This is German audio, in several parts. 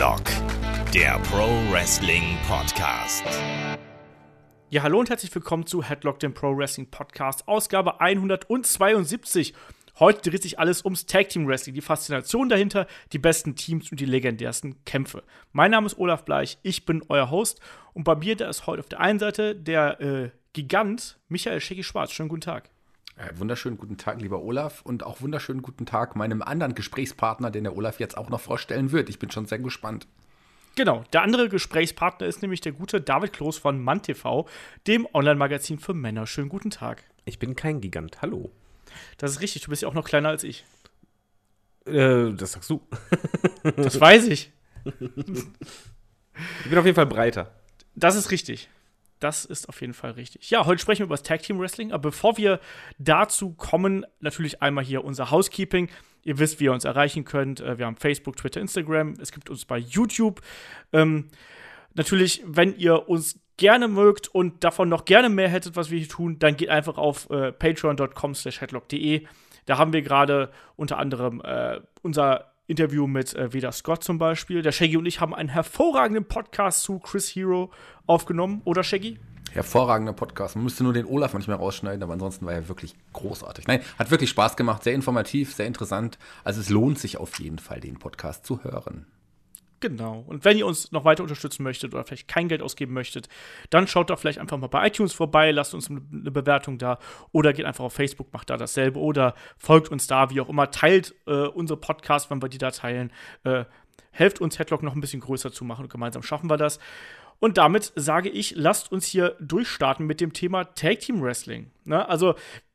Headlock, der Pro Wrestling Podcast. Ja, hallo und herzlich willkommen zu Headlock, dem Pro Wrestling Podcast, Ausgabe 172. Heute dreht sich alles ums Tag Team Wrestling, die Faszination dahinter, die besten Teams und die legendärsten Kämpfe. Mein Name ist Olaf Bleich, ich bin euer Host und bei mir da ist heute auf der einen Seite der äh, Gigant Michael Schicki Schwarz. Schönen guten Tag. Äh, wunderschönen guten Tag, lieber Olaf, und auch wunderschönen guten Tag meinem anderen Gesprächspartner, den der Olaf jetzt auch noch vorstellen wird. Ich bin schon sehr gespannt. Genau, der andere Gesprächspartner ist nämlich der gute David Kloß von MannTV, dem Online-Magazin für Männer. Schönen guten Tag. Ich bin kein Gigant, hallo. Das ist richtig, du bist ja auch noch kleiner als ich. Äh, das sagst du. Das weiß ich. Ich bin auf jeden Fall breiter. Das ist richtig. Das ist auf jeden Fall richtig. Ja, heute sprechen wir über das Tag Team Wrestling. Aber bevor wir dazu kommen, natürlich einmal hier unser Housekeeping. Ihr wisst, wie ihr uns erreichen könnt. Äh, Wir haben Facebook, Twitter, Instagram. Es gibt uns bei YouTube. Ähm, natürlich, wenn ihr uns gerne mögt und davon noch gerne mehr hättet, was wir hier tun, dann geht einfach auf äh, patreon.com slash headlock.de. Da haben wir gerade unter anderem äh, unser Interview mit äh, Veda Scott zum Beispiel. Der Shaggy und ich haben einen hervorragenden Podcast zu Chris Hero aufgenommen, oder Shaggy? Hervorragender Podcast. Man müsste nur den Olaf manchmal rausschneiden, aber ansonsten war er wirklich großartig. Nein, hat wirklich Spaß gemacht, sehr informativ, sehr interessant. Also es lohnt sich auf jeden Fall, den Podcast zu hören. Genau. Und wenn ihr uns noch weiter unterstützen möchtet oder vielleicht kein Geld ausgeben möchtet, dann schaut doch vielleicht einfach mal bei iTunes vorbei, lasst uns eine Bewertung da oder geht einfach auf Facebook, macht da dasselbe oder folgt uns da, wie auch immer, teilt äh, unsere Podcasts, wenn wir die da teilen. Äh, helft uns, Headlock noch ein bisschen größer zu machen und gemeinsam schaffen wir das. Und damit sage ich, lasst uns hier durchstarten mit dem Thema Tag Team Wrestling. Ne? Also,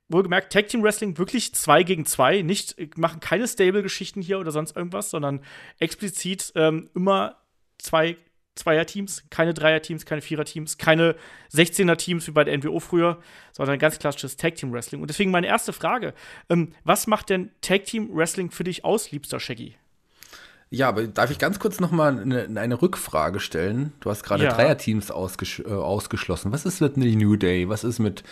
wohlgemerkt, Tag Team Wrestling wirklich zwei gegen zwei, nicht, äh, machen keine Stable-Geschichten hier oder sonst irgendwas, sondern explizit ähm, immer zwei Zweier-Teams, keine Dreier-Teams, keine Vierer-Teams, keine 16er-Teams wie bei der NWO früher, sondern ganz klassisches Tag Team Wrestling. Und deswegen meine erste Frage: ähm, Was macht denn Tag Team Wrestling für dich aus, liebster Shaggy? Ja, aber darf ich ganz kurz nochmal eine, eine Rückfrage stellen? Du hast gerade Ja. Dreierteams ausgesch äh, ausgeschlossen. Was ist mit New Day? Was ist mit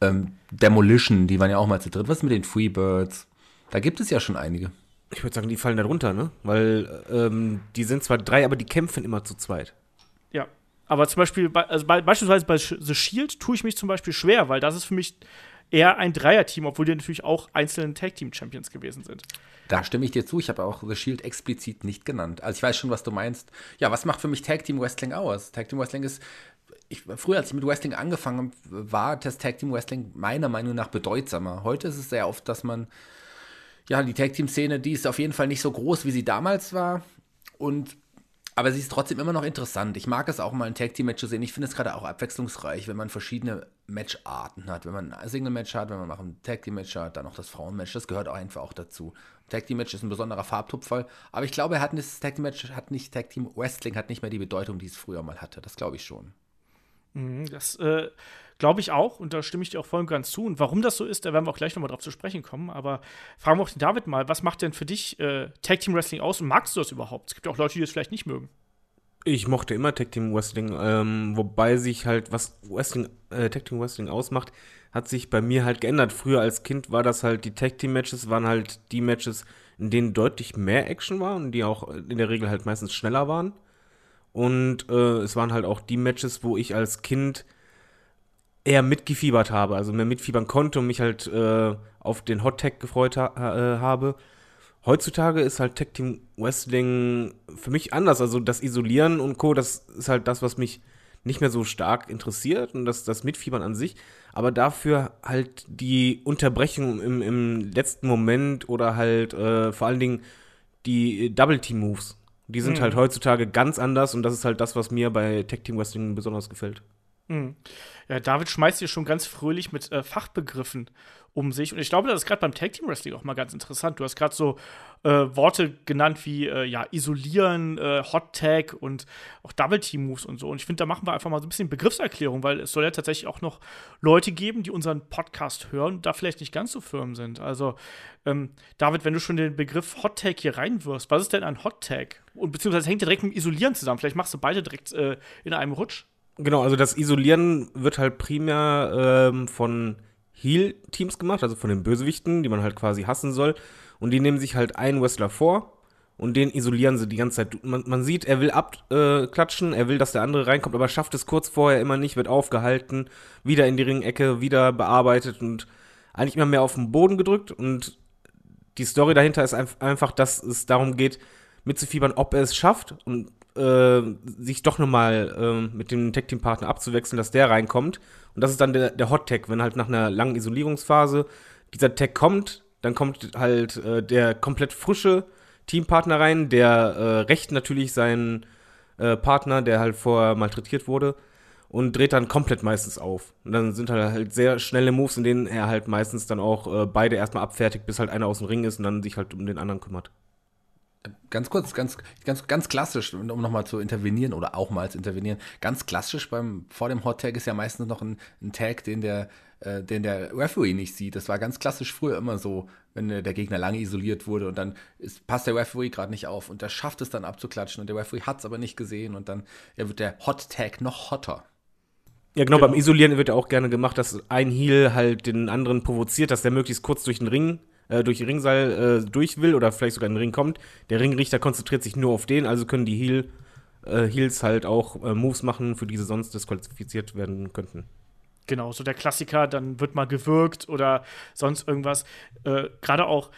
ähm, Demolition? Die waren ja auch mal zu dritt. Was ist mit den Freebirds? Da gibt es ja schon einige. Ich würde sagen, die fallen da drunter, ne? Weil ähm, die sind zwar drei, aber die kämpfen immer zu zweit. Ja. Aber zum Beispiel, bei, also bei, beispielsweise bei The Shield tue ich mich zum Beispiel schwer, weil das ist für mich eher ein Dreier-Team, obwohl die natürlich auch einzelne Tag-Team-Champions gewesen sind. Da stimme ich dir zu. Ich habe auch The Shield explizit nicht genannt. Also ich weiß schon, was du meinst. Ja, was macht für mich Tag Team Wrestling aus? Tag Team Wrestling ist, ich, früher als ich mit Wrestling angefangen habe, war das Tag Team Wrestling meiner Meinung nach bedeutsamer. Heute ist es sehr oft, dass man, ja, die Tag Team Szene, die ist auf jeden Fall nicht so groß, wie sie damals war. Und aber sie ist trotzdem immer noch interessant. Ich mag es auch mal ein Tag Team Match zu sehen. Ich finde es gerade auch abwechslungsreich, wenn man verschiedene Matcharten hat. Wenn man ein Single Match hat, wenn man noch ein Tag Team Match hat, dann noch das Frauenmatch. Das gehört auch einfach auch dazu. Tag Team Match ist ein besonderer Farbtupferl. Aber ich glaube, er hat nicht, das Tag Team Match hat nicht, Tag Team Wrestling hat nicht mehr die Bedeutung, die es früher mal hatte. Das glaube ich schon. Mhm, Das äh, glaube ich auch und da stimme ich dir auch voll und ganz zu. Und warum das so ist, da werden wir auch gleich nochmal drauf zu sprechen kommen. Aber fragen wir auch den David mal, was macht denn für dich äh, Tag Team Wrestling aus und magst du das überhaupt? Es gibt ja auch Leute, die das vielleicht nicht mögen. Ich mochte immer Tag Team Wrestling, ähm, wobei sich halt, was Wrestling, äh, Tag Team Wrestling ausmacht, hat sich bei mir halt geändert. Früher als Kind war das halt, die Tag Team Matches waren halt die Matches, in denen deutlich mehr Action war und die auch in der Regel halt meistens schneller waren. Und äh, es waren halt auch die Matches, wo ich als Kind eher mitgefiebert habe, also mehr mitfiebern konnte und mich halt äh, auf den Hot Tag gefreut ha äh, habe. Heutzutage ist halt Tag Team Wrestling für mich anders. Also das Isolieren und Co., das ist halt das, was mich nicht mehr so stark interessiert und das, das Mitfiebern an sich. Aber dafür halt die Unterbrechung im, im letzten Moment oder halt äh, vor allen Dingen die Double Team Moves. Die sind Mhm. halt heutzutage ganz anders und das ist halt das, was mir bei Tag Team Wrestling besonders gefällt. Mhm. Ja, David schmeißt hier schon ganz fröhlich mit äh, Fachbegriffen um sich. Und ich glaube, das ist gerade beim Tag Team Wrestling auch mal ganz interessant. Du hast gerade so äh, Worte genannt wie äh, ja, isolieren, äh, Hot Tag und auch Double Team Moves und so. Und ich finde, da machen wir einfach mal so ein bisschen Begriffserklärung, weil es soll ja tatsächlich auch noch Leute geben, die unseren Podcast hören und da vielleicht nicht ganz so firm sind. Also, ähm, David, wenn du schon den Begriff Hot Tag hier reinwirfst, was ist denn ein Hot Tag? Und beziehungsweise hängt der direkt mit Isolieren zusammen. Vielleicht machst du beide direkt äh, in einem Rutsch. Genau, also das Isolieren wird halt primär ähm, von Heal-Teams gemacht, also von den Bösewichten, die man halt quasi hassen soll. Und die nehmen sich halt einen Wrestler vor und den isolieren sie die ganze Zeit. Man, man sieht, er will abklatschen, äh, er will, dass der andere reinkommt, aber schafft es kurz vorher immer nicht, wird aufgehalten, wieder in die Ringecke, wieder bearbeitet und eigentlich immer mehr auf den Boden gedrückt. Und die Story dahinter ist einfach, dass es darum geht, mitzufiebern, ob er es schafft und äh, sich doch nochmal äh, mit dem Tag-Team-Partner abzuwechseln, dass der reinkommt. Und das ist dann der, der Hot-Tag, wenn halt nach einer langen Isolierungsphase dieser Tag kommt, dann kommt halt äh, der komplett frische Teampartner rein, der äh, rächt natürlich seinen äh, Partner, der halt vorher malträtiert wurde und dreht dann komplett meistens auf. Und dann sind halt, halt sehr schnelle Moves, in denen er halt meistens dann auch äh, beide erstmal abfertigt, bis halt einer aus dem Ring ist und dann sich halt um den anderen kümmert. Ganz kurz, ganz, ganz, ganz klassisch, um nochmal zu intervenieren oder auch mal zu intervenieren. Ganz klassisch beim, vor dem Hot Tag ist ja meistens noch ein, ein Tag, den der, äh, den der Referee nicht sieht. Das war ganz klassisch früher immer so, wenn der Gegner lange isoliert wurde und dann ist, passt der Referee gerade nicht auf und der schafft es dann abzuklatschen und der Referee hat es aber nicht gesehen und dann ja, wird der Hot Tag noch hotter. Ja, genau, beim Isolieren wird ja auch gerne gemacht, dass ein Heel halt den anderen provoziert, dass der möglichst kurz durch den Ring, äh, durch Ringseil äh, durch will oder vielleicht sogar in den Ring kommt. Der Ringrichter konzentriert sich nur auf den, also können die Heel, äh, Heels halt auch äh, Moves machen, für die sie sonst disqualifiziert werden könnten. Genau, so der Klassiker, dann wird mal gewirkt oder sonst irgendwas. Äh, Gerade auch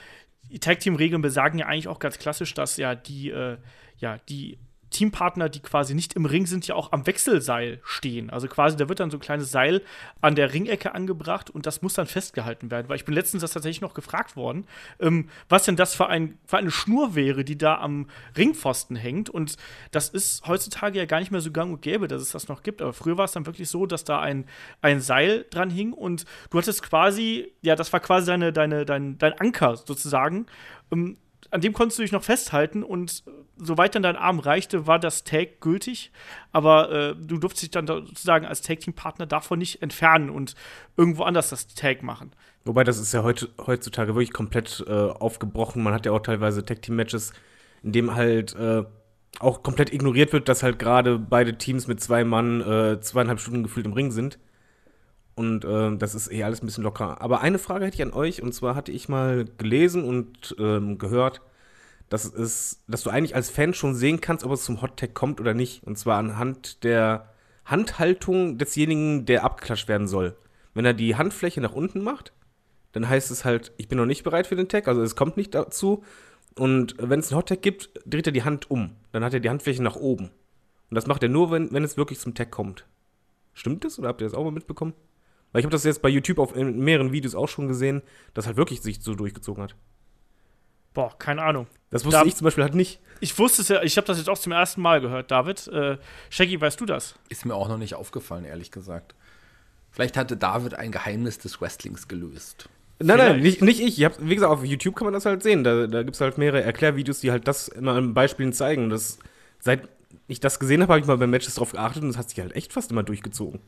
die Tag-Team-Regeln besagen ja eigentlich auch ganz klassisch, dass ja die, äh, ja, die Teampartner, die quasi nicht im Ring sind, ja auch am Wechselseil stehen. Also quasi, da wird dann so ein kleines Seil an der Ringecke angebracht und das muss dann festgehalten werden. Weil ich bin letztens das tatsächlich noch gefragt worden, ähm, was denn das für, ein, für eine Schnur wäre, die da am Ringpfosten hängt. Und das ist heutzutage ja gar nicht mehr so gang und gäbe, dass es das noch gibt. Aber früher war es dann wirklich so, dass da ein, ein Seil dran hing und du hattest quasi, ja, das war quasi deine, deine, dein, dein Anker sozusagen. Ähm, an dem konntest du dich noch festhalten und soweit dann dein Arm reichte, war das Tag gültig. Aber äh, du durftest dich dann sozusagen als Tag-Team-Partner davon nicht entfernen und irgendwo anders das Tag machen. Wobei das ist ja heut, heutzutage wirklich komplett äh, aufgebrochen. Man hat ja auch teilweise Tag-Team-Matches, in dem halt äh, auch komplett ignoriert wird, dass halt gerade beide Teams mit zwei Mann äh, zweieinhalb Stunden gefühlt im Ring sind. Und äh, das ist eh alles ein bisschen locker. Aber eine Frage hätte ich an euch, und zwar hatte ich mal gelesen und ähm, gehört, dass, es, dass du eigentlich als Fan schon sehen kannst, ob es zum Hot Tag kommt oder nicht. Und zwar anhand der Handhaltung desjenigen, der abgeklatscht werden soll. Wenn er die Handfläche nach unten macht, dann heißt es halt, ich bin noch nicht bereit für den Tag, also es kommt nicht dazu. Und wenn es einen Hot Tag gibt, dreht er die Hand um. Dann hat er die Handfläche nach oben. Und das macht er nur, wenn, wenn es wirklich zum Tag kommt. Stimmt das oder habt ihr das auch mal mitbekommen? Weil ich habe das jetzt bei YouTube auf in mehreren Videos auch schon gesehen, dass halt wirklich sich so durchgezogen hat. Boah, keine Ahnung. Das wusste da, ich zum Beispiel halt nicht. Ich wusste es ja, ich habe das jetzt auch zum ersten Mal gehört, David. Äh, Shaggy, weißt du das? Ist mir auch noch nicht aufgefallen, ehrlich gesagt. Vielleicht hatte David ein Geheimnis des Wrestlings gelöst. Nein, nein, nicht, nicht ich. ich hab, wie gesagt, auf YouTube kann man das halt sehen. Da, da gibt es halt mehrere Erklärvideos, die halt das immer in Beispielen zeigen. Das, seit ich das gesehen habe, habe ich mal bei Matches drauf geachtet und das hat sich halt echt fast immer durchgezogen.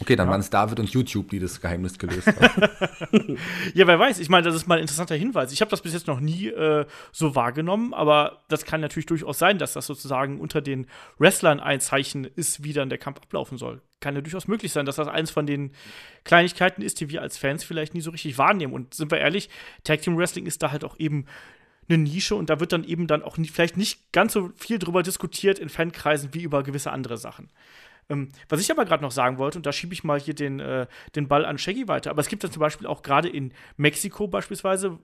Okay, dann ja. waren es David und YouTube, die das Geheimnis gelöst haben. ja, wer weiß. Ich meine, das ist mal ein interessanter Hinweis. Ich habe das bis jetzt noch nie äh, so wahrgenommen, aber das kann natürlich durchaus sein, dass das sozusagen unter den Wrestlern ein Zeichen ist, wie dann der Kampf ablaufen soll. Kann ja durchaus möglich sein, dass das eins von den Kleinigkeiten ist, die wir als Fans vielleicht nie so richtig wahrnehmen. Und sind wir ehrlich, Tag Team Wrestling ist da halt auch eben eine Nische und da wird dann eben dann auch nie, vielleicht nicht ganz so viel drüber diskutiert in Fankreisen wie über gewisse andere Sachen. Ähm, was ich aber gerade noch sagen wollte, und da schiebe ich mal hier den, äh, den Ball an Shaggy weiter, aber es gibt dann zum Beispiel auch gerade in Mexiko beispielsweise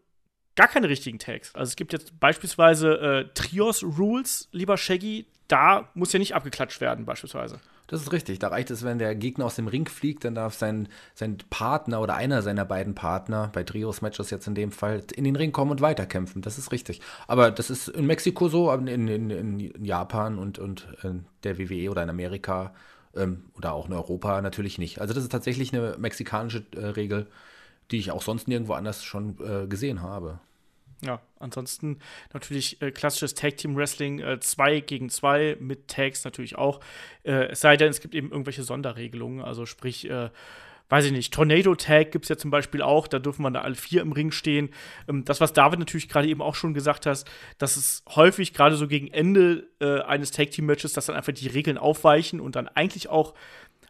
gar keine richtigen Tags. Also es gibt jetzt beispielsweise äh, Trios Rules, lieber Shaggy, da muss ja nicht abgeklatscht werden, beispielsweise. Das ist richtig. Da reicht es, wenn der Gegner aus dem Ring fliegt, dann darf sein, sein Partner oder einer seiner beiden Partner, bei Trios-Matches jetzt in dem Fall, in den Ring kommen und weiterkämpfen. Das ist richtig. Aber das ist in Mexiko so, in, in, in Japan und, und in äh, der WWE oder in Amerika ähm, oder auch in Europa natürlich nicht. Also das ist tatsächlich eine mexikanische äh, Regel, die ich auch sonst nirgendwo anders schon äh, gesehen habe. Ja, ansonsten natürlich äh, klassisches Tag Team Wrestling 2 äh, gegen 2 mit Tags natürlich auch. Äh, es sei denn, es gibt eben irgendwelche Sonderregelungen, also sprich äh, weiß ich nicht, Tornado Tag gibt es ja zum Beispiel auch, da dürfen wir da alle vier im Ring stehen. Ähm, das, was David natürlich gerade eben auch schon gesagt hat, dass es häufig gerade so gegen Ende äh, eines Tag Team Matches, dass dann einfach die Regeln aufweichen und dann eigentlich auch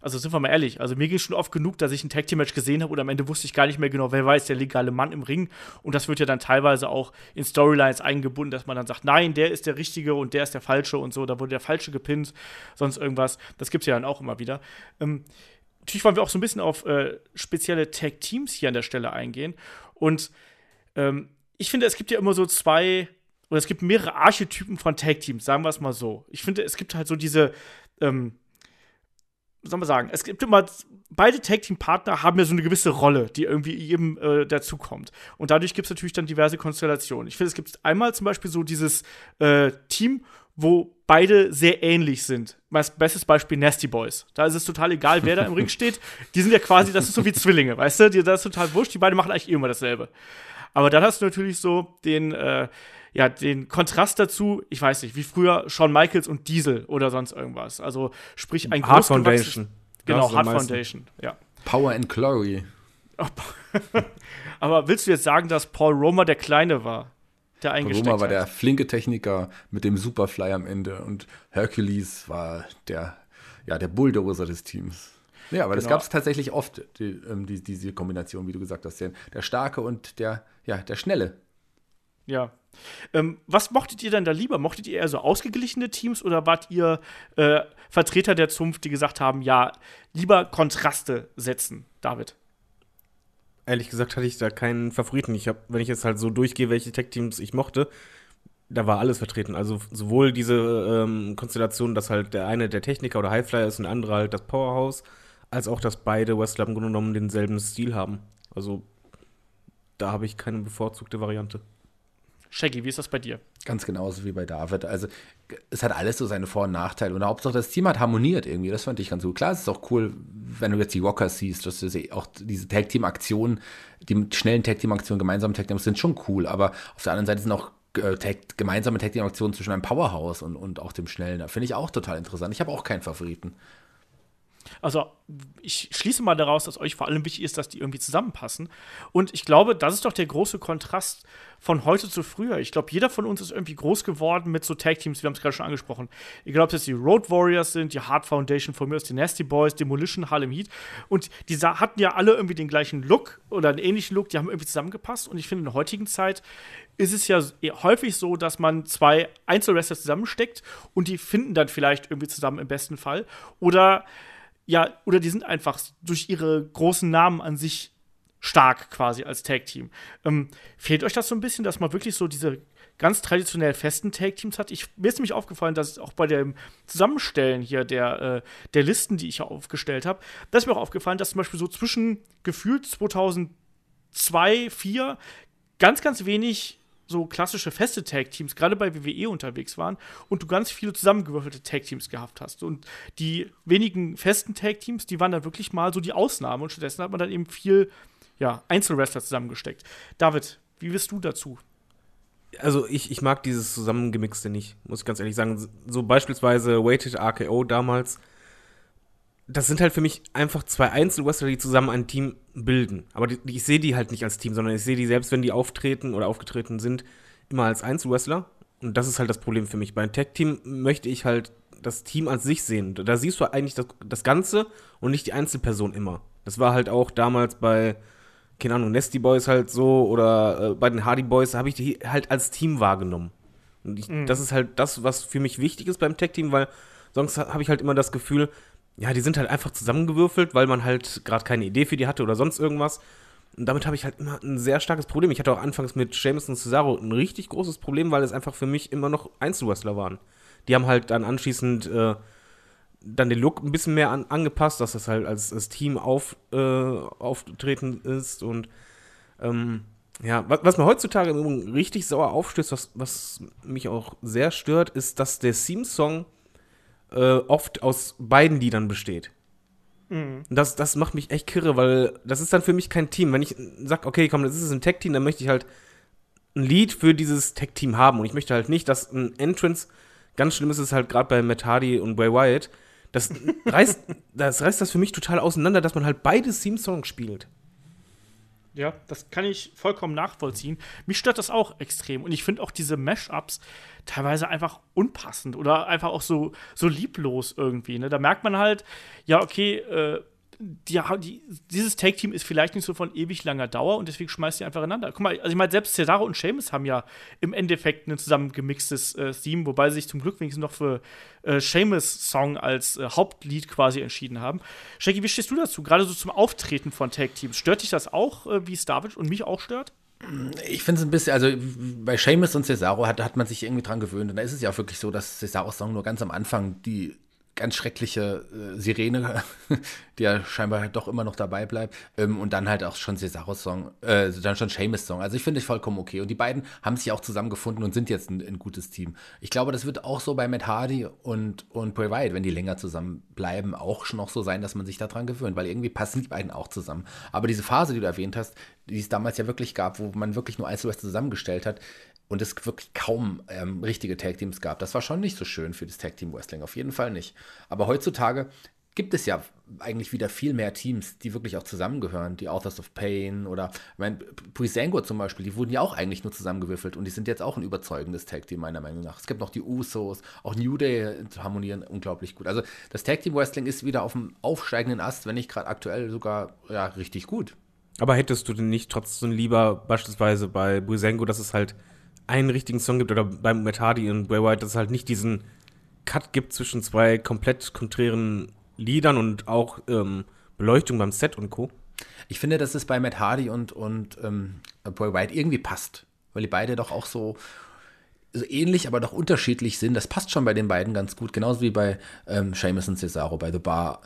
Also sind wir mal ehrlich, also mir ging es schon oft genug, dass ich ein Tag Team Match gesehen habe und am Ende wusste ich gar nicht mehr genau, wer jetzt der legale Mann im Ring. Und das wird ja dann teilweise auch in Storylines eingebunden, dass man dann sagt, nein, der ist der Richtige und der ist der Falsche und so, da wurde der Falsche gepinnt, sonst irgendwas. Das gibt es ja dann auch immer wieder. Ähm, natürlich wollen wir auch so ein bisschen auf äh, spezielle Tag Teams hier an der Stelle eingehen. Und ähm, ich finde, es gibt ja immer so zwei oder es gibt mehrere Archetypen von Tag Teams, sagen wir es mal so. Ich finde, es gibt halt so diese, ähm, was soll man sagen, es gibt immer, beide Tag Team Partner haben ja so eine gewisse Rolle, die irgendwie jedem äh, dazukommt. Und dadurch gibt es natürlich dann diverse Konstellationen. Ich finde, es gibt einmal zum Beispiel so dieses äh, Team, wo beide sehr ähnlich sind. Mein bestes Beispiel Nasty Boys. Da ist es total egal, wer da im Ring steht. Die sind ja quasi, das ist so wie Zwillinge, weißt du? Die, das ist total wurscht. Die beiden machen eigentlich immer dasselbe. Aber dann hast du natürlich so den, äh, ja, den Kontrast dazu, ich weiß nicht, wie früher Shawn Michaels und Diesel oder sonst irgendwas. Also sprich ein Hard Foundation. Genau, Hard Foundation, ja. Power and Glory. Aber willst du jetzt sagen, dass Paul Roma der Kleine war? Der eingesteckt Roma war der flinke Techniker mit dem Superfly am Ende und Hercules war der, ja, der Bulldozer des Teams. Ja, aber das Genau. gab es tatsächlich oft, die, ähm, die, diese Kombination, wie du gesagt hast. Der, der Starke und der, ja, der Schnelle. Ja. Ähm, was mochtet ihr denn da lieber? Mochtet ihr eher so ausgeglichene Teams oder wart ihr äh, Vertreter der Zunft, die gesagt haben, ja, lieber Kontraste setzen, David? Ehrlich gesagt hatte ich da keinen Favoriten. Ich habe, wenn ich jetzt halt so durchgehe, welche Tech-Teams ich mochte, da war alles vertreten. Also sowohl diese ähm, Konstellation, dass halt der eine der Techniker oder Highflyer ist und der andere halt das Powerhouse, als auch, dass beide Wrestler im Grunde genommen denselben Stil haben. Also da habe ich keine bevorzugte Variante. Shaggy, wie ist das bei dir? Ganz genauso wie bei David. Also es hat alles so seine Vor- und Nachteile. Und Hauptsache das Team hat harmoniert irgendwie. Das fand ich ganz gut. Klar, es ist auch cool, wenn du jetzt die Rockers siehst, dass du auch diese Tag-Team-Aktionen, die schnellen Tag-Team-Aktionen, gemeinsame Tag-Team sind schon cool. Aber auf der anderen Seite sind auch äh, Tag, gemeinsame Tag-Team-Aktionen zwischen einem Powerhouse und, und auch dem Schnellen. Da finde ich auch total interessant. Ich habe auch keinen Favoriten. Also, ich schließe mal daraus, dass euch vor allem wichtig ist, dass die irgendwie zusammenpassen. Und ich glaube, das ist doch der große Kontrast von heute zu früher. Ich glaube, jeder von uns ist irgendwie groß geworden mit so Tag-Teams, wir haben es gerade schon angesprochen. Egal, ob jetzt die Road Warriors sind, die Hard Foundation, von mir aus die Nasty Boys, Demolition, Harlem Heat. Und die hatten ja alle irgendwie den gleichen Look oder einen ähnlichen Look, die haben irgendwie zusammengepasst. Und ich finde, in der heutigen Zeit ist es ja häufig so, dass man zwei Einzelwrestler zusammensteckt und die finden dann vielleicht irgendwie zusammen im besten Fall. Oder ja, oder die sind einfach durch ihre großen Namen an sich stark quasi als Tag-Team. Ähm, fehlt euch das so ein bisschen, dass man wirklich so diese ganz traditionell festen Tag-Teams hat? Ich, mir ist nämlich aufgefallen, dass auch bei dem Zusammenstellen hier der, äh, der Listen, die ich hier aufgestellt habe, da ist mir auch aufgefallen, dass zum Beispiel so zwischen gefühlt 2002, 2004 ganz, ganz wenig so klassische feste Tag-Teams, gerade bei WWE unterwegs waren und du ganz viele zusammengewürfelte Tag-Teams gehabt hast. Und die wenigen festen Tag-Teams, die waren dann wirklich mal so die Ausnahme und stattdessen hat man dann eben viel ja, Einzelwrestler zusammengesteckt. David, wie bist du dazu? Also ich, ich mag dieses Zusammengemixte nicht, muss ich ganz ehrlich sagen. So beispielsweise Weighted RKO damals, das sind halt für mich einfach zwei Einzelwrestler, die zusammen ein Team bilden. Aber die, ich sehe die halt nicht als Team, sondern ich sehe die selbst, wenn die auftreten oder aufgetreten sind, immer als Einzelwrestler. Und das ist halt das Problem für mich. Bei einem Tag-Team möchte ich halt das Team als sich sehen. Da siehst du eigentlich das, das Ganze und nicht die Einzelperson immer. Das war halt auch damals bei, keine Ahnung, Nasty Boys halt so oder äh, bei den Hardy Boys habe ich die halt als Team wahrgenommen. Und ich, das ist halt das, was für mich wichtig ist beim Tag-Team, weil sonst habe ich halt immer das Gefühl, ja, die sind halt einfach zusammengewürfelt, weil man halt gerade keine Idee für die hatte oder sonst irgendwas. Und damit habe ich halt immer ein sehr starkes Problem. Ich hatte auch anfangs mit Sheamus und Cesaro ein richtig großes Problem, weil es einfach für mich immer noch Einzelwrestler waren. Die haben halt dann anschließend äh, dann den Look ein bisschen mehr an, angepasst, dass das halt als, als Team auf, äh, auftreten ist. Und ähm, ja, was, was mir heutzutage im Übrigen richtig sauer aufstößt, was, was mich auch sehr stört, ist, dass der Theme-Song äh, oft aus beiden Liedern besteht. Und Das, das macht mich echt kirre, weil das ist dann für mich kein Team. Wenn ich sage, okay, komm, das ist ein Tag-Team, dann möchte ich halt ein Lied für dieses Tag-Team haben. Und ich möchte halt nicht, dass ein Entrance, ganz schlimm ist es halt gerade bei Matt Hardy und Bray Wyatt, das reißt, das reißt das für mich total auseinander, dass man halt beide Theme-Songs spielt. Ja, das kann ich vollkommen nachvollziehen. Mich stört das auch extrem. Und ich finde auch diese Mashups teilweise einfach unpassend oder einfach auch so, so lieblos irgendwie. Ne? Da merkt man halt, ja, okay, äh, die, die, dieses Take-Team ist vielleicht nicht so von ewig langer Dauer und deswegen schmeißt die einfach ineinander. Guck mal, also ich meine, selbst Cesaro und Seamus haben ja im Endeffekt ein zusammengemixtes äh, Theme, wobei sie sich zum Glück wenigstens noch für äh, Seamus Song als äh, Hauptlied quasi entschieden haben. Shaggy, wie stehst du dazu? Gerade so zum Auftreten von Tag-Teams. Stört dich das auch, äh, wie es David und mich auch stört? Ich finde es ein bisschen, also bei Seamus und Cesaro hat, hat man sich irgendwie dran gewöhnt. Und da ist es ja auch wirklich so, dass Cesaros Song nur ganz am Anfang die ganz schreckliche äh, Sirene, die ja scheinbar halt doch immer noch dabei bleibt. Ähm, und dann halt auch schon Cesaros Song, äh, dann schon Seamus Song. Also ich finde ich vollkommen okay. Und die beiden haben sich auch zusammengefunden und sind jetzt ein, ein, gutes Team. Ich glaube, das wird auch so bei Matt Hardy und, und Bray Wyatt, wenn die länger zusammen bleiben, auch schon noch so sein, dass man sich daran gewöhnt, weil irgendwie passen die beiden auch zusammen. Aber diese Phase, die du erwähnt hast, die es damals ja wirklich gab, wo man wirklich nur Einzelwest zusammengestellt hat, und es wirklich kaum ähm, richtige Tag Teams gab. Das war schon nicht so schön für das Tag Team Wrestling, auf jeden Fall nicht. Aber heutzutage gibt es ja eigentlich wieder viel mehr Teams, die wirklich auch zusammengehören. Die Authors of Pain oder, ich meine, Puisengo zum Beispiel, die wurden ja auch eigentlich nur zusammengewürfelt und die sind jetzt auch ein überzeugendes Tag Team, meiner Meinung nach. Es gibt noch die Usos, auch New Day harmonieren unglaublich gut. Also das Tag Team Wrestling ist wieder auf dem aufsteigenden Ast, wenn nicht gerade aktuell sogar ja, richtig gut. Aber hättest du denn nicht trotzdem lieber beispielsweise bei Buisengo, dass es halt einen richtigen Song gibt oder beim Hardy und Bray Wyatt, dass es halt nicht diesen Cut gibt zwischen zwei komplett konträren Liedern und auch ähm, Beleuchtung beim Set und Co. Ich finde, dass es bei Matt Hardy und, und ähm, Bray Wyatt irgendwie passt, weil die beide doch auch so, so ähnlich, aber doch unterschiedlich sind. Das passt schon bei den beiden ganz gut, genauso wie bei ähm, Seamus und Cesaro bei The Bar.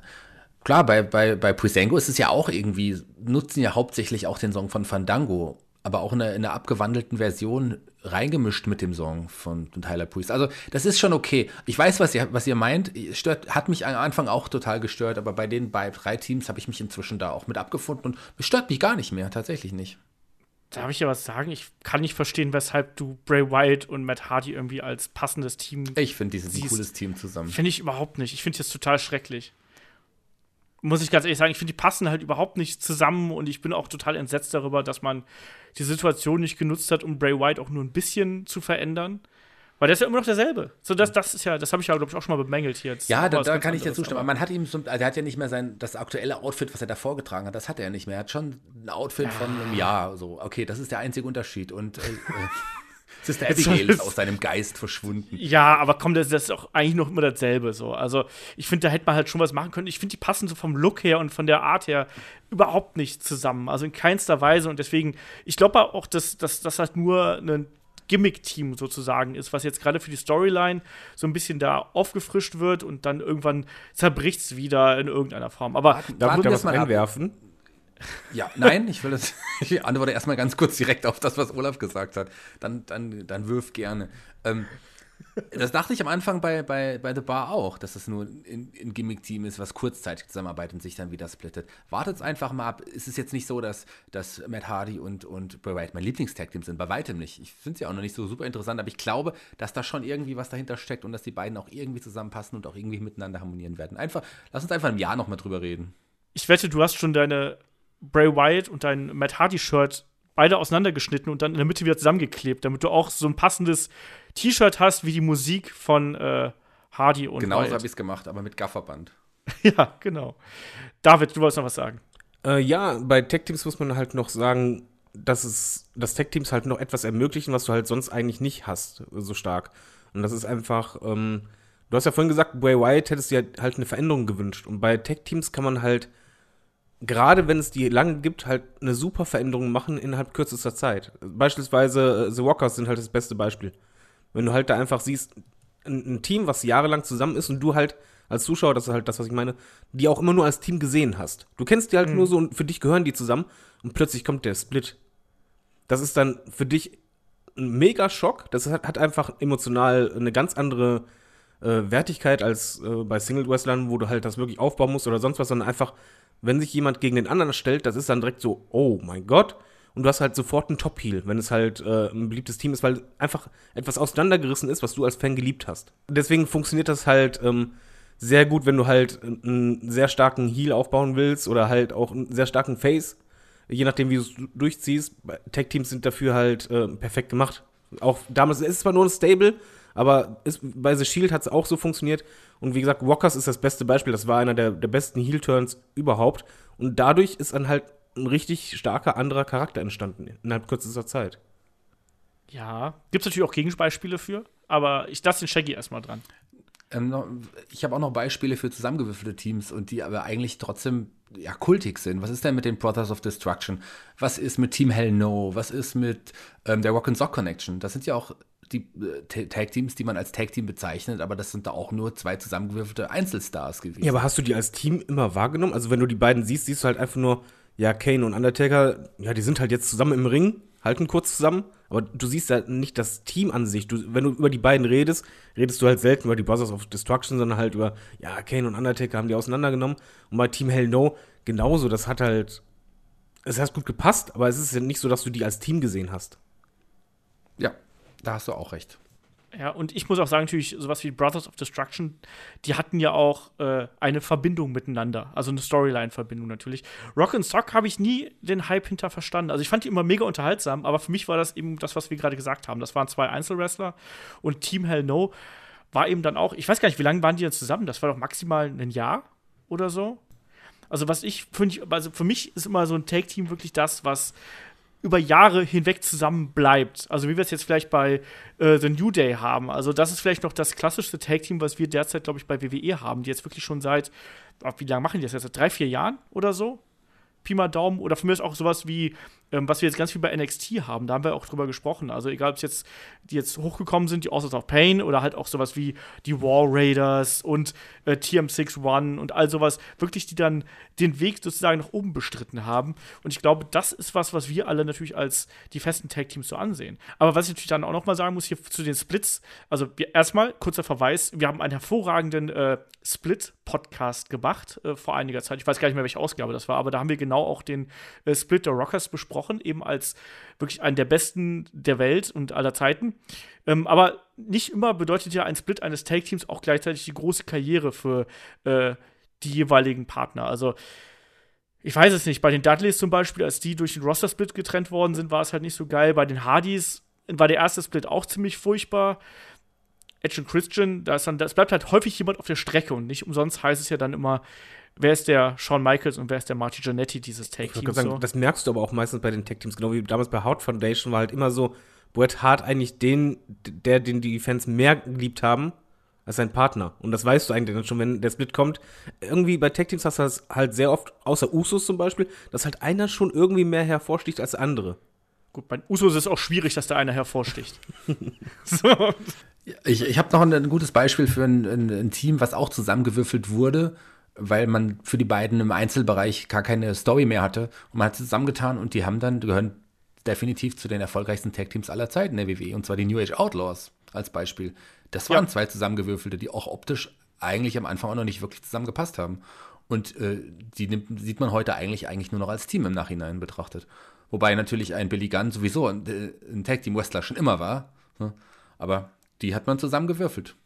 Klar, bei, bei, bei Puisengo ist es ja auch irgendwie, nutzen ja hauptsächlich auch den Song von Fandango aber auch in einer, in einer abgewandelten Version reingemischt mit dem Song von, von Tyler Priest. Also das ist schon okay. Ich weiß, was ihr, was ihr meint. Stört, hat mich am Anfang auch total gestört, aber bei den bei drei Teams habe ich mich inzwischen da auch mit abgefunden und es stört mich gar nicht mehr, tatsächlich nicht. Darf ich ja was sagen? Ich kann nicht verstehen, weshalb du Bray Wyatt und Matt Hardy irgendwie als passendes Team. Ich finde, die sind ein cooles Team zusammen. Finde ich überhaupt nicht. Ich finde das total schrecklich muss ich ganz ehrlich sagen, ich finde, die passen halt überhaupt nicht zusammen und ich bin auch total entsetzt darüber, dass man die Situation nicht genutzt hat, um Bray White auch nur ein bisschen zu verändern. Weil der ist ja immer noch derselbe. So, das, das ist ja, das habe ich ja, glaube ich, auch schon mal bemängelt hier jetzt. Ja, da, da kann ich dir zustimmen. Aber man hat ihm so, also er hat ja nicht mehr sein, das aktuelle Outfit, was er da vorgetragen hat, das hat er ja nicht mehr. Er hat schon ein Outfit ja. von einem Jahr. So, okay, das ist der einzige Unterschied. Und äh, äh Sister Abigail ist aus seinem Geist verschwunden. Ja, aber komm, das, das, ist auch eigentlich noch immer dasselbe so. Also, ich finde, da hätte man halt schon was machen können. Ich finde, die passen so vom Look her und von der Art her überhaupt nicht zusammen. Also in keinster Weise. Und deswegen, ich glaube auch, dass das halt nur ein Gimmick-Team sozusagen ist, was jetzt gerade für die Storyline so ein bisschen da aufgefrischt wird und dann irgendwann zerbricht es wieder in irgendeiner Form. Aber darf ich da was einwerfen? Ja, nein, ich will das. Ich antworte erstmal ganz kurz direkt auf das, was Olaf gesagt hat. Dann, dann, dann wirf gerne. Ähm, das dachte ich am Anfang bei, bei, bei The Bar auch, dass es nur ein, ein Gimmick-Team ist, was kurzzeitig zusammenarbeitet und sich dann wieder splittet. Wartet einfach mal ab. Es ist jetzt nicht so, dass, dass Matt Hardy und, und Bray Wyatt mein Lieblingstag-Team sind. Bei weitem nicht. Ich finde sie ja auch noch nicht so super interessant, aber ich glaube, dass da schon irgendwie was dahinter steckt und dass die beiden auch irgendwie zusammenpassen und auch irgendwie miteinander harmonieren werden. Einfach, lass uns einfach im Jahr nochmal drüber reden. Ich wette, du hast schon deine Bray Wyatt und dein Matt Hardy-Shirt beide auseinandergeschnitten und dann in der Mitte wieder zusammengeklebt, damit du auch so ein passendes T-Shirt hast wie die Musik von äh, Hardy und Genauso habe ich es gemacht, aber mit Gafferband. ja, genau. David, du wolltest noch was sagen. Äh, ja, bei Tech Teams muss man halt noch sagen, dass es, dass Tech Teams halt noch etwas ermöglichen, was du halt sonst eigentlich nicht hast, so stark. Und das ist einfach, ähm, du hast ja vorhin gesagt, Bray Wyatt hättest dir halt eine Veränderung gewünscht. Und bei Tech Teams kann man halt gerade wenn es die lange gibt, halt eine super Veränderung machen innerhalb kürzester Zeit. Beispielsweise äh, The Walkers sind halt das beste Beispiel. Wenn du halt da einfach siehst, ein, ein, Team, was jahrelang zusammen ist und du halt als Zuschauer, das ist halt das, was ich meine, die auch immer nur als Team gesehen hast. Du kennst die halt mhm. nur so und für dich gehören die zusammen und plötzlich kommt der Split. Das ist dann für dich ein mega Schock. Das hat, hat einfach emotional eine ganz andere äh, Wertigkeit als äh, bei Single-Wrestlern, wo du halt das wirklich aufbauen musst oder sonst was, sondern einfach wenn sich jemand gegen den anderen stellt, das ist dann direkt so, oh mein Gott. Und du hast halt sofort einen Top-Heel, wenn es halt äh, ein beliebtes Team ist, weil einfach etwas auseinandergerissen ist, was du als Fan geliebt hast. Deswegen funktioniert das halt ähm, sehr gut, wenn du halt einen sehr starken Heel aufbauen willst oder halt auch einen sehr starken Face. je nachdem, wie du es durchziehst. Tag-Teams sind dafür halt äh, perfekt gemacht. Auch damals ist es zwar nur ein Stable, aber ist, bei The Shield hat es auch so funktioniert. Und wie gesagt, Rockers ist das beste Beispiel. Das war einer der, der besten Heel-Turns überhaupt. Und dadurch ist dann halt ein richtig starker anderer Charakter entstanden innerhalb kürzester Zeit. Ja, gibt es natürlich auch Gegenbeispiele für, aber ich lasse den Shaggy erstmal dran. Ähm, noch, ich habe auch noch Beispiele für zusammengewürfelte Teams und die aber eigentlich trotzdem ja, kultig sind. Was ist denn mit den Brothers of Destruction? Was ist mit Team Hell No? Was ist mit ähm, der Rock and Sock Connection? Das sind ja auch die äh, Tag-Teams, die man als Tag-Team bezeichnet, aber das sind da auch nur zwei zusammengewürfelte Einzelstars gewesen. Ja, aber hast du die als Team immer wahrgenommen? Also wenn du die beiden siehst, siehst du halt einfach nur, ja, Kane und Undertaker, ja, die sind halt jetzt zusammen im Ring, halten kurz zusammen, aber du siehst ja nicht das Team an sich. Du, wenn du über die beiden redest, redest du halt selten über die Brothers of Destruction, sondern halt über, ja, Kane und Undertaker haben die auseinandergenommen. Und bei Team Hell No genauso, das hat halt, es hat gut gepasst, aber es ist ja nicht so, dass du die als Team gesehen hast. Da hast du auch recht. Ja, und ich muss auch sagen, natürlich, sowas wie Brothers of Destruction, die hatten ja auch äh, eine Verbindung miteinander. Also eine Storyline-Verbindung natürlich. Rock and Stock habe ich nie den Hype hinter verstanden. Also ich fand die immer mega unterhaltsam, aber für mich war das eben das, was wir gerade gesagt haben. Das waren zwei Einzelwrestler und Team Hell No war eben dann auch, ich weiß gar nicht, wie lange waren die denn zusammen? Das war doch maximal ein Jahr oder so. Also was ich, finde, also für mich ist immer so ein Take-Team wirklich das, was über Jahre hinweg zusammen bleibt. Also wie wir es jetzt vielleicht bei äh, The New Day haben. Also das ist vielleicht noch das klassischste Tag-Team, was wir derzeit, glaube ich, bei WWE haben, die jetzt wirklich schon seit, wie lange machen die das jetzt? Seit drei, vier Jahren oder so? Pi mal Daumen. Oder für mich ist auch sowas wie, ähm, was wir jetzt ganz viel bei NXT haben. Da haben wir auch drüber gesprochen. Also egal, ob es jetzt, die jetzt hochgekommen sind, die Authors of Pain oder halt auch sowas wie die War Raiders und äh, TM61 und all sowas. Wirklich, die dann den Weg sozusagen nach oben bestritten haben. Und ich glaube, das ist was, was wir alle natürlich als die festen Tag-Teams so ansehen. Aber was ich natürlich dann auch noch mal sagen muss hier zu den Splits. Also erstmal, kurzer Verweis, wir haben einen hervorragenden äh, Split-Podcast gemacht äh, vor einiger Zeit. Ich weiß gar nicht mehr, welche Ausgabe das war, aber da haben wir genau auch den äh, Split der Rockers besprochen, eben als wirklich einen der besten der Welt und aller Zeiten. Ähm, aber nicht immer bedeutet ja ein Split eines Take-Teams auch gleichzeitig die große Karriere für äh, die jeweiligen Partner. Also ich weiß es nicht, bei den Dudleys zum Beispiel, als die durch den Roster-Split getrennt worden sind, war es halt nicht so geil. Bei den Hardys war der erste Split auch ziemlich furchtbar. Edge und Christian, da ist dann, das bleibt halt häufig jemand auf der Strecke und nicht umsonst heißt es ja dann immer, wer ist der Shawn Michaels und wer ist der Marty Jannetty dieses Tag-Teams. So. Das merkst du aber auch meistens bei den Tag-Teams, genau wie damals bei Hart Foundation war halt immer so, Bret Hart eigentlich den, der, den die Fans mehr geliebt haben, als sein Partner. Und das weißt du eigentlich dann schon, wenn der Split kommt. Irgendwie bei Tag-Teams hast du das halt sehr oft, außer Usos zum Beispiel, dass halt einer schon irgendwie mehr hervorsticht als der andere. Gut, bei Usos ist es auch schwierig, dass da einer hervorsticht. so. Ich, ich habe noch ein, ein, gutes Beispiel für ein, ein, ein, Team, was auch zusammengewürfelt wurde, weil man für die beiden im Einzelbereich gar keine Story mehr hatte. Und man hat sie zusammengetan und die haben dann, gehören definitiv zu den erfolgreichsten Tag-Teams aller Zeiten der WWE, und zwar die New Age Outlaws als Beispiel. Das waren ja. zwei zusammengewürfelte, die auch optisch eigentlich am Anfang auch noch nicht wirklich zusammengepasst haben. Und äh, die nimmt, sieht man heute eigentlich, eigentlich nur noch als Team im Nachhinein betrachtet. Wobei natürlich ein Billy Gunn sowieso ein, äh, ein Tag-Team-Wrestler schon immer war. Ne? Aber die hat man zusammen gewürfelt.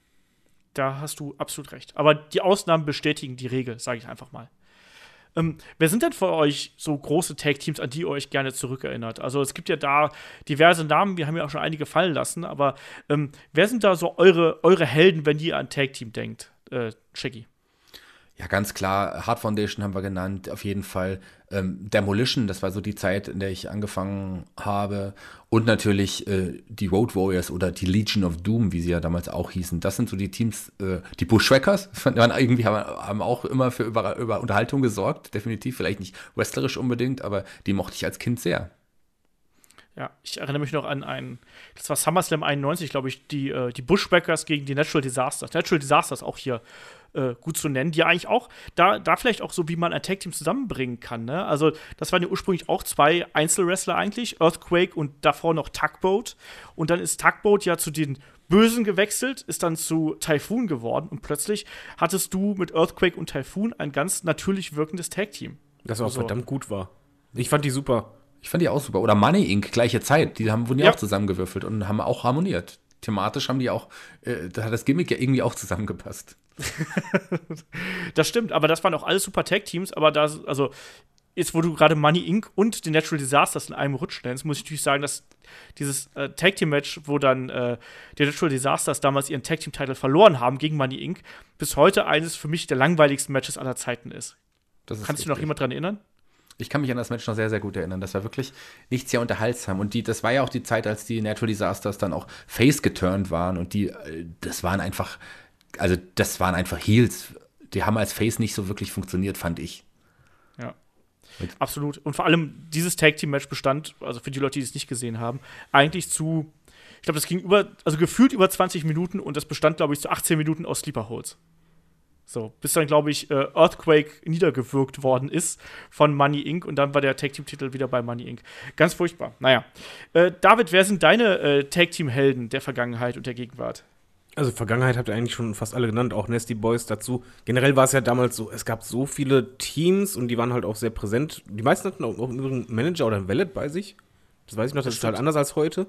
Da hast du absolut recht. Aber die Ausnahmen bestätigen die Regel, sage ich einfach mal. Ähm, wer sind denn für euch so große Tag-Teams, an die ihr euch gerne zurückerinnert? Also es gibt ja da diverse Namen, wir haben ja auch schon einige fallen lassen, aber ähm, wer sind da so eure, eure Helden, wenn ihr an Tag-Team denkt, äh, Shaggy? Ja, ganz klar, Hard Foundation haben wir genannt, auf jeden Fall. Ähm, Demolition, das war so die Zeit, in der ich angefangen habe. Und natürlich äh, die Road Warriors oder die Legion of Doom, wie sie ja damals auch hießen. Das sind so die Teams, äh, die Bushwhackers, waren irgendwie haben, haben auch immer für über, über Unterhaltung gesorgt, definitiv, vielleicht nicht wrestlerisch unbedingt, aber die mochte ich als Kind sehr. Ja, ich erinnere mich noch an einen, das war SummerSlam 91, glaube ich, die, äh, die Bushwhackers gegen die Natural Disasters. Natural Disasters auch hier äh, gut zu nennen, die eigentlich auch, da, da vielleicht auch so, wie man ein Tag-Team zusammenbringen kann. Ne? Also, das waren ja ursprünglich auch zwei Einzelwrestler eigentlich, Earthquake und davor noch Tugboat. Und dann ist Tugboat ja zu den Bösen gewechselt, ist dann zu Typhoon geworden und plötzlich hattest du mit Earthquake und Typhoon ein ganz natürlich wirkendes Tag-Team. Das auch also, verdammt gut war. Ich fand die super. Ich fand die auch super. Oder Money Inc., gleiche Zeit. Die haben, wurden ja auch zusammengewürfelt und haben auch harmoniert. Thematisch haben die auch, äh, da hat das Gimmick ja irgendwie auch zusammengepasst. das stimmt, aber das waren auch alles super Tag-Teams, aber da, also jetzt, wo du gerade Money Inc. und die Natural Disasters in einem Rutsch nennst, muss ich natürlich sagen, dass dieses äh, Tag Team Match, wo dann äh, die Natural Disasters damals ihren Tag Team Titel verloren haben gegen Money Inc., bis heute eines für mich der langweiligsten Matches aller Zeiten ist. Ist Kannst du dich noch jemand dran erinnern? Ich kann mich an das Match noch sehr, sehr gut erinnern. Das war wirklich nicht sehr unterhaltsam. Und die, das war ja auch die Zeit, als die Natural Disasters dann auch face geturnt waren. Und die, äh, das waren einfach, also das waren einfach Heels. Die haben als Face nicht so wirklich funktioniert, fand ich. Ja. Mit- Absolut. Und vor allem dieses Tag Team Match bestand, also für die Leute, die es nicht gesehen haben, eigentlich zu, ich glaube, das ging über, also gefühlt über 20 Minuten und das bestand, glaube ich, zu 18 Minuten aus Sleeper Holds. So, bis dann, glaube ich, äh, Earthquake niedergewürgt worden ist von Money Inc. und dann war der Tag Team Titel wieder bei Money Inc. Ganz furchtbar. Naja. Äh, David, wer sind deine äh, Tag Team Helden der Vergangenheit und der Gegenwart? Also Vergangenheit habt ihr eigentlich schon fast alle genannt, auch Nasty Boys dazu. Generell war es ja damals so, es gab so viele Teams und die waren halt auch sehr präsent. Die meisten hatten auch, auch einen Manager oder ein Wallet bei sich. Das weiß ich noch, das, ist halt anders als heute.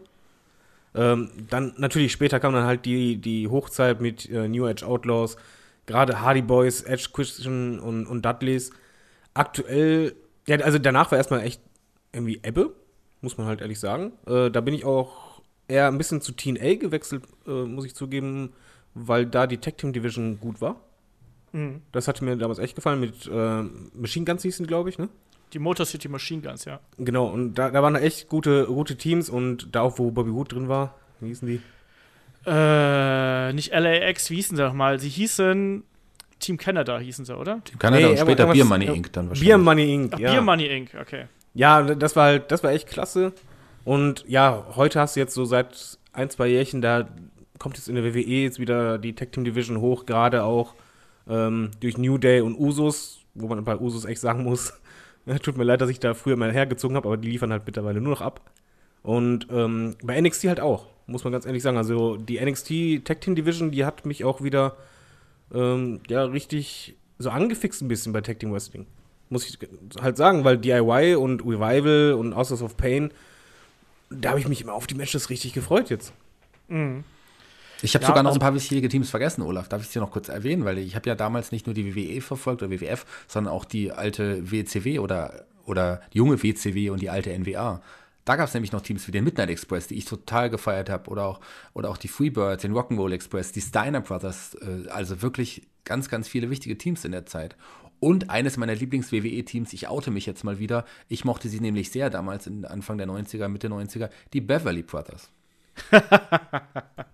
Ähm, dann natürlich später kam dann halt die, die Hochzeit mit äh, New Age Outlaws, gerade Hardy Boys, Edge Christian und, und Dudleys. Aktuell, ja, also danach war erstmal echt irgendwie Ebbe, muss man halt ehrlich sagen. Äh, da bin ich auch eher ein bisschen zu Teen A gewechselt, äh, muss ich zugeben, weil da die Tag Team Division gut war. Das hatte mir damals echt gefallen mit äh, Machine Guns hießen, glaube ich, ne? Die Motor City Machine Guns, ja. Genau, und da, da waren echt gute, gute Teams und da auch, wo Bobby Wood drin war, wie hießen die? Äh, nicht LAX, wie hießen sie doch mal? Sie hießen Team Canada, hießen sie, oder? Team Canada und aber später Beer Money Inc. dann wahrscheinlich. Beer Money Inc. Ach, ja. Beer Money Inc., okay. Ja, das war halt, das war echt klasse. Und ja, heute hast du jetzt so seit ein, zwei Jährchen, da kommt jetzt in der WWE jetzt wieder die Tag Team Division hoch, gerade auch ähm, durch New Day und Usos, wo man bei Usos echt sagen muss, tut mir leid, dass ich da früher mal hergezogen habe, aber die liefern halt mittlerweile nur noch ab. Und ähm, bei NXT halt auch, muss man ganz ehrlich sagen. Also die NXT Tag Team Division, die hat mich auch wieder ähm, ja richtig so angefixt ein bisschen bei Tag Team Wrestling. Muss ich halt sagen, weil DIY und Revival und Authors of Pain, da habe ich mich immer auf die Matches richtig gefreut jetzt. Ich habe Ja, sogar noch also- ein paar wichtige Teams vergessen, Olaf. Darf ich dir noch kurz erwähnen? Weil ich habe ja damals nicht nur die WWE verfolgt oder WWF, sondern auch die alte WCW oder, oder die junge WCW und die alte NWA. Da gab es nämlich noch Teams wie den Midnight Express, die ich total gefeiert habe, oder auch, oder auch die Freebirds, den Rock'n'Roll Express, die Steiner Brothers. Äh, also wirklich ganz, ganz viele wichtige Teams in der Zeit. Und eines meiner Lieblings-WWE-Teams, ich oute mich jetzt mal wieder, ich mochte sie nämlich sehr damals, in Anfang der 90er, Mitte 90er, die Beverly Brothers. Ach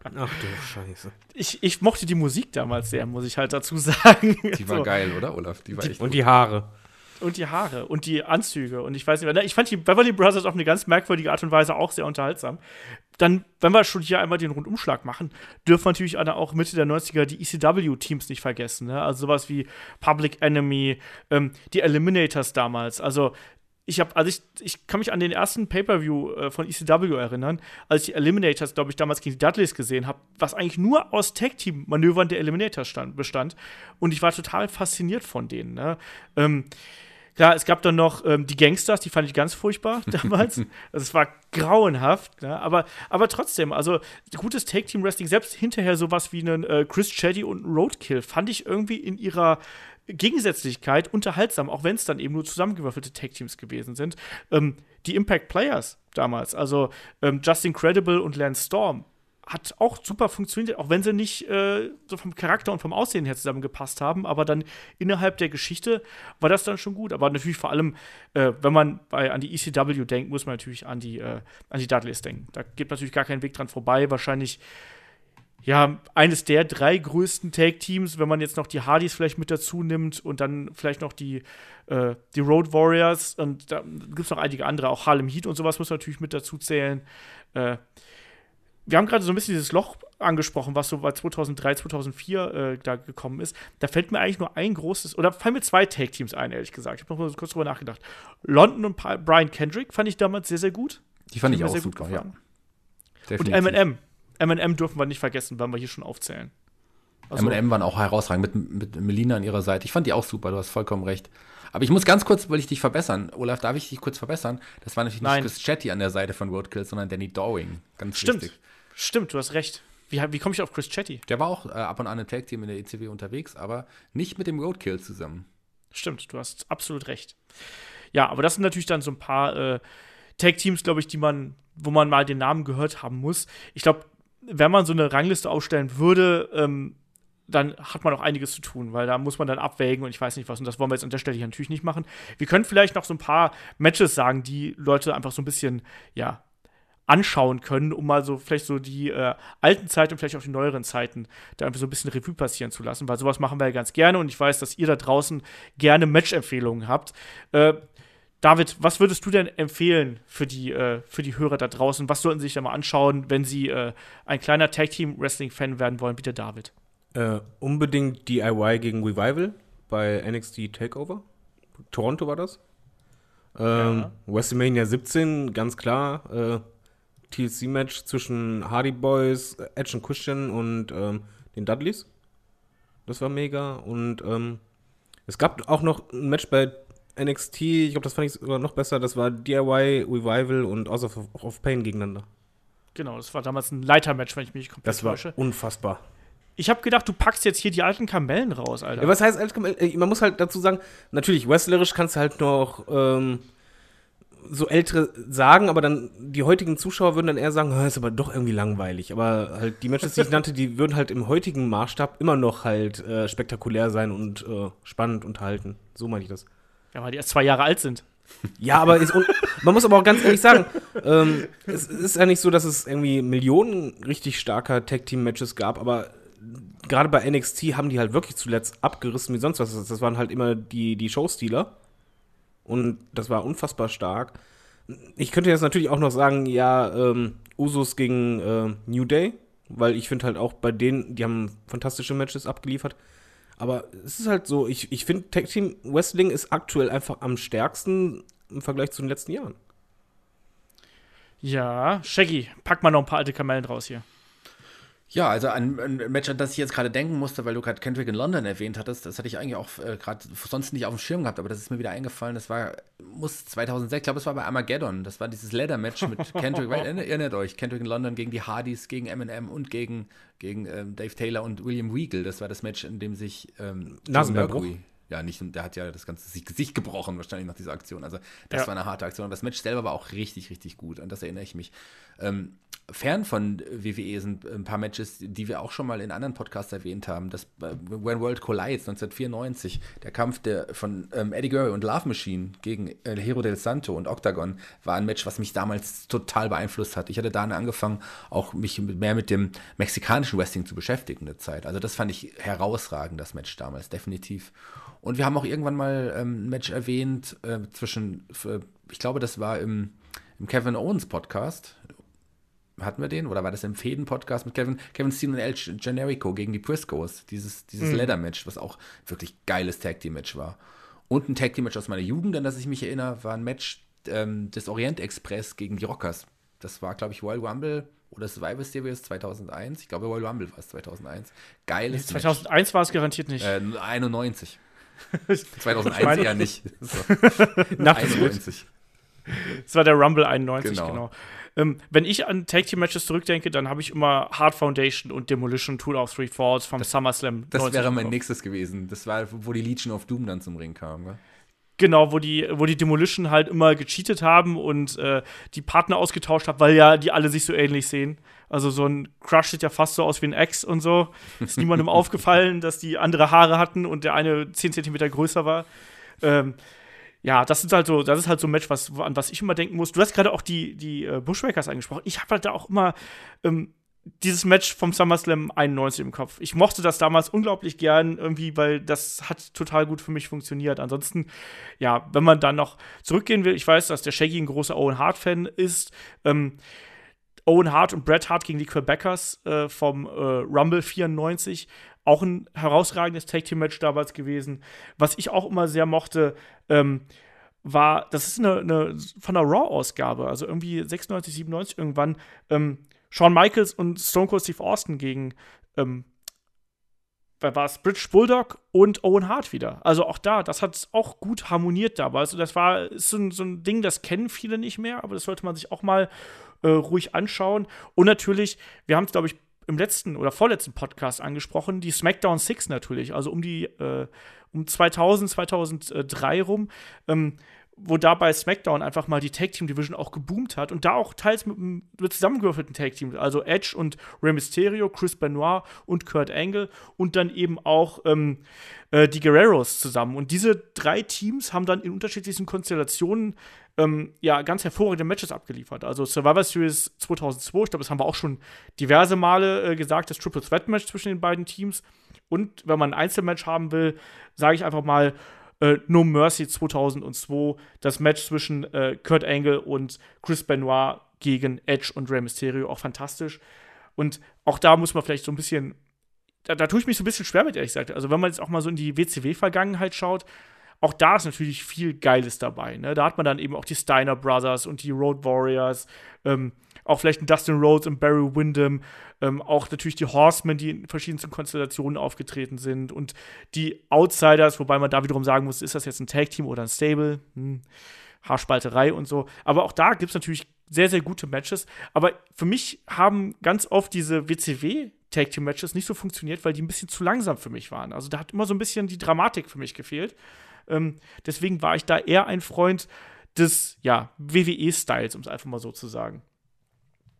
du Scheiße. Ich, ich mochte die Musik damals sehr, muss ich halt dazu sagen. Die war So. geil, oder, Olaf? Die war echt Und die Haare. Und die Haare und die Anzüge und ich weiß nicht mehr. Ich fand die Beverly Brothers auf eine ganz merkwürdige Art und Weise auch sehr unterhaltsam. Dann, wenn wir schon hier einmal den Rundumschlag machen, dürfen wir natürlich auch Mitte der 90er die ECW-Teams nicht vergessen. Ne? Also sowas wie Public Enemy, ähm, die Eliminators damals. Also ich habe, also ich, ich kann mich an den ersten Pay-Per-View äh, von ECW erinnern, als ich die Eliminators, glaube ich, damals gegen die Dudleys gesehen habe, was eigentlich nur aus Tag-Team-Manövern der Eliminators stand, bestand. Und ich war total fasziniert von denen. Ne? Ähm, Klar, es gab dann noch ähm, die Gangsters, die fand ich ganz furchtbar damals. also es war grauenhaft, ne? aber, aber trotzdem, also gutes Take-Team-Wrestling, selbst hinterher sowas wie einen äh, Chris Chetty und Roadkill, fand ich irgendwie in ihrer Gegensätzlichkeit unterhaltsam, auch wenn es dann eben nur zusammengewürfelte Tag-Teams gewesen sind. Ähm, die Impact Players damals, also ähm, Justin Credible und Lance Storm, hat auch super funktioniert, auch wenn sie nicht äh, so vom Charakter und vom Aussehen her zusammengepasst haben, aber dann innerhalb der Geschichte war das dann schon gut. Aber natürlich vor allem, äh, wenn man bei, an die ECW denkt, muss man natürlich an die, äh, an die Dudleys denken. Da gibt natürlich gar kein Weg dran vorbei. Wahrscheinlich ja, eines der drei größten Tag-Teams, wenn man jetzt noch die Hardys vielleicht mit dazu nimmt und dann vielleicht noch die, äh, die Road Warriors und da gibt es noch einige andere, auch Harlem Heat und sowas muss man natürlich mit dazu zählen. Äh, wir haben gerade so ein bisschen dieses Loch angesprochen, was so bei 2003, 2004 äh, da gekommen ist. Da fällt mir eigentlich nur ein großes, oder fallen mir zwei Tag-Teams ein, ehrlich gesagt. Ich habe noch mal kurz drüber nachgedacht. London und Pa- Brian Kendrick fand ich damals sehr, sehr gut. Die fand ich auch sehr gut super, ja. gefallen. Und. M&M. M&M dürfen wir nicht vergessen, wenn wir hier schon aufzählen. Also, M&M waren auch herausragend mit, mit Melina an ihrer Seite. Ich fand die auch super, du hast vollkommen recht. Aber ich muss ganz kurz, will ich dich verbessern. Olaf, darf ich dich kurz verbessern? Das war natürlich Nein. nicht Chris Chetty an der Seite von Roadkill, sondern Danny Dowing. Ganz Stimmt. wichtig. Stimmt, du hast recht. Wie, wie komme ich auf Chris Chetty? Der war auch äh, ab und an im Tag-Team in der ECW unterwegs, aber nicht mit dem Roadkill zusammen. Stimmt, du hast absolut recht. ja, aber das sind natürlich dann so ein paar äh, Tag-Teams, glaube ich, die man, wo man mal den Namen gehört haben muss. Ich glaube, wenn man so eine Rangliste aufstellen würde, ähm, dann hat man auch einiges zu tun, weil da muss man dann abwägen und ich weiß nicht was. Und das wollen wir jetzt an der Stelle hier natürlich nicht machen. Wir können vielleicht noch so ein paar Matches sagen, die Leute einfach so ein bisschen, ja, anschauen können, um mal so vielleicht so die äh, alten Zeiten und vielleicht auch die neueren Zeiten da einfach so ein bisschen Revue passieren zu lassen, weil sowas machen wir ja ganz gerne und ich weiß, dass ihr da draußen gerne Match-Empfehlungen habt. Äh, David, was würdest du denn empfehlen für die, äh, für die Hörer da draußen? Was sollten sie sich da mal anschauen, wenn sie äh, ein kleiner Tag-Team-Wrestling-Fan werden wollen? Bitte, David. Äh, unbedingt DIY gegen Revival bei NXT Takeover. Toronto war das. Ähm, ja. WrestleMania 17, ganz klar. Äh, TLC-Match zwischen Hardy Boys, Edge und Christian und ähm, den Dudleys. Das war mega. Und ähm, es gab auch noch ein Match bei NXT, ich glaube, das fand ich sogar noch besser. Das war DIY, Revival und House of, of Pain gegeneinander. Genau, das war damals ein Leitermatch, wenn ich mich komplett Das war täusche. unfassbar. Ich habe gedacht, du packst jetzt hier die alten Kamellen raus, Alter. Ja, was heißt alte Kamellen? Äh, man muss halt dazu sagen, natürlich, wrestlerisch kannst du halt noch ähm, so ältere sagen, aber dann die heutigen Zuschauer würden dann eher sagen, ist aber doch irgendwie langweilig. Aber halt die Matches, die ich nannte, die würden halt im heutigen Maßstab immer noch halt äh, spektakulär sein und äh, spannend unterhalten. So meine ich das. Ja, weil die erst zwei Jahre alt sind. Ja, aber ist, man muss aber auch ganz ehrlich sagen, ähm, es ist ja nicht so, dass es irgendwie Millionen richtig starker Tag-Team-Matches gab, aber gerade bei NXT haben die halt wirklich zuletzt abgerissen wie sonst was. Das waren halt immer die, die Showstealer. Und das war unfassbar stark. Ich könnte jetzt natürlich auch noch sagen, ja, ähm, Usos gegen äh, New Day, weil ich finde halt auch bei denen, die haben fantastische Matches abgeliefert. Aber es ist halt so, ich, ich finde, Tag Team Wrestling ist aktuell einfach am stärksten im Vergleich zu den letzten Jahren. Ja, Shaggy, pack mal noch ein paar alte Kamellen draus hier. Ja, also ein, ein, Match, an das ich jetzt gerade denken musste, weil du gerade Kendrick in London erwähnt hattest, das hatte ich eigentlich auch äh, gerade sonst nicht auf dem Schirm gehabt, aber das ist mir wieder eingefallen. Das war, muss 2006, ich glaube, es war bei Armageddon. Das war dieses Leather-Match mit Kendrick, weil, erinnert euch, Kendrick in London gegen die Hardys, gegen Eminem und gegen, gegen ähm, Dave Taylor und William Regal. Das war das Match, in dem sich ähm, Mercury ja, nicht, der hat ja das ganze Gesicht gebrochen, wahrscheinlich nach dieser Aktion. Also, das ja. war eine harte Aktion. Aber das Match selber war auch richtig, richtig gut. An das erinnere ich mich. Ähm, fern von WWE sind ein paar Matches, die wir auch schon mal in anderen Podcasts erwähnt haben. Das äh, When World Collides 1994, der Kampf der, von ähm, Eddie Guerrero und Love Machine gegen El Hero del Santo und Octagon war ein Match, was mich damals total beeinflusst hat. Ich hatte da angefangen, auch mich mehr mit dem mexikanischen Wrestling zu beschäftigen in der Zeit. Also das fand ich herausragend, das Match damals, definitiv. Und wir haben auch irgendwann mal ähm, ein Match erwähnt äh, zwischen, ich glaube, das war im, im Kevin Owens Podcast. Hatten wir den? Oder war das im Fäden-Podcast mit Kevin, Kevin Steen und El Generico gegen die Briscoes? Dieses, dieses mhm. Leather-Match, was auch wirklich geiles Tag-Team-Match war. Und ein Tag-Team-Match aus meiner Jugend, an das ich mich erinnere, war ein Match ähm, des Orient Express gegen die Rockers. Das war, glaube ich, Royal Rumble oder Survivor Series 2001. Ich glaube, Royal Rumble war es 2001. Geiles nee, 2001 Match. war es garantiert nicht. Äh, 91. 2001 meine, eher nicht. So. Nach 91. Das war der Rumble 91, genau. genau. Ähm, wenn ich an Tag Team Matches zurückdenke, dann habe ich immer Hard Foundation und Demolition Tool of Three Falls vom das, SummerSlam. Das wäre mein nächstes gewesen. Das war, wo die Legion of Doom dann zum Ring kam, oder? Genau, wo die, wo die Demolition halt immer gecheatet haben und äh, die Partner ausgetauscht haben, weil ja die alle sich so ähnlich sehen. Also so ein Crush sieht ja fast so aus wie ein Ex und so. Ist niemandem aufgefallen, dass die andere Haare hatten und der eine 10 cm größer war. Ähm, ja, das ist halt so, das ist halt so ein Match, was, an was ich immer denken muss. Du hast gerade auch die, die äh, Bushwhackers angesprochen. Ich habe halt da auch immer ähm, dieses Match vom SummerSlam 91 im Kopf. Ich mochte das damals unglaublich gern, irgendwie, weil das hat total gut für mich funktioniert. Ansonsten, ja, wenn man dann noch zurückgehen will, ich weiß, dass der Shaggy ein großer Owen Hart-Fan ist. Ähm, Owen Hart und Bret Hart gegen die Quebecers äh, vom äh, Rumble 94. Auch ein herausragendes Tag-Team-Match damals gewesen. Was ich auch immer sehr mochte, ähm, war, das ist eine, eine von der Raw-Ausgabe, also irgendwie 96, 97 irgendwann, ähm, Shawn Michaels und Stone Cold Steve Austin gegen, ähm, war es Bridge Bulldog und Owen Hart wieder. Also auch da, das hat auch gut harmoniert dabei. Also das war so ein, so ein Ding, das kennen viele nicht mehr, aber das sollte man sich auch mal äh, ruhig anschauen. Und natürlich, wir haben es, glaube ich, im letzten oder vorletzten Podcast angesprochen, die SmackDown 6 natürlich, also um die äh, um 2000, 2003 rum. Ähm, wo da bei SmackDown einfach mal die Tag Team Division auch geboomt hat und da auch teils mit, mit zusammengewürfelten Tag Team, also Edge und Rey Mysterio, Chris Benoit und Kurt Angle und dann eben auch ähm, äh, die Guerreros zusammen. Und diese drei Teams haben dann in unterschiedlichen Konstellationen ähm, ja ganz hervorragende Matches abgeliefert. Also Survivor Series 2002, ich glaube, das haben wir auch schon diverse Male äh, gesagt, das Triple Threat Match zwischen den beiden Teams. Und wenn man ein Einzelmatch haben will, sage ich einfach mal äh, No Mercy 2002, das Match zwischen äh, Kurt Angle und Chris Benoit gegen Edge und Rey Mysterio, auch fantastisch. Und auch da muss man vielleicht so ein bisschen, da, da tue ich mich so ein bisschen schwer mit, ehrlich gesagt. Also, wenn man jetzt auch mal so in die WCW-Vergangenheit schaut, auch da ist natürlich viel Geiles dabei. Ne? Da hat man dann eben auch die Steiner Brothers und die Road Warriors, ähm, auch vielleicht ein Dustin Rhodes und Barry Windham, ähm, auch natürlich die Horsemen, die in verschiedensten Konstellationen aufgetreten sind und die Outsiders, wobei man da wiederum sagen muss, ist das jetzt ein Tag-Team oder ein Stable? Hm. Haarspalterei und so. Aber auch da gibt es natürlich sehr, sehr gute Matches. Aber für mich haben ganz oft diese WCW Tag Team Matches nicht so funktioniert, weil die ein bisschen zu langsam für mich waren. Also da hat immer so ein bisschen die Dramatik für mich gefehlt. Ähm, deswegen war ich da eher ein Freund des ja, WWE-Styles, um es einfach mal so zu sagen.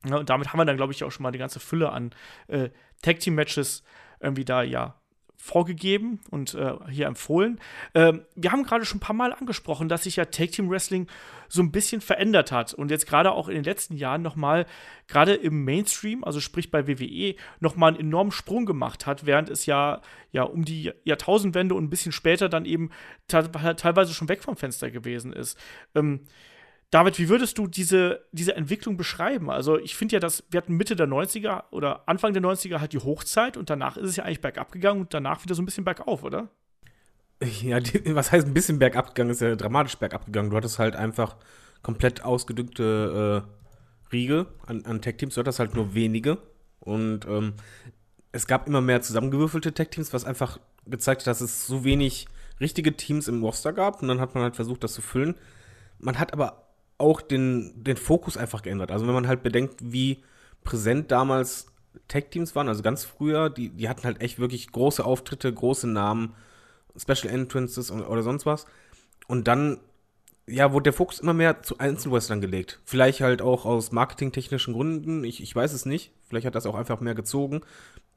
Ja, und damit haben wir dann, glaube ich, auch schon mal die ganze Fülle an äh, Tag Team Matches irgendwie da ja vorgegeben und äh, hier empfohlen. Ähm, wir haben gerade schon ein paar Mal angesprochen, dass sich ja Take Team Wrestling so ein bisschen verändert hat und jetzt gerade auch in den letzten Jahren nochmal, gerade im Mainstream, also sprich bei WWE, nochmal einen enormen Sprung gemacht hat, während es ja, ja um die Jahrtausendwende und ein bisschen später dann eben teilweise schon weg vom Fenster gewesen ist. Ähm, David, wie würdest du diese, diese Entwicklung beschreiben? Also, ich finde ja, dass wir hatten Mitte der 90er oder Anfang der 90er halt die Hochzeit und danach ist es ja eigentlich bergab gegangen und danach wieder so ein bisschen bergauf, oder? Ja, die, was heißt ein bisschen bergab gegangen? Ist ja dramatisch bergab gegangen. Du hattest halt einfach komplett ausgedückte äh, Riege an, an Tech-Teams. Du hattest halt nur wenige. Und ähm, es gab immer mehr zusammengewürfelte Tech-Teams, was einfach gezeigt hat, dass es so wenig richtige Teams im Roster gab. Und dann hat man halt versucht, das zu füllen. Man hat aber auch den, den Fokus einfach geändert. Also wenn man halt bedenkt, wie präsent damals Tech-Teams waren, also ganz früher, die, die hatten halt echt wirklich große Auftritte, große Namen, Special Entrances oder sonst was. Und dann, ja, wurde der Fokus immer mehr zu Einzelwestern gelegt. Vielleicht halt auch aus marketingtechnischen Gründen, ich, ich weiß es nicht. Vielleicht hat das auch einfach mehr gezogen.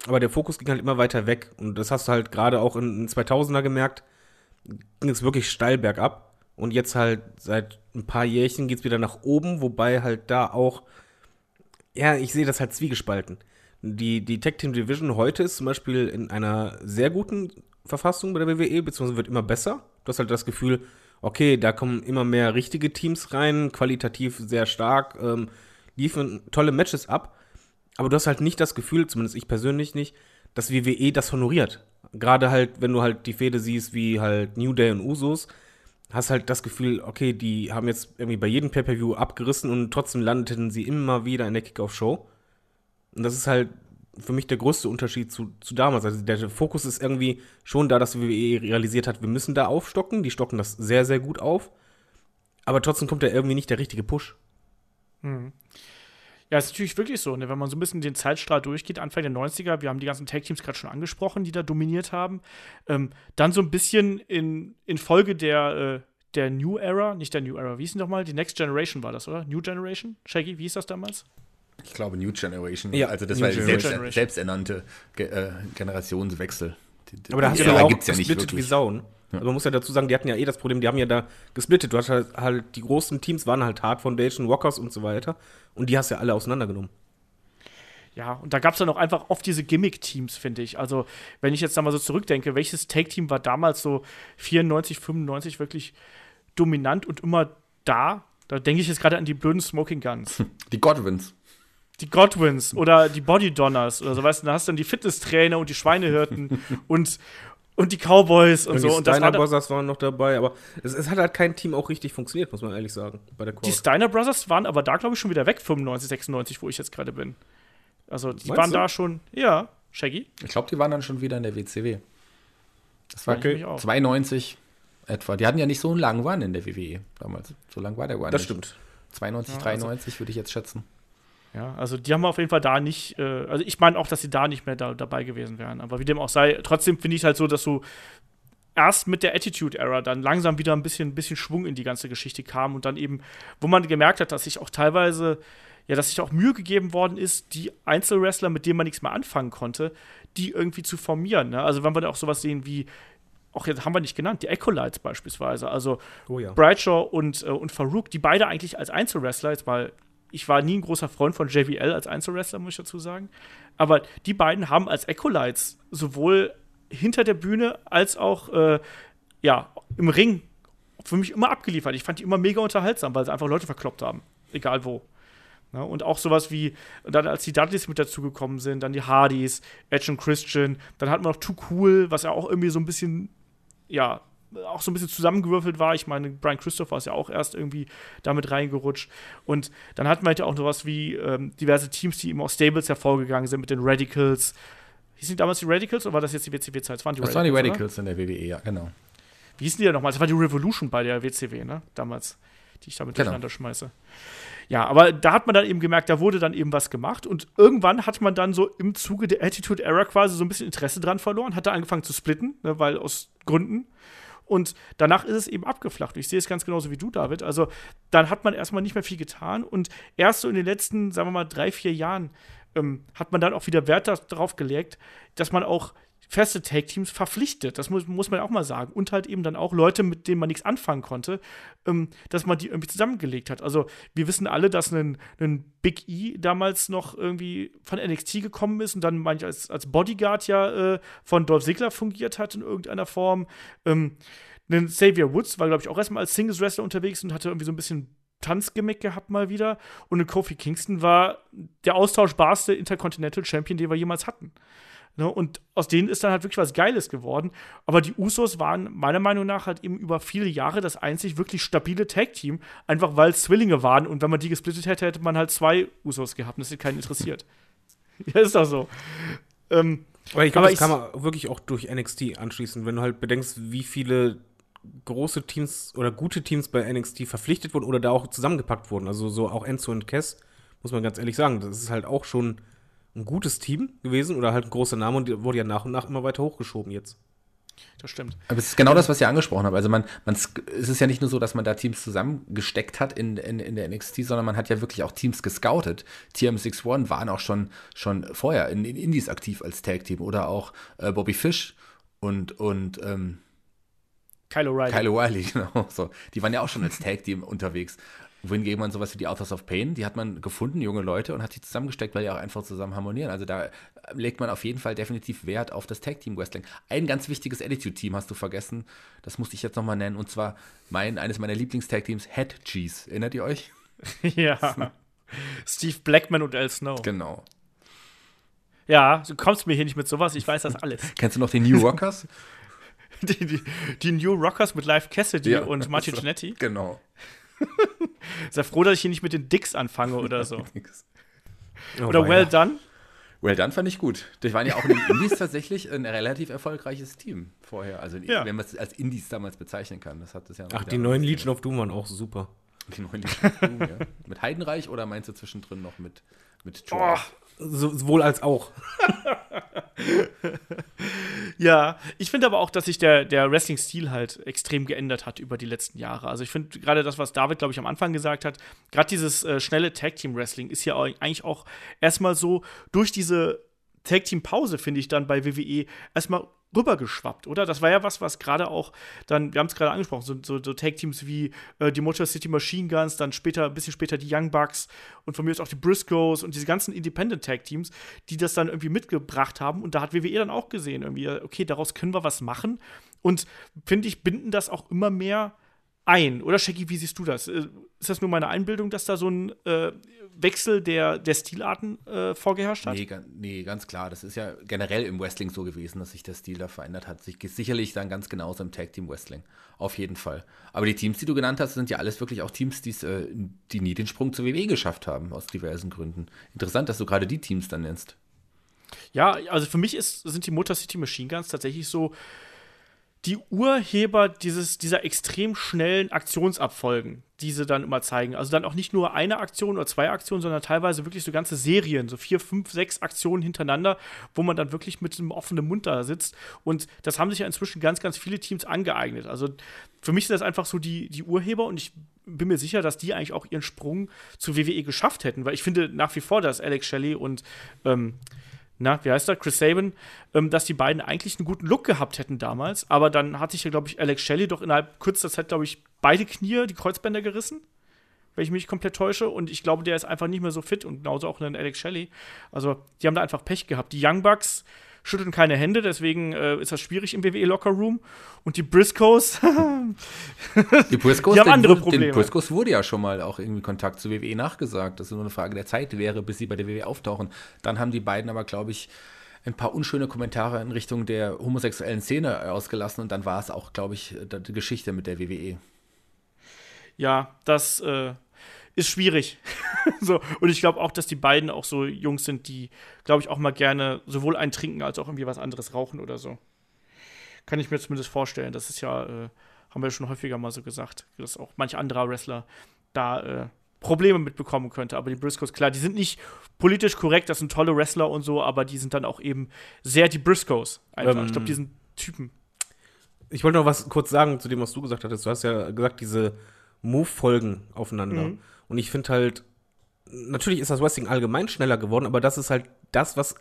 Aber der Fokus ging halt immer weiter weg. Und das hast du halt gerade auch in den 2000er gemerkt, ging es wirklich steil bergab. Und jetzt halt seit ein paar Jährchen geht es wieder nach oben, wobei halt da auch, ja, ich sehe das halt zwiegespalten. Die, die Tech Team Division heute ist zum Beispiel in einer sehr guten Verfassung bei der WWE, beziehungsweise wird immer besser. Du hast halt das Gefühl, okay, da kommen immer mehr richtige Teams rein, qualitativ sehr stark, ähm, liefern tolle Matches ab. Aber du hast halt nicht das Gefühl, zumindest ich persönlich nicht, dass WWE das honoriert. Gerade halt, wenn du halt die Fäde siehst, wie halt New Day und Usos, hast halt das Gefühl, okay, die haben jetzt irgendwie bei jedem Pay-Per-View abgerissen und trotzdem landeten sie immer wieder in der Kickoff-Show. Und das ist halt für mich der größte Unterschied zu, zu damals. Also der Fokus ist irgendwie schon da, dass WWE realisiert hat, wir müssen da aufstocken. Die stocken das sehr, sehr gut auf. Aber trotzdem kommt da irgendwie nicht der richtige Push. Hm. Ja, ist natürlich wirklich so, ne? wenn man so ein bisschen den Zeitstrahl durchgeht, Anfang der 90er, wir haben die ganzen Tag-Teams gerade schon angesprochen, die da dominiert haben. Ähm, dann so ein bisschen in, in Folge der, äh, der New Era, nicht der New Era, wie hieß denn nochmal? Die Next Generation war das, oder? New Generation? Shaggy, wie hieß das damals? Ich glaube New Generation. Ja, also das New war der Generation. selbst, selbsternannte Ge äh, Generationswechsel. Die- Aber da hast du ja Ära auch gibt's ja nicht gesplittet wie wirklich. Sauen. Also man muss ja dazu sagen, die hatten ja eh das Problem, die haben ja da gesplittet. Du hast halt, halt die großen Teams waren halt Hard Foundation, Walkers und so weiter. Und die hast du ja alle auseinandergenommen. Ja, und da gab es dann auch einfach oft diese Gimmick-Teams, finde ich. Also, wenn ich jetzt da mal so zurückdenke, welches Tag-Team war damals so 94, 95 wirklich dominant und immer da? Da denke ich jetzt gerade an die blöden Smoking Guns. Die Godwins. die Godwins oder die Body Donners oder so, weißt du, da hast du dann die Fitnesstrainer und die Schweinehirten und, und die Cowboys und, Und so. die Und das Steiner war Brothers waren noch dabei, aber es, es hat halt kein Team auch richtig funktioniert, muss man ehrlich sagen, bei der die Crowd. Steiner Brothers waren aber da, glaube ich, schon wieder weg, 95, 96, wo ich jetzt gerade bin. Also, die Meinst waren du? da schon, ja, Shaggy. Ich glaube, die waren dann schon wieder in der WCW. Das war auch. 92 etwa. Die hatten ja nicht so einen langen Run in der WWE damals. So lang war der Run Das nicht. stimmt. 92, Ja, also- 93 würde ich jetzt schätzen. Ja, also die haben auf jeden Fall da nicht, äh, also ich meine auch, dass sie da nicht mehr da, dabei gewesen wären. Aber wie dem auch sei, trotzdem finde ich es halt so, dass du erst mit der Attitude Era dann langsam wieder ein bisschen, ein bisschen Schwung in die ganze Geschichte kam und dann eben, wo man gemerkt hat, dass sich auch teilweise, ja, dass sich auch Mühe gegeben worden ist, die Einzelwrestler, mit denen man nichts mehr anfangen konnte, die irgendwie zu formieren. Ne? Also wenn wir da auch sowas sehen wie, auch jetzt haben wir nicht genannt, die Ecolites beispielsweise, also Oh ja. Brightshaw und, äh, und Farouk, die beide eigentlich als Einzelwrestler, jetzt mal, ich war nie ein großer Freund von JVL als Einzelwrestler, muss ich dazu sagen, aber die beiden haben als Ecolites sowohl hinter der Bühne als auch äh, ja, im Ring für mich immer abgeliefert. Ich fand die immer mega unterhaltsam, weil sie einfach Leute verkloppt haben, egal wo. Ne? Und auch sowas wie, dann als die Dudleys mit dazugekommen sind, dann die Hardys, Edge und Christian, dann hatten wir noch Too Cool, was ja auch irgendwie so ein bisschen, ja, auch so ein bisschen zusammengewürfelt war. Ich meine, Brian Christopher ist ja auch erst irgendwie damit reingerutscht. Und dann hatten wir halt auch sowas wie ähm, diverse Teams, die eben aus Stables hervorgegangen sind mit den Radicals. Hießen die damals die Radicals oder war das jetzt die WCW-Zeit? Das waren die Das waren die oder? Radicals in der WWE, ja, genau. Wie hießen die denn nochmal? Das war die Revolution bei der WCW, ne? Damals, die ich damit Genau. durcheinander schmeiße. Ja, aber da hat man dann eben gemerkt, da wurde dann eben was gemacht und irgendwann hat man dann so im Zuge der Attitude Era quasi so ein bisschen Interesse dran verloren, hat da angefangen zu splitten, ne, weil aus Gründen. Und danach ist es eben abgeflacht. Ich sehe es ganz genauso wie du, David. Also dann hat man erstmal nicht mehr viel getan und erst so in den letzten, sagen wir mal, drei, vier Jahren ähm, hat man dann auch wieder Wert da- darauf gelegt, dass man auch feste Tag-Teams verpflichtet. Das muss, muss man auch mal sagen. Und halt eben dann auch Leute, mit denen man nichts anfangen konnte, ähm, dass man die irgendwie zusammengelegt hat. Also wir wissen alle, dass ein, ein Big E damals noch irgendwie von NXT gekommen ist und dann manchmal als, als Bodyguard ja äh, von Dolph Ziggler fungiert hat in irgendeiner Form. Ähm, ein Xavier Woods war, glaube ich, auch erstmal als Singles-Wrestler unterwegs und hatte irgendwie so ein bisschen Tanzgimmick gehabt mal wieder. Und Kofi Kingston war der austauschbarste Intercontinental Champion, den wir jemals hatten. Ne, und aus denen ist dann halt wirklich was Geiles geworden. Aber die Usos waren meiner Meinung nach halt eben über viele Jahre das einzig wirklich stabile Tag-Team, einfach weil es Zwillinge waren. Und wenn man die gesplittet hätte, hätte man halt zwei Usos gehabt. Und das hätte keinen interessiert. ja, ist doch so. Ähm, Aber ich glaube, das kann man wirklich auch durch NXT anschließen, wenn du halt bedenkst, wie viele große Teams oder gute Teams bei NXT verpflichtet wurden oder da auch zusammengepackt wurden. Also so auch Enzo und Cass, muss man ganz ehrlich sagen. Das ist halt auch schon ein gutes Team gewesen oder halt ein großer Name und wurde ja nach und nach immer weiter hochgeschoben jetzt. das stimmt. Aber es ist genau das, was ich angesprochen habe. Also man, man, es ist ja nicht nur so, dass man da Teams zusammengesteckt hat in, in, in der NXT, sondern man hat ja wirklich auch Teams gescoutet. TM61 waren auch schon, schon vorher in, in Indies aktiv als Tag-Team oder auch äh, Bobby Fish und, und ähm, Kyle O'Reilly. Kyle O'Reilly, genau. So. Die waren ja auch schon als Tag-Team unterwegs. Wohingegen man sowas wie die Authors of Pain, die hat man gefunden, junge Leute, und hat die zusammengesteckt, weil die auch einfach zusammen harmonieren. Also da legt man auf jeden Fall definitiv Wert auf das Tag-Team-Wrestling. Ein ganz wichtiges Attitude-Team hast du vergessen, das musste ich jetzt nochmal nennen, und zwar mein, eines meiner Lieblings-Tag-Teams, Head Cheese. Erinnert ihr euch? ja. Steve Blackman und Al Snow. Genau. Ja, du kommst mir hier nicht mit sowas, ich weiß das alles. Kennst du noch den New Rockers? die, die, die New Rockers mit Live Cassidy Ja. und Martin Jannetty. genau. Sei froh, dass ich hier nicht mit den Dicks anfange oder so. Oh, Oder. Well Done. Well, dann fand ich gut. Die waren ja auch in den Indies tatsächlich ein relativ erfolgreiches Team vorher. Also, Ja. wenn man es als Indies damals bezeichnen kann. Das hat das ja Ach, die neuen Legion of Doom waren auch super. Die neuen Legion of Doom, ja. Mit Heidenreich oder meinst du zwischendrin noch mit, mit Troy? Oh, sowohl als auch. Ja, ich finde aber auch, dass sich der, der Wrestling-Stil halt extrem geändert hat über die letzten Jahre. Also ich finde gerade das, was David, glaube ich, am Anfang gesagt hat, gerade dieses äh, schnelle Tag-Team-Wrestling ist ja eigentlich auch erstmal so durch diese Tag-Team-Pause, finde ich, dann bei WWE erstmal rübergeschwappt, oder? Das war ja was, was gerade auch dann, wir haben es gerade angesprochen, so, so, so Tag-Teams wie äh, die Motor City Machine Guns, dann später, ein bisschen später die Young Bucks und von mir aus auch die Briscoes und diese ganzen Independent-Tag-Teams, die das dann irgendwie mitgebracht haben. Und da hat WWE dann auch gesehen, irgendwie, okay, daraus können wir was machen. Und finde ich, binden das auch immer mehr ein. Oder Shaggy, wie siehst du das? Äh, Ist das nur meine Einbildung, dass da so ein äh, Wechsel der, der Stilarten äh, vorgeherrscht hat? Nee, nee, ganz klar. Das ist ja generell im Wrestling so gewesen, dass sich der Stil da verändert hat. Sich, sicherlich dann ganz genauso im Tag Team Wrestling. Auf jeden Fall. Aber die Teams, die du genannt hast, sind ja alles wirklich auch Teams, äh, die nie den Sprung zur WWE geschafft haben, aus diversen Gründen. Interessant, dass du gerade die Teams dann nennst. Ja, also für mich ist, sind die Motor City Machine Guns tatsächlich so die Urheber dieses, dieser extrem schnellen Aktionsabfolgen, diese dann immer zeigen. Also dann auch nicht nur eine Aktion oder zwei Aktionen, sondern teilweise wirklich so ganze Serien, so vier, fünf, sechs Aktionen hintereinander, wo man dann wirklich mit einem offenen Mund da sitzt. Und das haben sich ja inzwischen ganz, ganz viele Teams angeeignet. Also für mich sind das einfach so die, die Urheber und ich bin mir sicher, dass die eigentlich auch ihren Sprung zu WWE geschafft hätten, weil ich finde nach wie vor, dass Alex Shelley und ähm, na, wie heißt er, Chris Sabin, ähm, dass die beiden eigentlich einen guten Look gehabt hätten damals. Aber dann hat sich ja, glaube ich, Alex Shelley doch innerhalb kürzester Zeit, glaube ich, beide Knie, die Kreuzbänder gerissen. Wenn ich mich komplett täusche. Und ich glaube, der ist einfach nicht mehr so fit und genauso auch ein Alex Shelley. Also, die haben da einfach Pech gehabt. Die Young Bucks schütteln keine Hände, deswegen äh, ist das schwierig im WWE Locker Room. Und die Briscoes, die Briscoes, die haben andere Probleme. Den Briscoes wurde ja schon mal auch irgendwie Kontakt zu WWE nachgesagt, dass es nur eine Frage der Zeit wäre, bis sie bei der WWE auftauchen. Dann haben die beiden aber, glaube ich, ein paar unschöne Kommentare in Richtung der homosexuellen Szene ausgelassen und dann war es auch, glaube ich, die Geschichte mit der WWE. Ja, das äh, ist schwierig. so, und ich glaube auch, dass die beiden auch so Jungs sind, die, glaube ich, auch mal gerne sowohl ein trinken als auch irgendwie was anderes rauchen oder so. Kann ich mir zumindest vorstellen. Das ist ja, äh, haben wir schon häufiger mal so gesagt, dass auch manch anderer Wrestler da äh, Probleme mitbekommen könnte. Aber die Briscoes, klar, die sind nicht politisch korrekt, das sind tolle Wrestler und so, aber die sind dann auch eben sehr die Briscoes. Einfach. Ähm, ich glaube, die sind Typen. Ich wollte noch was kurz sagen zu dem, was du gesagt hattest. Du hast ja gesagt, diese Move-Folgen aufeinander. Mhm. Und ich finde halt, natürlich ist das Wrestling allgemein schneller geworden, aber das ist halt das, was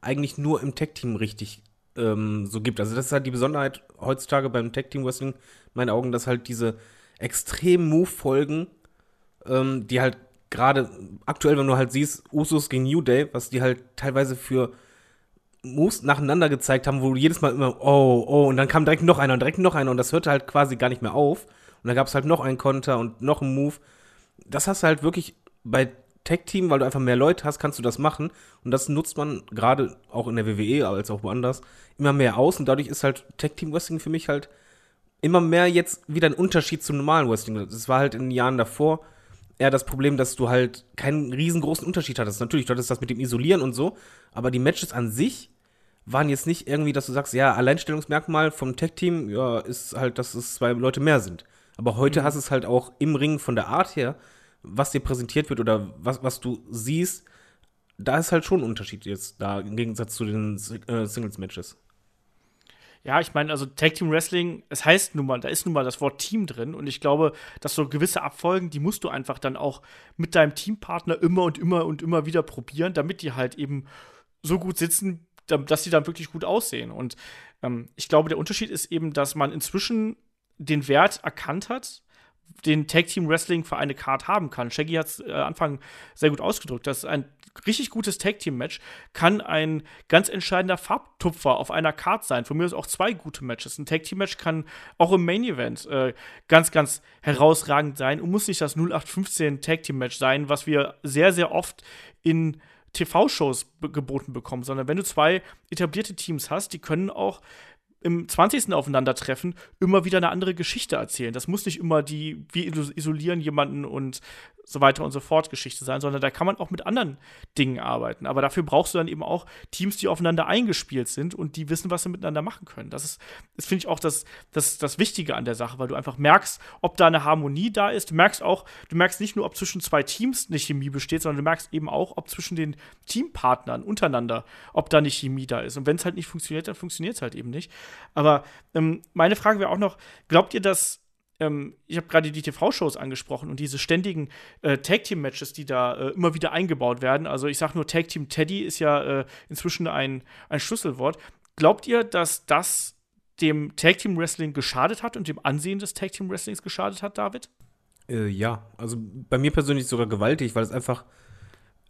eigentlich nur im Tag-Team richtig ähm, so gibt. Also das ist halt die Besonderheit heutzutage beim Tag-Team-Wrestling, in meinen Augen, dass halt diese extremen Move-Folgen, ähm, die halt gerade aktuell, wenn du halt siehst, Usos gegen New Day, was die halt teilweise für Moves nacheinander gezeigt haben, wo jedes Mal immer, oh, oh, und dann kam direkt noch einer und direkt noch einer und das hörte halt quasi gar nicht mehr auf. Und dann gab es halt noch einen Konter und noch einen Move das hast du halt wirklich bei Tech-Team, weil du einfach mehr Leute hast, kannst du das machen. Und das nutzt man gerade auch in der WWE, als auch woanders, immer mehr aus. Und dadurch ist halt Tech-Team-Wrestling für mich halt immer mehr jetzt wieder ein Unterschied zum normalen Wrestling. Das war halt in den Jahren davor eher das Problem, dass du halt keinen riesengroßen Unterschied hattest. Natürlich, du hattest das mit dem Isolieren und so, aber die Matches an sich waren jetzt nicht irgendwie, dass du sagst, ja, Alleinstellungsmerkmal vom Tech-Team, ja, ist halt, dass es zwei Leute mehr sind. Aber heute mhm. hast es halt auch im Ring von der Art her, was dir präsentiert wird oder was, was du siehst, da ist halt schon ein Unterschied jetzt da im Gegensatz zu den äh, Singles-Matches. Ja, ich meine, also Tag Team Wrestling, es heißt nun mal, da ist nun mal das Wort Team drin und ich glaube, dass so gewisse Abfolgen, die musst du einfach dann auch mit deinem Teampartner immer und immer und immer wieder probieren, damit die halt eben so gut sitzen, dass sie dann wirklich gut aussehen. Und ähm, ich glaube, der Unterschied ist eben, dass man inzwischen den Wert erkannt hat, den Tag Team Wrestling für eine Card haben kann. Shaggy hat es äh, Anfang sehr gut ausgedrückt. dass ein richtig gutes Tag Team Match kann ein ganz entscheidender Farbtupfer auf einer Card sein. Von mir ist auch zwei gute Matches. Ein Tag Team Match kann auch im Main Event äh, ganz, ganz herausragend sein und muss nicht das 0815 Tag Team Match sein, was wir sehr, sehr oft in TV-Shows geboten bekommen, sondern wenn du zwei etablierte Teams hast, die können auch im 20. Aufeinandertreffen immer wieder eine andere Geschichte erzählen. Das muss nicht immer die, wir isolieren jemanden und so weiter und so fort Geschichte sein, sondern da kann man auch mit anderen Dingen arbeiten. Aber dafür brauchst du dann eben auch Teams, die aufeinander eingespielt sind und die wissen, was sie miteinander machen können. Das ist, das finde ich auch das, das, das Wichtige an der Sache, weil du einfach merkst, ob da eine Harmonie da ist. Du merkst auch, du merkst nicht nur, ob zwischen zwei Teams eine Chemie besteht, sondern du merkst eben auch, ob zwischen den Teampartnern untereinander, ob da eine Chemie da ist. Und wenn es halt nicht funktioniert, dann funktioniert es halt eben nicht. Aber ähm, meine Frage wäre auch noch, glaubt ihr, dass ähm, ich habe gerade die TV-Shows angesprochen und diese ständigen äh, Tag-Team-Matches, die da äh, immer wieder eingebaut werden. Also ich sage nur Tag-Team Teddy ist ja äh, inzwischen ein, ein Schlüsselwort. Glaubt ihr, dass das dem Tag-Team-Wrestling geschadet hat und dem Ansehen des Tag-Team-Wrestlings geschadet hat, David? Äh, ja, also bei mir persönlich sogar gewaltig, weil es einfach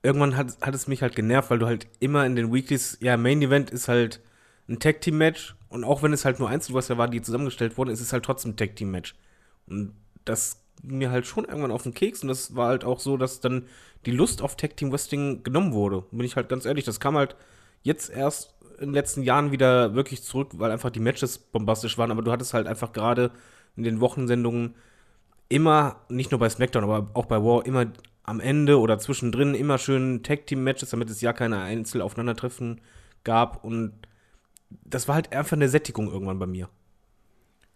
irgendwann hat, hat es mich halt genervt, weil du halt immer in den Weeklies, ja, Main Event ist halt ein Tag-Team-Match und auch wenn es halt nur Einzelwrestler war, die zusammengestellt wurden, ist es halt trotzdem ein Tag-Team-Match. Und das ging mir halt schon irgendwann auf den Keks und das war halt auch so, dass dann die Lust auf Tag Team Wrestling genommen wurde. Bin ich halt ganz ehrlich, das kam halt jetzt erst in den letzten Jahren wieder wirklich zurück, weil einfach die Matches bombastisch waren, aber du hattest halt einfach gerade in den Wochensendungen immer, nicht nur bei SmackDown, aber auch bei War, immer am Ende oder zwischendrin immer schön Tag Team Matches, damit es ja keine Einzelaufeinandertreffen gab und das war halt einfach eine Sättigung irgendwann bei mir.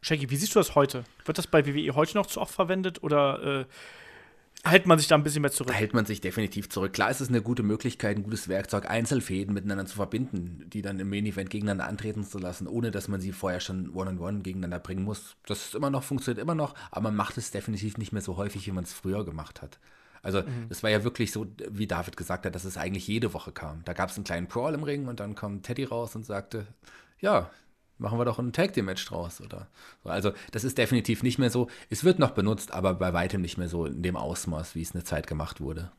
Shaggy, wie siehst du das heute? Wird das bei WWE heute noch zu oft verwendet oder äh, hält man sich da ein bisschen mehr zurück? Da hält man sich definitiv zurück. Klar ist es eine gute Möglichkeit, ein gutes Werkzeug, Einzelfäden miteinander zu verbinden, die dann im Main Event gegeneinander antreten zu lassen, ohne dass man sie vorher schon One-on-One -on -one gegeneinander bringen muss. Das ist immer noch, funktioniert immer noch, aber man macht es definitiv nicht mehr so häufig, wie man es früher gemacht hat. Also mhm. das war ja wirklich so, wie David gesagt hat, dass es eigentlich jede Woche kam. Da gab es einen kleinen Brawl im Ring und dann kommt Teddy raus und sagte, ja, machen wir doch ein Tag Team Match draus oder? So. also das ist definitiv nicht mehr so. Es wird noch benutzt aber bei weitem nicht mehr so in dem Ausmaß wie es eine Zeit gemacht wurde.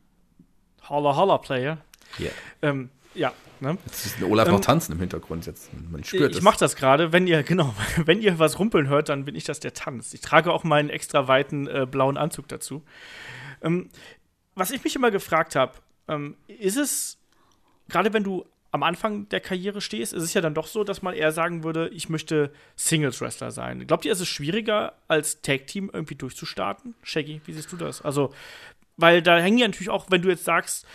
Holla holla Player. Yeah. ähm, ja ne? jetzt ist Olaf ähm, noch tanzen im Hintergrund jetzt. Man spürt ich mache das gerade. Wenn ihr genau wenn ihr was rumpeln hört dann bin ich das der tanzt. Ich trage auch meinen extra weiten äh, blauen Anzug dazu. Ähm, was ich mich immer gefragt habe ähm, ist es gerade wenn du am Anfang der Karriere stehst, ist es ja dann doch so, dass man eher sagen würde, ich möchte Singles-Wrestler sein. Glaubt ihr, ist es schwieriger, als Tag-Team irgendwie durchzustarten? Shaggy, wie siehst du das? Also, weil da hängen ja natürlich auch, wenn du jetzt sagst,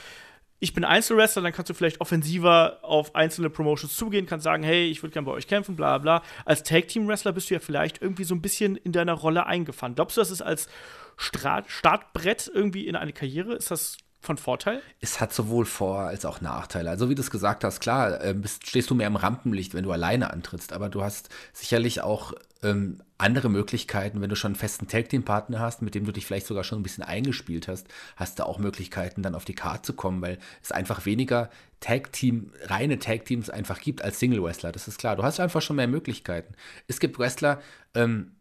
ich bin Einzelwrestler, dann kannst du vielleicht offensiver auf einzelne Promotions zugehen, kannst sagen, hey, ich würde gerne bei euch kämpfen, bla bla. Als Tag-Team-Wrestler bist du ja vielleicht irgendwie so ein bisschen in deiner Rolle eingefahren. Glaubst du, das ist als Startbrett irgendwie in eine Karriere? Ist das von Vorteil? Es hat sowohl Vor- als auch Nachteile. Also wie du es gesagt hast, klar, äh, bist, stehst du mehr im Rampenlicht, wenn du alleine antrittst, aber du hast sicherlich auch ähm, andere Möglichkeiten, wenn du schon einen festen Tag-Team-Partner hast, mit dem du dich vielleicht sogar schon ein bisschen eingespielt hast, hast du auch Möglichkeiten, dann auf die Karte zu kommen, weil es einfach weniger Tag-Team, reine Tag-Teams einfach gibt als Single-Wrestler. Das ist klar. Du hast einfach schon mehr Möglichkeiten. Es gibt Wrestler, ähm,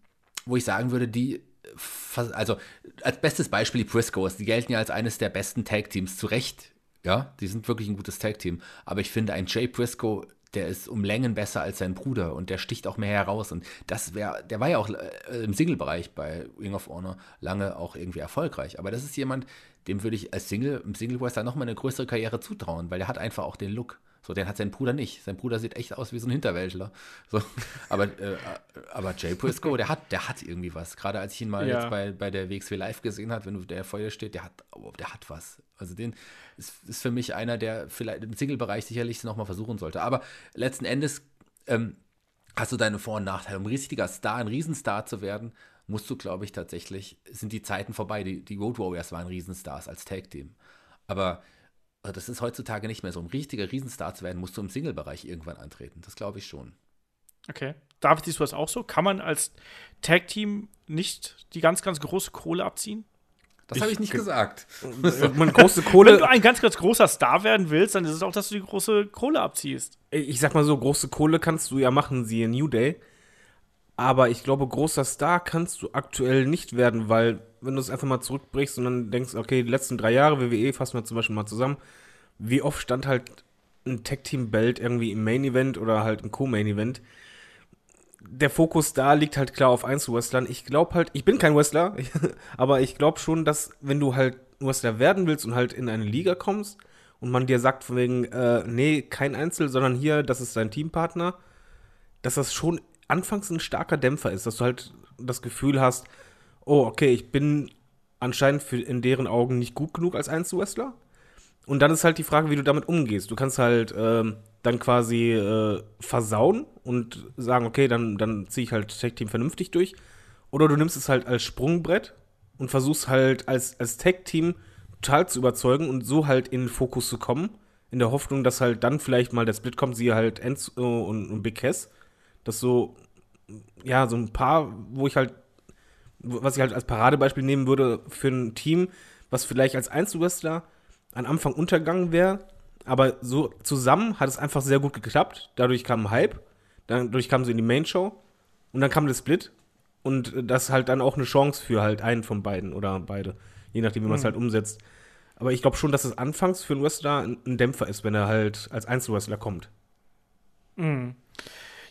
wo ich sagen würde, die also als bestes Beispiel die Briscoes, die gelten ja als eines der besten Tag-Teams, zu Recht. Ja, die sind wirklich ein gutes Tag-Team. Aber ich finde, ein Jay Briscoe, der ist um Längen besser als sein Bruder und der sticht auch mehr heraus. Und das wäre, der war ja auch äh, im Single-Bereich bei Ring of Honor lange auch irgendwie erfolgreich. Aber das ist jemand, dem würde ich als Single, im Single-Wrestler nochmal eine größere Karriere zutrauen, weil der hat einfach auch den Look. So, den hat sein Bruder nicht. Sein Bruder sieht echt aus wie so ein Hinterwäldler. So, aber, äh, aber Jay Briscoe, der hat, der hat irgendwie was. Gerade als ich ihn mal ja. jetzt bei, bei der WXW Live gesehen habe, wenn der vor dir steht, der hat, oh, der hat was. Also den ist, ist für mich einer, der vielleicht im Single-Bereich sicherlich nochmal versuchen sollte. Aber letzten Endes ähm, hast du deine Vor- und Nachteile. Um ein richtiger Star, ein Riesenstar zu werden, musst du, glaube ich, tatsächlich, sind die Zeiten vorbei. Die, die Road Warriors waren Riesenstars als Tag-Team. Aber das ist heutzutage nicht mehr so. Um richtiger Riesenstar zu werden, musst du im Single-Bereich irgendwann antreten. Das glaube ich schon. Okay. David, siehst du das auch so? Kann man als Tag-Team nicht die ganz, ganz große Kohle abziehen? Das habe ich nicht gesagt. Man große Kohle. Wenn du ein ganz, ganz großer Star werden willst, dann ist es auch, dass du die große Kohle abziehst. Ich sag mal so, große Kohle kannst du ja machen, siehe New Day. Aber ich glaube, großer Star kannst du aktuell nicht werden, weil wenn du es einfach mal zurückbrichst und dann denkst, okay, die letzten drei Jahre WWE fassen wir zum Beispiel mal zusammen, wie oft stand halt ein Tag-Team-Belt irgendwie im Main-Event oder halt im Co-Main-Event? Der Fokus da liegt halt klar auf Einzelwrestlern. Ich glaube halt, ich bin kein Wrestler, aber ich glaube schon, dass wenn du halt Wrestler werden willst und halt in eine Liga kommst und man dir sagt von wegen, äh, nee, kein Einzel, sondern hier, das ist dein Teampartner, dass das schon anfangs ein starker Dämpfer ist, dass du halt das Gefühl hast, oh, okay, ich bin anscheinend für, in deren Augen nicht gut genug als Einzelwrestler. Und dann ist halt die Frage, wie du damit umgehst. Du kannst halt ähm, dann quasi äh, versauen und sagen, okay, dann, dann ziehe ich halt Tag-Team vernünftig durch. Oder du nimmst es halt als Sprungbrett und versuchst halt als, als Tag-Team total zu überzeugen und so halt in den Fokus zu kommen. In der Hoffnung, dass halt dann vielleicht mal der Split kommt, siehe halt Enzo und, und Big Cass dass so, ja, so ein paar, wo ich halt, was ich halt als Paradebeispiel nehmen würde für ein Team, was vielleicht als Einzelwrestler am Anfang untergegangen wäre, aber so zusammen hat es einfach sehr gut geklappt. Dadurch kam ein Hype, dadurch kamen sie in die Main Show und dann kam der Split und das ist halt dann auch eine Chance für halt einen von beiden oder beide, je nachdem, wie man es mhm. halt umsetzt. Aber ich glaube schon, dass es anfangs für einen Wrestler ein Dämpfer ist, wenn er halt als Einzelwrestler kommt. Mhm.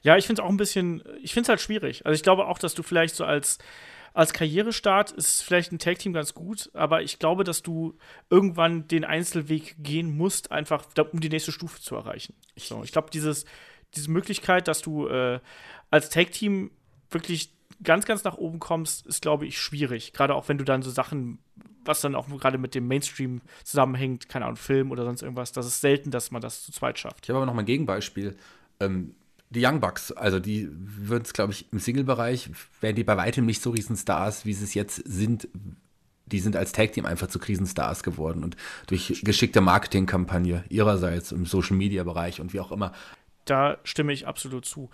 Ja, ich finde es auch ein bisschen, ich finde es halt schwierig. Also ich glaube auch, dass du vielleicht so als, als Karrierestart ist vielleicht ein Tag-Team ganz gut, aber ich glaube, dass du irgendwann den Einzelweg gehen musst, einfach um die nächste Stufe zu erreichen. So, ich glaube, dieses, diese Möglichkeit, dass du äh, als Tag-Team wirklich ganz, ganz nach oben kommst, ist, glaube ich, schwierig. Gerade auch wenn du dann so Sachen, was dann auch gerade mit dem Mainstream zusammenhängt, keine Ahnung, Film oder sonst irgendwas, das ist selten, dass man das zu zweit schafft. Ich habe aber noch mal ein Gegenbeispiel. Ähm, Die Young Bucks, also die würden es, glaube ich, im Single-Bereich, wären die bei weitem nicht so Riesenstars, wie sie es jetzt sind. Die sind als Tag-Team einfach zu Krisenstars geworden und durch geschickte Marketingkampagne ihrerseits im Social-Media-Bereich und wie auch immer. Da stimme ich absolut zu.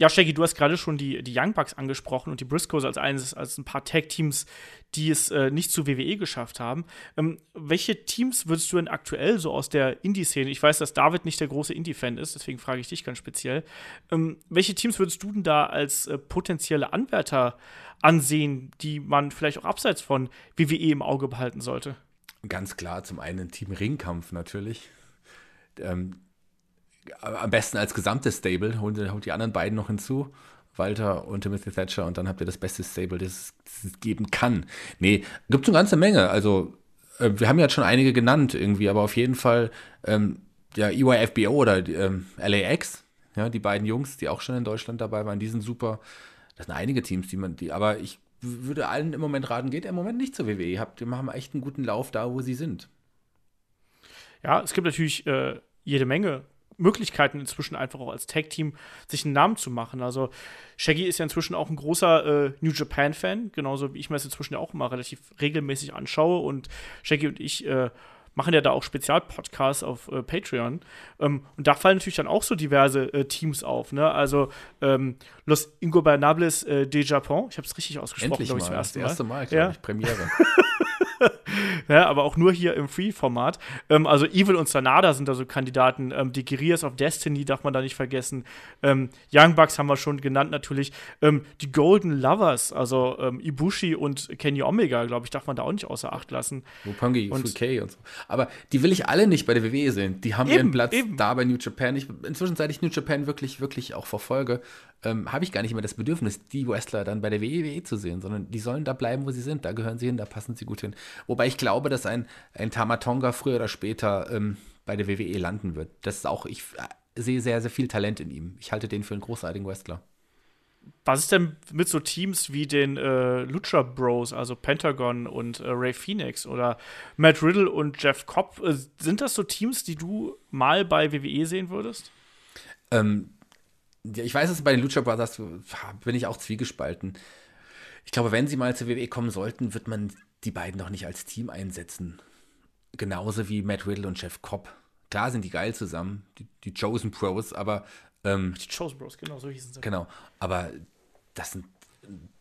Ja, Shaggy, du hast gerade schon die, die Young Bucks angesprochen und die Briscoes als eines, als ein paar Tag-Teams, die es äh, nicht zu WWE geschafft haben. Ähm, welche Teams würdest du denn aktuell so aus der Indie-Szene, ich weiß, dass David nicht der große Indie-Fan ist, deswegen frage ich dich ganz speziell, ähm, welche Teams würdest du denn da als äh, potenzielle Anwärter ansehen, die man vielleicht auch abseits von WWE im Auge behalten sollte? Ganz klar, zum einen Team Ringkampf natürlich. Ähm, am besten als gesamtes Stable, holt, holt die anderen beiden noch hinzu. Walter und Timothy Thatcher und dann habt ihr das beste Stable, das es geben kann. Nee, gibt es eine ganze Menge. Also, äh, wir haben ja schon einige genannt irgendwie, aber auf jeden Fall ähm, ja, EYFBO oder ähm, LAX, ja, die beiden Jungs, die auch schon in Deutschland dabei waren, die sind super. Das sind einige Teams, die man, die, aber ich würde allen im Moment raten, geht im Moment nicht zur WWE. Habt, die machen echt einen guten Lauf da, wo sie sind. Ja, es gibt natürlich äh, jede Menge Möglichkeiten inzwischen einfach auch als Tag-Team sich einen Namen zu machen. Also Shaggy ist ja inzwischen auch ein großer äh, New Japan-Fan, genauso wie ich mir das inzwischen auch immer relativ regelmäßig anschaue. Und Shaggy und ich äh, machen ja da auch Spezialpodcasts auf äh, Patreon. Ähm, und da fallen natürlich dann auch so diverse äh, Teams auf. Ne? Also ähm, Los Ingobernables äh, de Japon, ich habe es richtig ausgesprochen, glaube ich, zum ersten Mal. Das erste Mal, glaube ja. ich, Premiere. ja, aber auch nur hier im Free-Format. Ähm, also Evil und Sanada sind da so Kandidaten. Ähm, die Guerrillas of Destiny darf man da nicht vergessen. Ähm, Young Bucks haben wir schon genannt natürlich. Ähm, die Golden Lovers, also ähm, Ibushi und Kenny Omega, glaube ich, darf man da auch nicht außer Acht lassen. Roppongi, und, und so. Aber die will ich alle nicht bei der WWE sehen. Die haben eben, ihren Platz eben. da bei New Japan. Ich, inzwischen, seit ich New Japan wirklich, wirklich auch verfolge, ähm, habe ich gar nicht mehr das Bedürfnis, die Wrestler dann bei der WWE zu sehen, sondern die sollen da bleiben, wo sie sind. Da gehören sie hin, da passen sie gut hin. Wobei ich glaube, dass ein, ein Tamatonga früher oder später ähm, bei der WWE landen wird. Das ist auch, ich äh, sehe sehr, sehr viel Talent in ihm. Ich halte den für einen großartigen Wrestler. Was ist denn mit so Teams wie den äh, Lucha Bros, also Pentagon und äh, Ray Phoenix oder Matt Riddle und Jeff Cobb? Äh, sind das so Teams, die du mal bei WWE sehen würdest? Ähm, ich weiß, dass bei den Lucha Brothers bin ich auch zwiegespalten. Ich glaube, wenn sie mal zur WWE kommen sollten, wird man die beiden noch nicht als Team einsetzen. Genauso wie Matt Riddle und Jeff Cobb. Klar sind die geil zusammen, die, die Chosen Pros, aber. Ähm, die Chosen Bros, genau, so hießen sie. Genau, aber das sind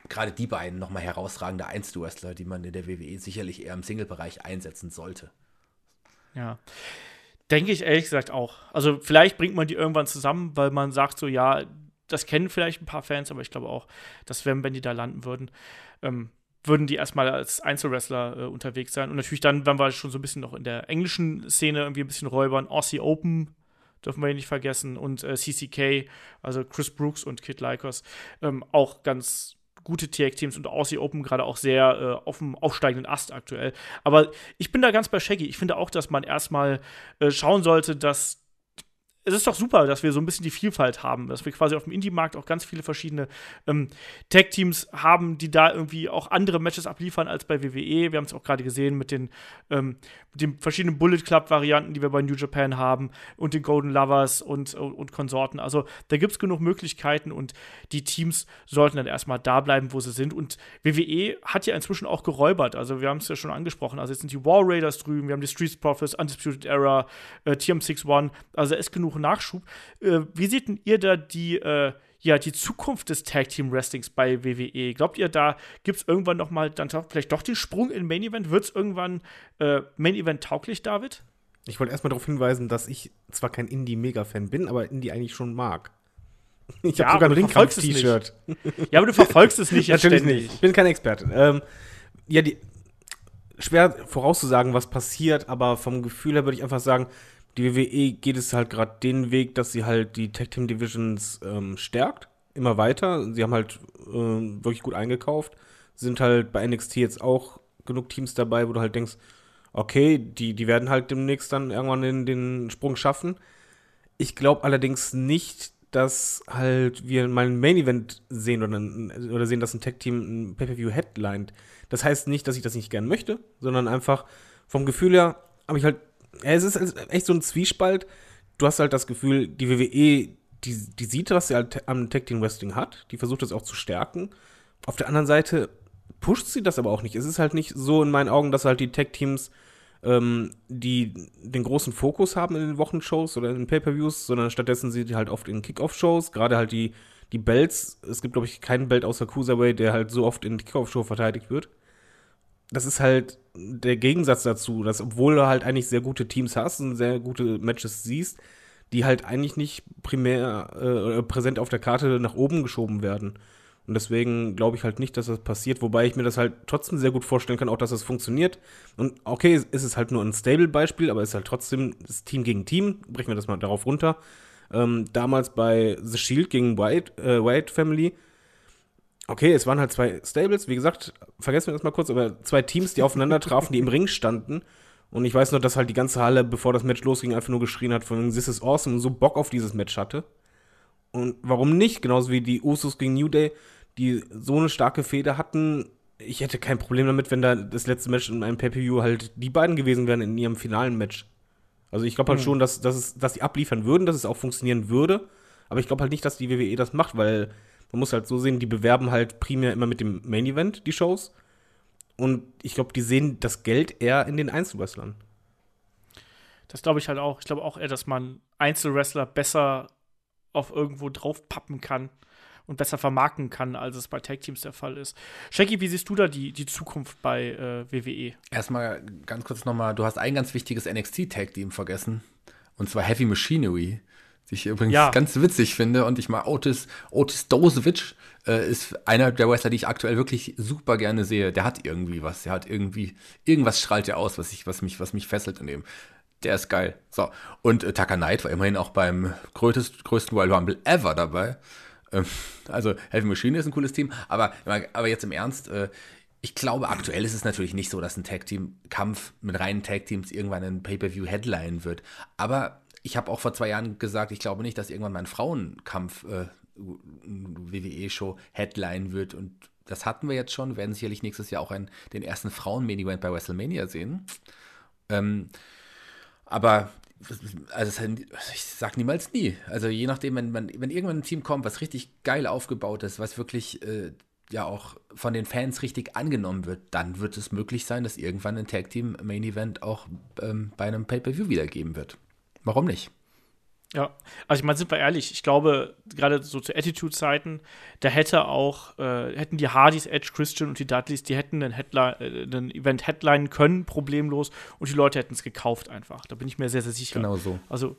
gerade die beiden nochmal herausragende Einzelwrestler, die man in der WWE sicherlich eher im Single-Bereich einsetzen sollte. Ja. Denke ich ehrlich gesagt auch. Also vielleicht bringt man die irgendwann zusammen, weil man sagt so, ja, das kennen vielleicht ein paar Fans, aber ich glaube auch, dass wenn, wenn die da landen würden, ähm, würden die erstmal als Einzelwrestler äh, unterwegs sein. Und natürlich dann, wenn wir schon so ein bisschen noch in der englischen Szene irgendwie ein bisschen räubern, Aussie Open dürfen wir nicht vergessen und äh, CCK, also Chris Brooks und Kid Lycos, ähm, auch ganz gute TX-Teams und Aussie Open gerade auch sehr äh, auf dem aufsteigenden Ast aktuell. Aber ich bin da ganz bei Shaggy. Ich finde auch, dass man erstmal äh, schauen sollte, dass es ist doch super, dass wir so ein bisschen die Vielfalt haben, dass wir quasi auf dem Indie-Markt auch ganz viele verschiedene ähm, Tag-Teams haben, die da irgendwie auch andere Matches abliefern als bei WWE. Wir haben es auch gerade gesehen mit den, ähm, mit den verschiedenen Bullet Club-Varianten, die wir bei New Japan haben und den Golden Lovers und, und, und Konsorten. Also da gibt es genug Möglichkeiten und die Teams sollten dann erstmal da bleiben, wo sie sind. Und WWE hat ja inzwischen auch geräubert. Also wir haben es ja schon angesprochen. Also jetzt sind die War Raiders drüben, wir haben die Street Profits, Undisputed Era, äh, TM61. Also da ist genug Nachschub. Äh, wie seht denn ihr da die, äh, ja, die Zukunft des Tag Team Wrestlings bei WWE? Glaubt ihr, da gibt es irgendwann noch mal dann vielleicht doch den Sprung in Main Event? Wird es irgendwann äh, Main Event tauglich, David? Ich wollte erstmal darauf hinweisen, dass ich zwar kein Indie-Mega-Fan bin, aber Indie eigentlich schon mag. Ich ja, habe sogar ein Ringkampf-T-Shirt. Ja, aber du verfolgst es nicht Natürlich ständig. nicht. Ich bin kein Experte. Ähm, ja, die, schwer vorauszusagen, was passiert, aber vom Gefühl her würde ich einfach sagen, die WWE geht es halt gerade den Weg, dass sie halt die Tag Team Divisions ähm, stärkt, immer weiter. Sie haben halt äh, wirklich gut eingekauft, sind halt bei NXT jetzt auch genug Teams dabei, wo du halt denkst, okay, die, die werden halt demnächst dann irgendwann den, den Sprung schaffen. Ich glaube allerdings nicht, dass halt wir mal ein Main Event sehen oder, oder sehen, dass ein Tag Team ein Pay-Per-View headlined. Das heißt nicht, dass ich das nicht gern möchte, sondern einfach vom Gefühl her habe ich halt es ist echt so ein Zwiespalt. Du hast halt das Gefühl, die WWE die, die sieht, was sie halt am Tag Team Wrestling hat, die versucht das auch zu stärken. Auf der anderen Seite pusht sie das aber auch nicht. Es ist halt nicht so in meinen Augen, dass halt die Tag Teams ähm, die den großen Fokus haben in den Wochenshows oder in den Pay-Per-Views, sondern stattdessen sind die halt oft in Kickoff-Shows, gerade halt die, die Belts. Es gibt, glaube ich, keinen Belt außer Cruiserweight, der halt so oft in Kickoff-Show verteidigt wird. Das ist halt der Gegensatz dazu, dass obwohl du halt eigentlich sehr gute Teams hast und sehr gute Matches siehst, die halt eigentlich nicht primär äh, präsent auf der Karte nach oben geschoben werden. Und deswegen glaube ich halt nicht, dass das passiert, wobei ich mir das halt trotzdem sehr gut vorstellen kann, auch dass das funktioniert. Und okay, ist es halt nur ein Stable-Beispiel, aber es ist halt trotzdem das Team gegen Team. Brechen wir das mal darauf runter. Ähm, damals bei The Shield gegen White, äh, White Family. Okay, es waren halt zwei Stables, wie gesagt, vergessen wir das mal kurz, aber zwei Teams, die aufeinander trafen, die im Ring standen. Und ich weiß noch, dass halt die ganze Halle, bevor das Match losging, einfach nur geschrien hat von This is awesome und so Bock auf dieses Match hatte. Und warum nicht? Genauso wie die Usos gegen New Day die so eine starke Feder hatten, ich hätte kein Problem damit, wenn da das letzte Match in einem Pay-Per-View halt die beiden gewesen wären in ihrem finalen Match. Also ich glaube halt mhm. schon, dass, dass, es, dass sie abliefern würden, dass es auch funktionieren würde. Aber ich glaube halt nicht, dass die WWE das macht, weil man muss halt so sehen, die bewerben halt primär immer mit dem Main Event die Shows. Und ich glaube, die sehen das Geld eher in den Einzelwrestlern. Das glaube ich halt auch. Ich glaube auch eher, dass man Einzelwrestler besser auf irgendwo draufpappen kann und besser vermarkten kann, als es bei Tag Teams der Fall ist. Shaggy, wie siehst du da die, die Zukunft bei äh, WWE? Erstmal ganz kurz nochmal, du hast ein ganz wichtiges NXT-Tag Team vergessen. Und zwar Heavy Machinery. Die ich übrigens ja. ganz witzig finde. Und ich mal Otis, Otis Dosevich äh, ist einer der Wrestler, die ich aktuell wirklich super gerne sehe. Der hat irgendwie was. Der hat irgendwie, irgendwas strahlt er aus, was, ich, was, mich, was mich fesselt in dem. Der ist geil. So. Und äh, Tucker Knight war immerhin auch beim größten, größten Royal Rumble ever dabei. Ähm, also Heavy Machine ist ein cooles Team, aber, aber jetzt im Ernst, äh, ich glaube, aktuell ist es natürlich nicht so, dass ein Tag-Team-Kampf mit reinen Tag-Teams irgendwann ein Pay-Per-View-Headline wird. Aber ich habe auch vor zwei Jahren gesagt, ich glaube nicht, dass irgendwann mal ein Frauenkampf äh, WWE-Show Headline wird. Und das hatten wir jetzt schon. Wir werden sicherlich nächstes Jahr auch einen, den ersten Frauen-Main-Event bei WrestleMania sehen. Ähm, aber also ich sag niemals nie. Also je nachdem, wenn, man, wenn irgendwann ein Team kommt, was richtig geil aufgebaut ist, was wirklich äh, ja auch von den Fans richtig angenommen wird, dann wird es möglich sein, dass irgendwann ein Tag Team Main Event auch ähm, bei einem Pay-Per-View wiedergeben wird. Warum nicht? Ja, also ich meine, sind wir ehrlich, ich glaube, gerade so zu Attitude-Zeiten, da hätte auch, äh, hätten die Hardys, Edge, Christian und die Dudleys, die hätten ein, Headline, äh, ein Event headline können, problemlos, und die Leute hätten es gekauft einfach. Da bin ich mir sehr, sehr sicher. Genau so. Also,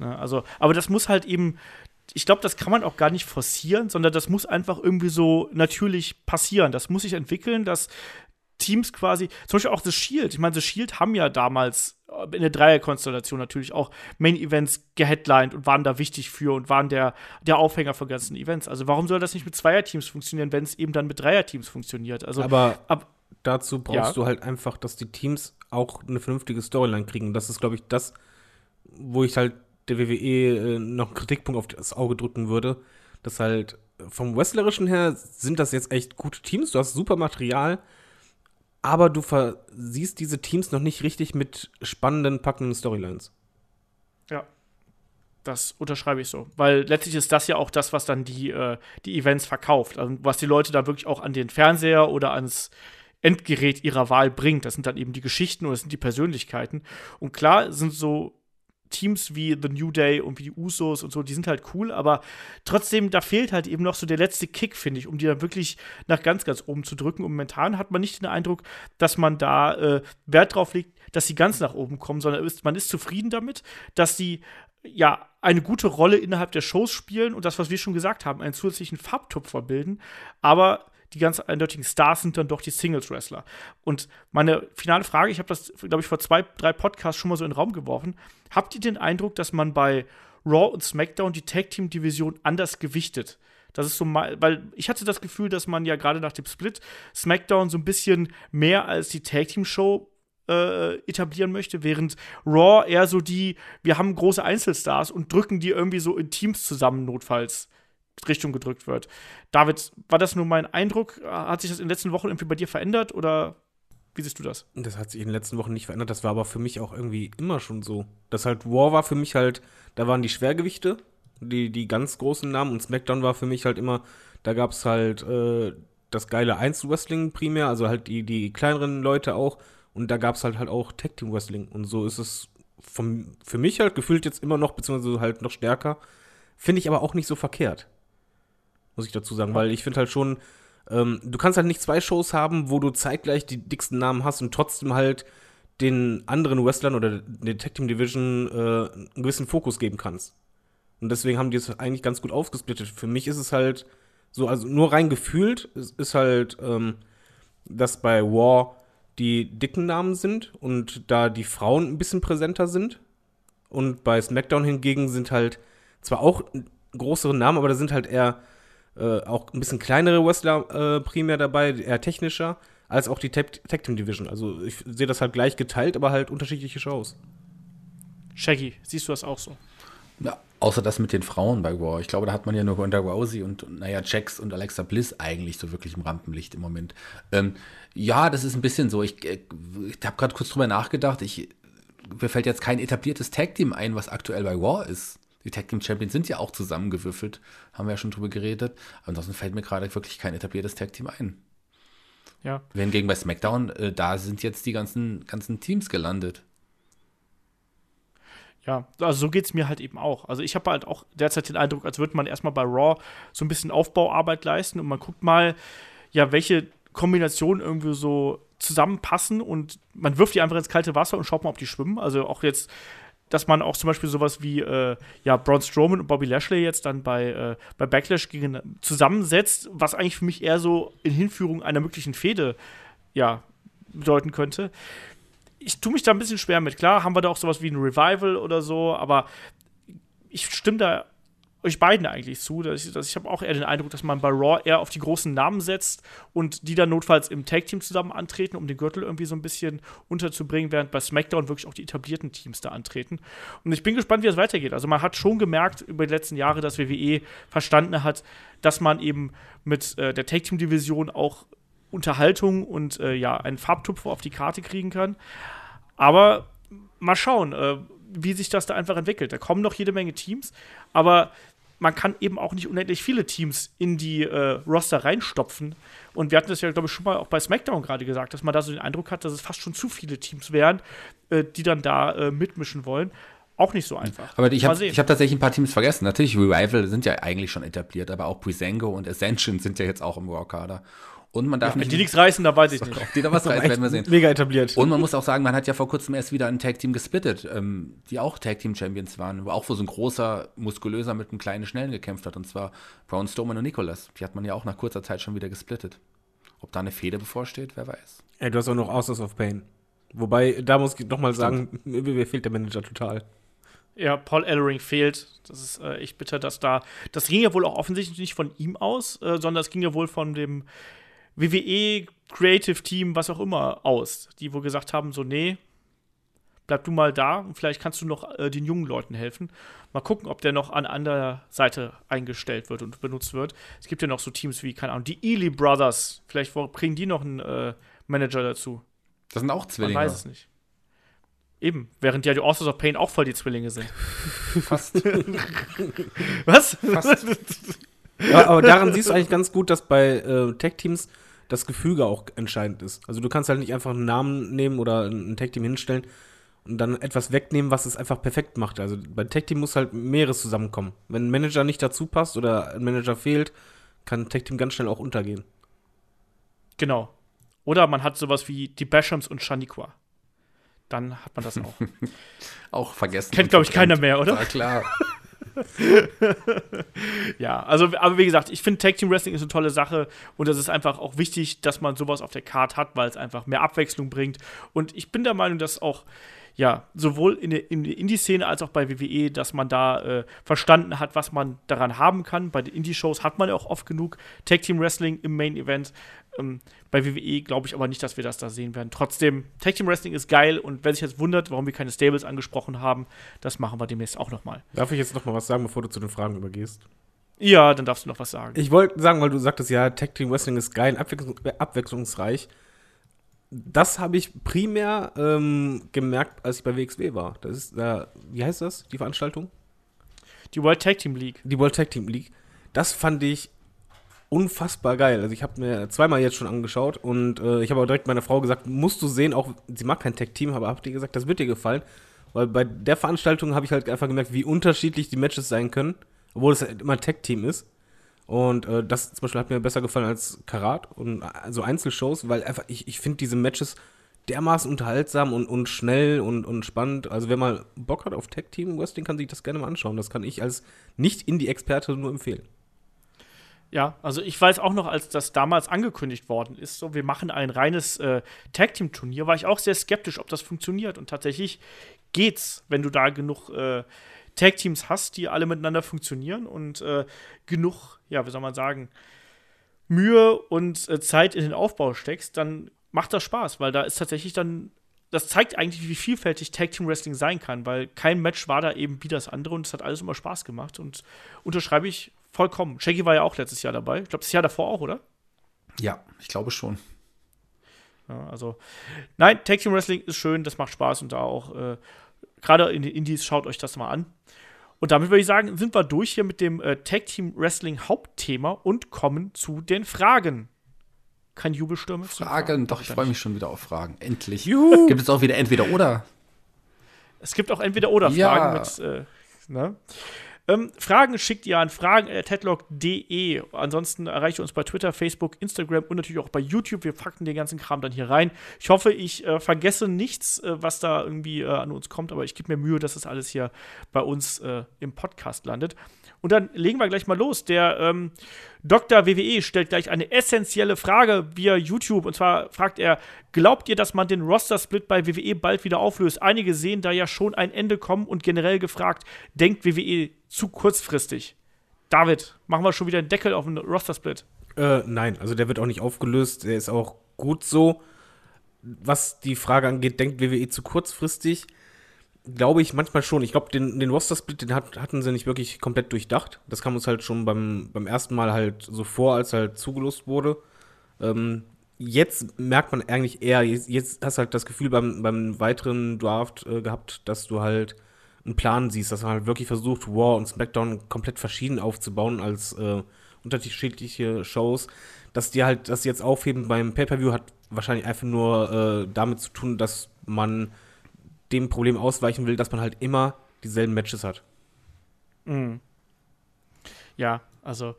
ne, also, aber das muss halt eben, ich glaube, das kann man auch gar nicht forcieren, sondern das muss einfach irgendwie so natürlich passieren. Das muss sich entwickeln, dass Teams quasi, zum Beispiel auch The Shield. Ich meine, The Shield haben ja damals äh, in der Dreierkonstellation natürlich auch Main-Events geheadlined und waren da wichtig für und waren der, der Aufhänger von ganzen Events. Also warum soll das nicht mit Zweierteams funktionieren, wenn es eben dann mit Dreierteams funktioniert? Also, aber ab, dazu brauchst ja. du halt einfach, dass die Teams auch eine vernünftige Storyline kriegen. Das ist, glaube ich, das, wo ich halt der WWE äh, noch einen Kritikpunkt auf das Auge drücken würde, dass halt vom Wrestlerischen her sind das jetzt echt gute Teams. Du hast super Material, aber du siehst diese Teams noch nicht richtig mit spannenden, packenden Storylines. Ja. Das unterschreibe ich so. Weil letztlich ist das ja auch das, was dann die, äh, die Events verkauft. Also was die Leute da wirklich auch an den Fernseher oder ans Endgerät ihrer Wahl bringt. Das sind dann eben die Geschichten oder das sind die Persönlichkeiten. Und klar sind so Teams wie The New Day und wie die Usos und so, die sind halt cool, aber trotzdem, da fehlt halt eben noch so der letzte Kick, finde ich, um die dann wirklich nach ganz, ganz oben zu drücken. Und momentan hat man nicht den Eindruck, dass man da äh, Wert drauf legt, dass sie ganz nach oben kommen, sondern ist, man ist zufrieden damit, dass sie ja eine gute Rolle innerhalb der Shows spielen und das, was wir schon gesagt haben, einen zusätzlichen Farbtupfer bilden, aber die ganz eindeutigen Stars sind dann doch die Singles-Wrestler. Und meine finale Frage, ich habe das, glaube ich, vor zwei, drei Podcasts schon mal so in den Raum geworfen. Habt ihr den Eindruck, dass man bei Raw und SmackDown die Tag-Team-Division anders gewichtet? Das ist so mal, weil ich hatte das Gefühl, dass man ja gerade nach dem Split SmackDown so ein bisschen mehr als die Tag Team Show äh, etablieren möchte, während Raw eher so die, wir haben große Einzelstars und drücken die irgendwie so in Teams zusammen notfalls Richtung gedrückt wird. David, war das nur mein Eindruck? Hat sich das in den letzten Wochen irgendwie bei dir verändert oder wie siehst du das? Das hat sich in den letzten Wochen nicht verändert. Das war aber für mich auch irgendwie immer schon so. Das halt War war für mich halt, da waren die Schwergewichte die, die ganz großen Namen. Und SmackDown war für mich halt immer, da gab es halt äh, das geile Einzel-Wrestling primär, also halt die, die kleineren Leute auch. Und da gab es halt halt auch Tag Team Wrestling. Und so ist es vom, für mich halt gefühlt jetzt immer noch, beziehungsweise halt noch stärker. Finde ich aber auch nicht so verkehrt. Muss ich dazu sagen, weil ich finde halt schon, ähm, du kannst halt nicht zwei Shows haben, wo du zeitgleich die dicksten Namen hast und trotzdem halt den anderen Wrestlern oder der Tag Division äh, einen gewissen Fokus geben kannst. Und deswegen haben die es eigentlich ganz gut aufgesplittet. Für mich ist es halt so, also nur rein gefühlt ist, ist halt, ähm, dass bei War die dicken Namen sind und da die Frauen ein bisschen präsenter sind. Und bei SmackDown hingegen sind halt zwar auch größere Namen, aber da sind halt eher äh, auch ein bisschen kleinere Wrestler äh, primär dabei, eher technischer, als auch die Tag Team Division. Also ich sehe das halt gleich geteilt, aber halt unterschiedliche Shows. Shaggy, siehst du das auch so? Ja, außer das mit den Frauen bei War. Ich glaube, da hat man ja nur Ronda Rousey und, naja, Jax und Alexa Bliss eigentlich so wirklich im Rampenlicht im Moment. Ähm, ja, das ist ein bisschen so. Ich, äh, ich habe gerade kurz drüber nachgedacht. Ich, mir fällt jetzt kein etabliertes Tag-Team ein, was aktuell bei War ist. Die Tag Team Champions sind ja auch zusammengewürfelt, haben wir ja schon drüber geredet. Ansonsten fällt mir gerade wirklich kein etabliertes Tag Team ein. Ja. Wenn gegen bei SmackDown, äh, da sind jetzt die ganzen, ganzen Teams gelandet. Ja, also so geht es mir halt eben auch. Also ich habe halt auch derzeit den Eindruck, als würde man erstmal bei Raw so ein bisschen Aufbauarbeit leisten und man guckt mal, ja, welche Kombinationen irgendwie so zusammenpassen und man wirft die einfach ins kalte Wasser und schaut mal, ob die schwimmen. Also auch jetzt, dass man auch zum Beispiel sowas wie äh, ja, Braun Strowman und Bobby Lashley jetzt dann bei, äh, bei Backlash gegen, zusammensetzt, was eigentlich für mich eher so in Hinführung einer möglichen Fehde ja, bedeuten könnte ich tue mich da ein bisschen schwer mit. Klar, haben wir da auch sowas wie ein Revival oder so, aber ich stimme da euch beiden eigentlich zu. Dass ich, dass ich habe auch eher den Eindruck, dass man bei Raw eher auf die großen Namen setzt und die dann notfalls im Tag-Team zusammen antreten, um den Gürtel irgendwie so ein bisschen unterzubringen, während bei SmackDown wirklich auch die etablierten Teams da antreten. Und ich bin gespannt, wie es weitergeht. Also man hat schon gemerkt über die letzten Jahre, dass WWE verstanden hat, dass man eben mit äh, der Tag-Team-Division auch Unterhaltung und äh, ja, einen Farbtupfer auf die Karte kriegen kann. Aber mal schauen, äh, wie sich das da einfach entwickelt. Da kommen noch jede Menge Teams, aber man kann eben auch nicht unendlich viele Teams in die äh, Roster reinstopfen. Und wir hatten das ja, glaube ich, schon mal auch bei SmackDown gerade gesagt, dass man da so den Eindruck hat, dass es fast schon zu viele Teams wären, äh, die dann da äh, mitmischen wollen. Auch nicht so einfach. Aber ich habe hab tatsächlich ein paar Teams vergessen. Natürlich, Revival sind ja eigentlich schon etabliert, aber auch Brisango und Ascension sind ja jetzt auch im Raw-Kader. Und man darf ja, nicht. Die nichts reißen, da weiß ich nicht. Ob die da was reißen, werden wir sehen. Mega etabliert. Und man muss auch sagen, man hat ja vor kurzem erst wieder ein Tag-Team gesplittet, ähm, die auch Tag-Team-Champions waren, auch wo so ein großer, muskulöser mit einem kleinen Schnellen gekämpft hat, und zwar Braun Strowman und Nicholas. Die hat man ja auch nach kurzer Zeit schon wieder gesplittet. Ob da eine Fehde bevorsteht, wer weiß. Ey, du hast auch noch Authors of Pain. Wobei, da muss ich noch mal sagen, mir fehlt der Manager total. Ja, Paul Ellering fehlt. Das ist äh, echt bitter, dass da. Das ging ja wohl auch offensichtlich nicht von ihm aus, äh, sondern es ging ja wohl von dem WWE Creative Team, was auch immer, aus, die wohl gesagt haben, so, nee, bleib du mal da und vielleicht kannst du noch äh, den jungen Leuten helfen. Mal gucken, ob der noch an anderer Seite eingestellt wird und benutzt wird. Es gibt ja noch so Teams wie, keine Ahnung, die Ely Brothers. Vielleicht bringen die noch einen äh, Manager dazu. Das sind auch Zwillinge. Man weiß es nicht. Eben, während ja die Authors of Pain auch voll die Zwillinge sind. Fast. Was? Fast. ja, aber daran siehst du eigentlich ganz gut, dass bei äh, Tech-Teams das Gefüge auch entscheidend ist. Also du kannst halt nicht einfach einen Namen nehmen oder ein Tag-Team hinstellen und dann etwas wegnehmen, was es einfach perfekt macht. Also bei Tag-Team muss halt mehreres zusammenkommen. Wenn ein Manager nicht dazu passt oder ein Manager fehlt, kann ein Tag-Team ganz schnell auch untergehen. Genau. Oder man hat sowas wie die Bashams und Shaniqua. Dann hat man das auch. auch vergessen. Kennt, glaube ich, keiner mehr, oder? Ja, klar. ja, also, aber wie gesagt, ich finde Tag Team Wrestling ist eine tolle Sache und es ist einfach auch wichtig, dass man sowas auf der Karte hat, weil es einfach mehr Abwechslung bringt. Und ich bin der Meinung, dass auch ja, sowohl in der, in der Indie-Szene als auch bei WWE, dass man da äh, verstanden hat, was man daran haben kann. Bei den Indie-Shows hat man ja auch oft genug Tag Team Wrestling im Main Event. Ähm, bei WWE glaube ich aber nicht, dass wir das da sehen werden. Trotzdem, Tag Team Wrestling ist geil und wer sich jetzt wundert, warum wir keine Stables angesprochen haben, das machen wir demnächst auch nochmal. Darf ich jetzt noch mal was sagen, bevor du zu den Fragen übergehst? Ja, dann darfst du noch was sagen. Ich wollte sagen, weil du sagtest, ja, Tag Team Wrestling ist geil, abwechslungsreich das habe ich primär ähm, gemerkt, als ich bei WXW war. Das ist, äh, wie heißt das, die Veranstaltung? Die World Tag Team League. Die World Tag Team League. Das fand ich unfassbar geil. Also ich habe mir zweimal jetzt schon angeschaut und äh, ich habe auch direkt meiner Frau gesagt, musst du sehen, auch sie mag kein Tag Team, aber habt ihr gesagt, das wird dir gefallen. Weil bei der Veranstaltung habe ich halt einfach gemerkt, wie unterschiedlich die Matches sein können, obwohl es halt immer ein Tag Team ist. Und äh, das zum Beispiel hat mir besser gefallen als Karat und also Einzelshows, weil einfach ich, ich finde diese Matches dermaßen unterhaltsam und, und schnell und, und spannend. Also wer mal Bock hat auf Tag Team Wrestling, kann sich das gerne mal anschauen. Das kann ich als Nicht-Indie-Experte nur empfehlen. Ja, also ich weiß auch noch, als das damals angekündigt worden ist, so wir machen ein reines äh, Tag Team Turnier, war ich auch sehr skeptisch, ob das funktioniert. Und tatsächlich geht's, wenn du da genug äh, Tag Teams hast, die alle miteinander funktionieren und äh, genug, ja, wie soll man sagen, Mühe und äh, Zeit in den Aufbau steckst, dann macht das Spaß, weil da ist tatsächlich dann das zeigt eigentlich, wie vielfältig Tag Team Wrestling sein kann, weil kein Match war da eben wie das andere und es hat alles immer Spaß gemacht und unterschreibe ich vollkommen. Shaggy war ja auch letztes Jahr dabei. Ich glaube, das Jahr davor auch, oder? Ja, ich glaube schon. Ja, also, nein, Tag Team Wrestling ist schön, das macht Spaß und da auch, äh, gerade in den Indies, schaut euch das mal an. Und damit würde ich sagen, sind wir durch hier mit dem äh, Tag Team Wrestling Hauptthema und kommen zu den Fragen. Kein Jubelsturm. Fragen, doch, ich freue mich schon wieder auf Fragen. Endlich. Juhu. Gibt es auch wieder entweder oder? Es gibt auch entweder oder Fragen ja. mit, äh, ne? Ähm, Fragen schickt ihr an fragen.headlock.de. Ansonsten erreicht ihr uns bei Twitter, Facebook, Instagram und natürlich auch bei YouTube. Wir packen den ganzen Kram dann hier rein. Ich hoffe, ich äh, vergesse nichts, äh, was da irgendwie äh, an uns kommt, aber ich gebe mir Mühe, dass das alles hier bei uns äh, im Podcast landet. Und dann legen wir gleich mal los. Der ähm, Dr. WWE stellt gleich eine essentielle Frage via YouTube. Und zwar fragt er: Glaubt ihr, dass man den Roster-Split bei WWE bald wieder auflöst? Einige sehen da ja schon ein Ende kommen und generell gefragt: Denkt WWE zu kurzfristig? David, machen wir schon wieder einen Deckel auf den Roster-Split? Äh, nein, also der wird auch nicht aufgelöst. Der ist auch gut so. Was die Frage angeht, denkt WWE zu kurzfristig? Glaube ich manchmal schon. Ich glaube, den, den Roster-Split, den hat, hatten sie nicht wirklich komplett durchdacht. Das kam uns halt schon beim, beim ersten Mal halt so vor, als halt zugelost wurde. Ähm, jetzt merkt man eigentlich eher, jetzt, jetzt, hast du halt das Gefühl beim, beim weiteren Draft äh, gehabt, dass du halt einen Plan siehst, dass man halt wirklich versucht, War und SmackDown komplett verschieden aufzubauen als äh, unterschiedliche Shows. Dass die halt das jetzt aufheben beim Pay-Per-View hat wahrscheinlich einfach nur äh, damit zu tun, dass man dem Problem ausweichen will, dass man halt immer dieselben Matches hat. Mhm. Ja, also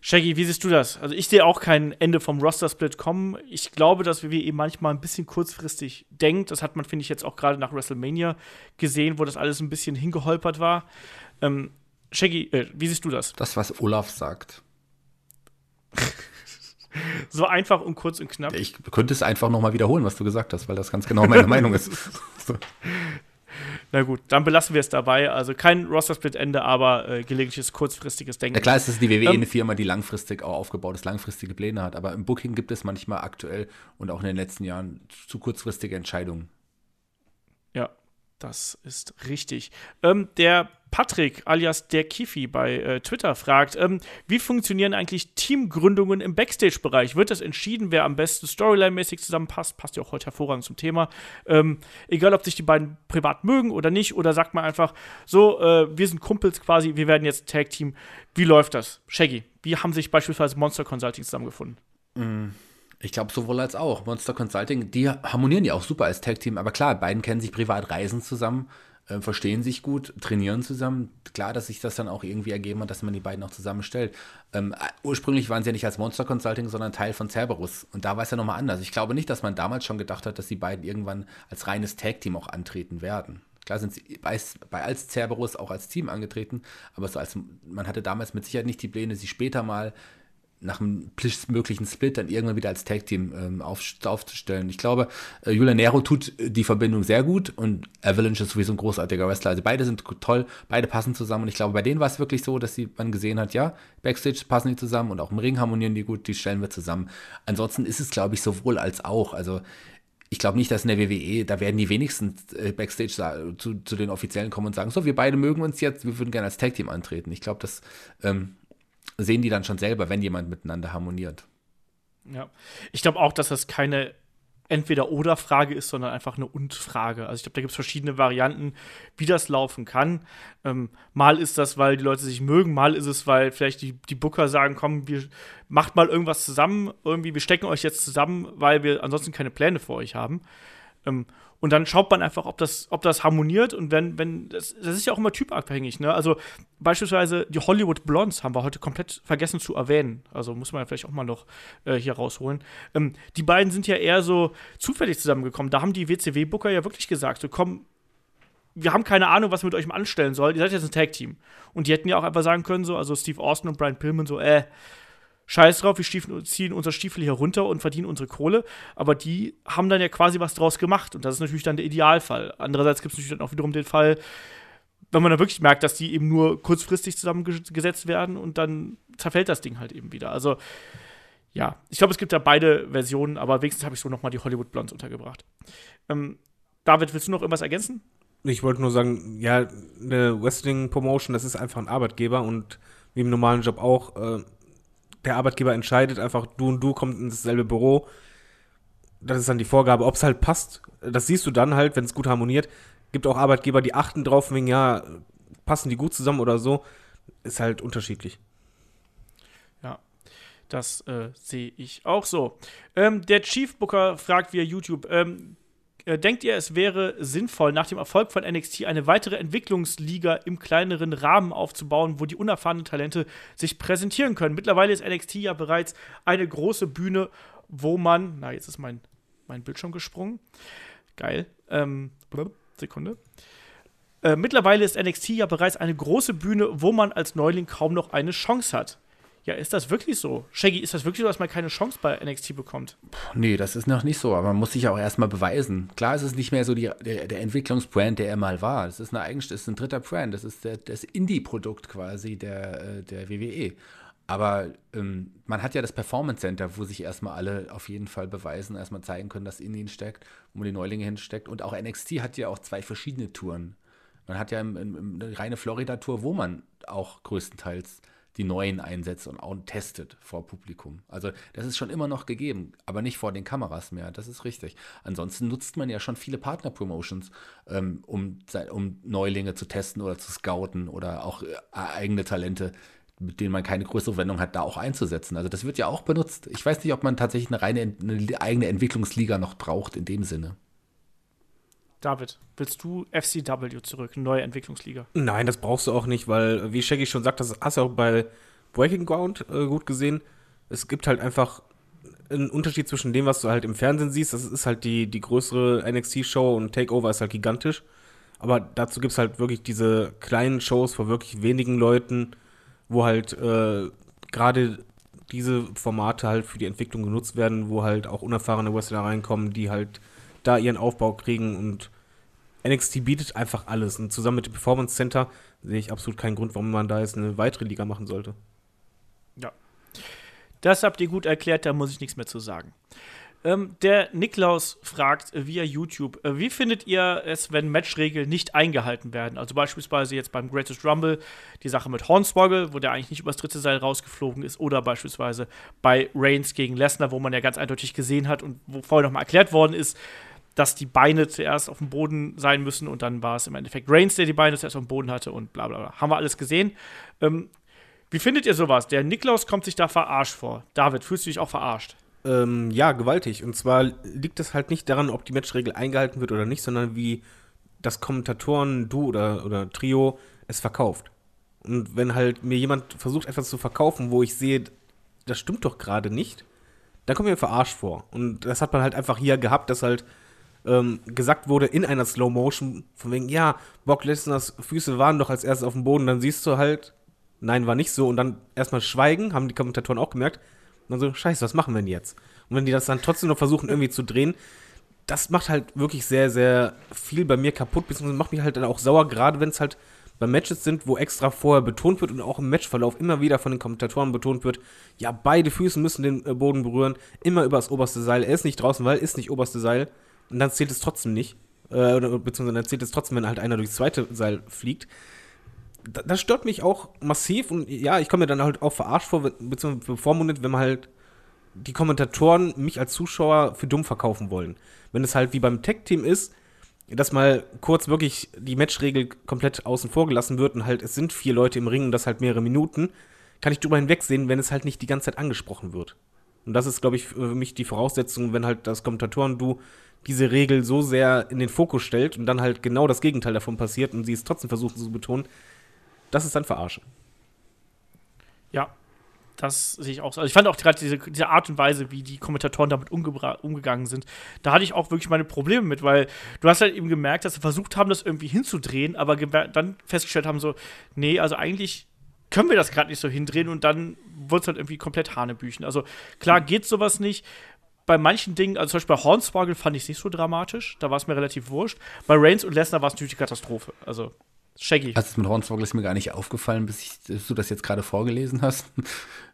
Shaggy, wie siehst du das? Also ich sehe auch kein Ende vom Roster-Split kommen. Ich glaube, dass WWE eben manchmal ein bisschen kurzfristig denkt. Das hat man, finde ich, jetzt auch gerade nach WrestleMania gesehen, wo das alles ein bisschen hingeholpert war. Ähm, Shaggy, äh, wie siehst du das? Das, was Olaf sagt. so einfach und kurz und knapp. Ich könnte es einfach noch mal wiederholen, was du gesagt hast, weil das ganz genau meine Meinung ist. Na gut, dann belassen wir es dabei. Also kein Roster-Split-Ende, aber äh, gelegentliches kurzfristiges Denken. Ja, klar ist es die WWE ähm, eine Firma, die langfristig auch aufgebaut ist, langfristige Pläne hat. Aber im Booking gibt es manchmal aktuell und auch in den letzten Jahren zu kurzfristige Entscheidungen. Ja, das ist richtig. Ähm, der Patrick alias der Kifi bei äh, Twitter fragt, ähm, wie funktionieren eigentlich Teamgründungen im Backstage-Bereich? Wird das entschieden, wer am besten Storyline-mäßig zusammenpasst? Passt ja auch heute hervorragend zum Thema. Ähm, egal, ob sich die beiden privat mögen oder nicht, oder sagt man einfach, so, äh, wir sind Kumpels quasi, wir werden jetzt Tag-Team. Wie läuft das? Shaggy, wie haben sich beispielsweise Monster Consulting zusammengefunden? Mm. Ich glaube, sowohl als auch. Monster Consulting, die harmonieren ja auch super als Tag-Team. Aber klar, beiden kennen sich privat, reisen zusammen äh, verstehen sich gut, trainieren zusammen. Klar, dass sich das dann auch irgendwie ergeben hat, dass man die beiden auch zusammenstellt. Ähm, ursprünglich waren sie ja nicht als Monster Consulting, sondern Teil von Cerberus. Und da war es ja nochmal anders. Ich glaube nicht, dass man damals schon gedacht hat, dass die beiden irgendwann als reines Tag-Team auch antreten werden. Klar sind sie bei, bei als Cerberus auch als Team angetreten, aber so als man hatte damals mit Sicherheit nicht die Pläne, sie später mal nach einem möglichen Split dann irgendwann wieder als Tag-Team ähm, auf, aufzustellen. Ich glaube, äh, Julia Nero tut die Verbindung sehr gut und Avalanche ist sowieso ein großartiger Wrestler. Also beide sind toll, beide passen zusammen und ich glaube, bei denen war es wirklich so, dass sie, man gesehen hat, ja, Backstage passen die zusammen und auch im Ring harmonieren die gut, die stellen wir zusammen. Ansonsten ist es, glaube ich, sowohl als auch. Also ich glaube nicht, dass in der WWE, da werden die wenigsten äh, Backstage zu, zu den Offiziellen kommen und sagen, so, wir beide mögen uns jetzt, wir würden gerne als Tag-Team antreten. Ich glaube, das ähm, sehen die dann schon selber, wenn jemand miteinander harmoniert. Ja, ich glaube auch, dass das keine Entweder-Oder-Frage ist, sondern einfach eine Und-Frage. Also ich glaube, da gibt es verschiedene Varianten, wie das laufen kann. Ähm, mal ist das, weil die Leute sich mögen, mal ist es, weil vielleicht die, die Booker sagen, komm, wir macht mal irgendwas zusammen, irgendwie, wir stecken euch jetzt zusammen, weil wir ansonsten keine Pläne für euch haben. Ähm, und dann schaut man einfach, ob das, ob das harmoniert. Und wenn, wenn, das, das ist ja auch immer typabhängig, ne? Also beispielsweise die Hollywood Blondes haben wir heute komplett vergessen zu erwähnen. Also muss man ja vielleicht auch mal noch äh, hier rausholen. Ähm, die beiden sind ja eher so zufällig zusammengekommen. Da haben die WCW-Booker ja wirklich gesagt, so komm, wir haben keine Ahnung, was wir mit euch anstellen sollen. Ihr seid jetzt ein Tag-Team. Und die hätten ja auch einfach sagen können, so, also Steve Austin und Brian Pillman, so, äh, scheiß drauf, wir Stiefel, ziehen unser Stiefel hier runter und verdienen unsere Kohle. Aber die haben dann ja quasi was draus gemacht. Und das ist natürlich dann der Idealfall. Andererseits gibt es natürlich dann auch wiederum den Fall, wenn man dann wirklich merkt, dass die eben nur kurzfristig zusammengesetzt werden und dann zerfällt das Ding halt eben wieder. Also, ja, ich glaube, es gibt ja beide Versionen, aber wenigstens habe ich so nochmal die Hollywood Blondes untergebracht. Ähm, David, willst du noch irgendwas ergänzen? Ich wollte nur sagen, ja, eine Wrestling-Promotion, das ist einfach ein Arbeitgeber und wie im normalen Job auch, äh, der Arbeitgeber entscheidet einfach, du und du kommt ins selbe Büro. Das ist dann die Vorgabe, ob es halt passt. Das siehst du dann halt, wenn es gut harmoniert. Gibt auch Arbeitgeber, die achten drauf, wegen, ja, passen die gut zusammen oder so. Ist halt unterschiedlich. Ja, das äh, sehe ich auch so. Ähm, der Chief Booker fragt via YouTube, ähm, äh, denkt ihr, es wäre sinnvoll, nach dem Erfolg von NXT eine weitere Entwicklungsliga im kleineren Rahmen aufzubauen, wo die unerfahrenen Talente sich präsentieren können? Mittlerweile ist NXT ja bereits eine große Bühne, wo man, na, jetzt ist mein, mein Bildschirm gesprungen. Geil. Ähm, Sekunde. Äh, mittlerweile ist NXT ja bereits eine große Bühne, wo man als Neuling kaum noch eine Chance hat. Ja, ist das wirklich so? Shaggy, ist das wirklich so, dass man keine Chance bei NXT bekommt? Puh, nee, das ist noch nicht so, aber man muss sich auch erstmal beweisen. Klar ist es nicht mehr so die, der, der Entwicklungsbrand, der er mal war. Das ist eine das ist ein dritter Brand, das ist der, das Indie-Produkt quasi der, äh, der WWE. Aber ähm, man hat ja das Performance Center, wo sich erstmal alle auf jeden Fall beweisen, erstmal zeigen können, dass in ihnen steckt, wo man die Neulinge hinsteckt. Und auch NXT hat ja auch zwei verschiedene Touren. Man hat ja im, im, eine reine Florida-Tour, wo man auch größtenteils die neuen einsetzt und auch testet vor Publikum. Also das ist schon immer noch gegeben, aber nicht vor den Kameras mehr. Das ist richtig. Ansonsten nutzt man ja schon viele Partner-Promotions, ähm, um, um Neulinge zu testen oder zu scouten oder auch äh, eigene Talente mit denen man keine größere Wendung hat, da auch einzusetzen. Also das wird ja auch benutzt. Ich weiß nicht, ob man tatsächlich eine reine eine eigene Entwicklungsliga noch braucht in dem Sinne. David, willst du FCW zurück, neue Entwicklungsliga? Nein, das brauchst du auch nicht, weil, wie Shaggy schon sagt, das hast du auch bei Breaking Ground äh, gut gesehen. Es gibt halt einfach einen Unterschied zwischen dem, was du halt im Fernsehen siehst. Das ist halt die, die größere NXT-Show und Takeover ist halt gigantisch. Aber dazu gibt es halt wirklich diese kleinen Shows vor wirklich wenigen Leuten, wo halt äh, gerade diese Formate halt für die Entwicklung genutzt werden, wo halt auch unerfahrene Wrestler reinkommen, die halt da ihren Aufbau kriegen und NXT bietet einfach alles. Und zusammen mit dem Performance Center sehe ich absolut keinen Grund, warum man da jetzt eine weitere Liga machen sollte. Ja. Das habt ihr gut erklärt, da muss ich nichts mehr zu sagen. Ähm, der Niklaus fragt via YouTube, äh, wie findet ihr es, wenn Matchregeln nicht eingehalten werden? Also beispielsweise jetzt beim Greatest Rumble die Sache mit Hornswoggle, wo der eigentlich nicht übers dritte Seil rausgeflogen ist, oder beispielsweise bei Reigns gegen Lesnar, wo man ja ganz eindeutig gesehen hat und wo vorher nochmal erklärt worden ist, dass die Beine zuerst auf dem Boden sein müssen und dann war es im Endeffekt Reigns, der die Beine zuerst auf dem Boden hatte und bla bla bla. Haben wir alles gesehen. Ähm, wie findet ihr sowas? Der Niklaus kommt sich da verarscht vor. David, fühlst du dich auch verarscht? Ähm, ja, gewaltig. Und zwar liegt es halt nicht daran, ob die Matchregel eingehalten wird oder nicht, sondern wie das Kommentatoren, du oder, oder Trio es verkauft. Und wenn halt mir jemand versucht, etwas zu verkaufen, wo ich sehe, das stimmt doch gerade nicht, dann kommt mir verarscht vor. Und das hat man halt einfach hier gehabt, dass halt ähm, gesagt wurde in einer Slow Motion, von wegen, ja, Brock Lesners Füße waren doch als erstes auf dem Boden, dann siehst du halt, nein, war nicht so. Und dann erstmal schweigen, haben die Kommentatoren auch gemerkt. Und dann so, scheiße, was machen wir denn jetzt? Und wenn die das dann trotzdem noch versuchen, irgendwie zu drehen, das macht halt wirklich sehr, sehr viel bei mir kaputt, beziehungsweise macht mich halt dann auch sauer, gerade wenn es halt bei Matches sind, wo extra vorher betont wird und auch im Matchverlauf immer wieder von den Kommentatoren betont wird, ja, beide Füße müssen den äh, Boden berühren, immer über das oberste Seil. Er ist nicht draußen, weil ist nicht oberste Seil. Und dann zählt es trotzdem nicht. Äh, beziehungsweise dann zählt es trotzdem, wenn halt einer durchs zweite Seil fliegt. das stört mich auch massiv und ja, ich komme mir dann halt auch verarscht vor, beziehungsweise bevormundet, wenn man halt die Kommentatoren mich als Zuschauer für dumm verkaufen wollen. Wenn es halt wie beim Tech-Team ist, dass mal kurz wirklich die Matchregel komplett außen vor gelassen wird und halt es sind vier Leute im Ring und das halt mehrere Minuten, kann ich drüber hinwegsehen, wenn es halt nicht die ganze Zeit angesprochen wird. Und das ist, glaube ich, für mich die Voraussetzung, wenn halt das Kommentatoren-Du diese Regel so sehr in den Fokus stellt und dann halt genau das Gegenteil davon passiert und sie es trotzdem versuchen zu betonen, das ist dann Verarschen. Ja, das sehe ich auch so. Also ich fand auch gerade diese, diese Art und Weise, wie die Kommentatoren damit umgegangen sind, da hatte ich auch wirklich meine Probleme mit, weil du hast halt eben gemerkt, dass sie versucht haben, das irgendwie hinzudrehen, aber dann festgestellt haben so, nee, also eigentlich können wir das gerade nicht so hindrehen und dann wird es halt irgendwie komplett Hanebüchen. Also klar geht sowas nicht. Bei manchen Dingen, also zum Beispiel bei Hornswoggle fand ich es nicht so dramatisch, da war es mir relativ wurscht. Bei Reigns und Lesnar war es natürlich die Katastrophe. Also Shaggy. Das mit Hornswoggle ist mir gar nicht aufgefallen, bis, ich, bis du das jetzt gerade vorgelesen hast.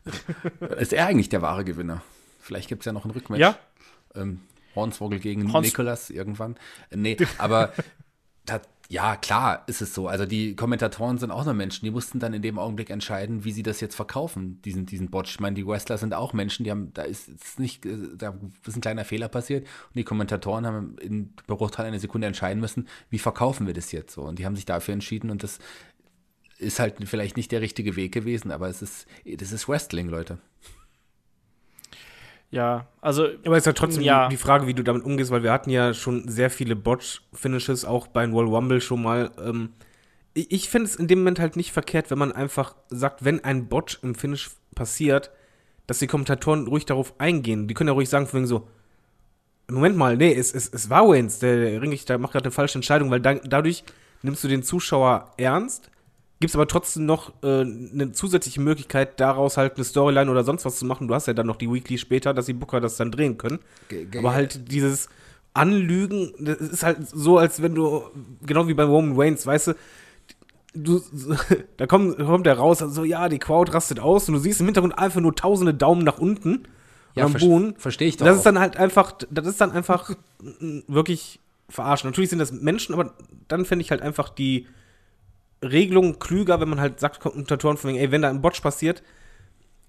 ist er eigentlich der wahre Gewinner? Vielleicht gibt es ja noch ein Rückmatch. Ja. Ähm, Hornswoggle gegen Horns Nicholas irgendwann. Äh, nee, aber ja, klar ist es so. Also die Kommentatoren sind auch nur Menschen. Die mussten dann in dem Augenblick entscheiden, wie sie das jetzt verkaufen, diesen, diesen Botch. Ich meine, die Wrestler sind auch Menschen, die haben, da ist, ist nicht, äh, da ist ein kleiner Fehler passiert und die Kommentatoren haben in Bruchteil einer Sekunde entscheiden müssen, wie verkaufen wir das jetzt so. Und die haben sich dafür entschieden und das ist halt vielleicht nicht der richtige Weg gewesen, aber es ist, das ist Wrestling, Leute. Ja, also. Aber es ist ja trotzdem ja. die Frage, wie du damit umgehst, weil wir hatten ja schon sehr viele Botch-Finishes, auch bei World Rumble schon mal. Ähm, ich, ich finde es in dem Moment halt nicht verkehrt, wenn man einfach sagt, wenn ein Botch im Finish passiert, dass die Kommentatoren ruhig darauf eingehen. Die können ja ruhig sagen, von wegen so, Moment mal, nee, es, es, es war Waynes, der, der Ringrichter macht gerade eine falsche Entscheidung, weil da, dadurch nimmst du den Zuschauer ernst gibt es aber trotzdem noch äh, eine zusätzliche Möglichkeit, daraus halt eine Storyline oder sonst was zu machen. Du hast ja dann noch die Weekly später, dass die Booker das dann drehen können. Ge aber halt dieses Anlügen, das ist halt so, als wenn du, genau wie bei Roman Reigns, weißt du, du, da kommt, kommt der raus, also ja, die Crowd rastet aus und du siehst im Hintergrund einfach nur tausende Daumen nach unten ja, am Boden. Verstehe ich doch. Das ist dann halt einfach, das ist dann einfach wirklich verarschen. Natürlich sind das Menschen, aber dann fände ich halt einfach die Regelung klüger, wenn man halt sagt, Kommentatoren von wegen, ey, wenn da ein Botch passiert,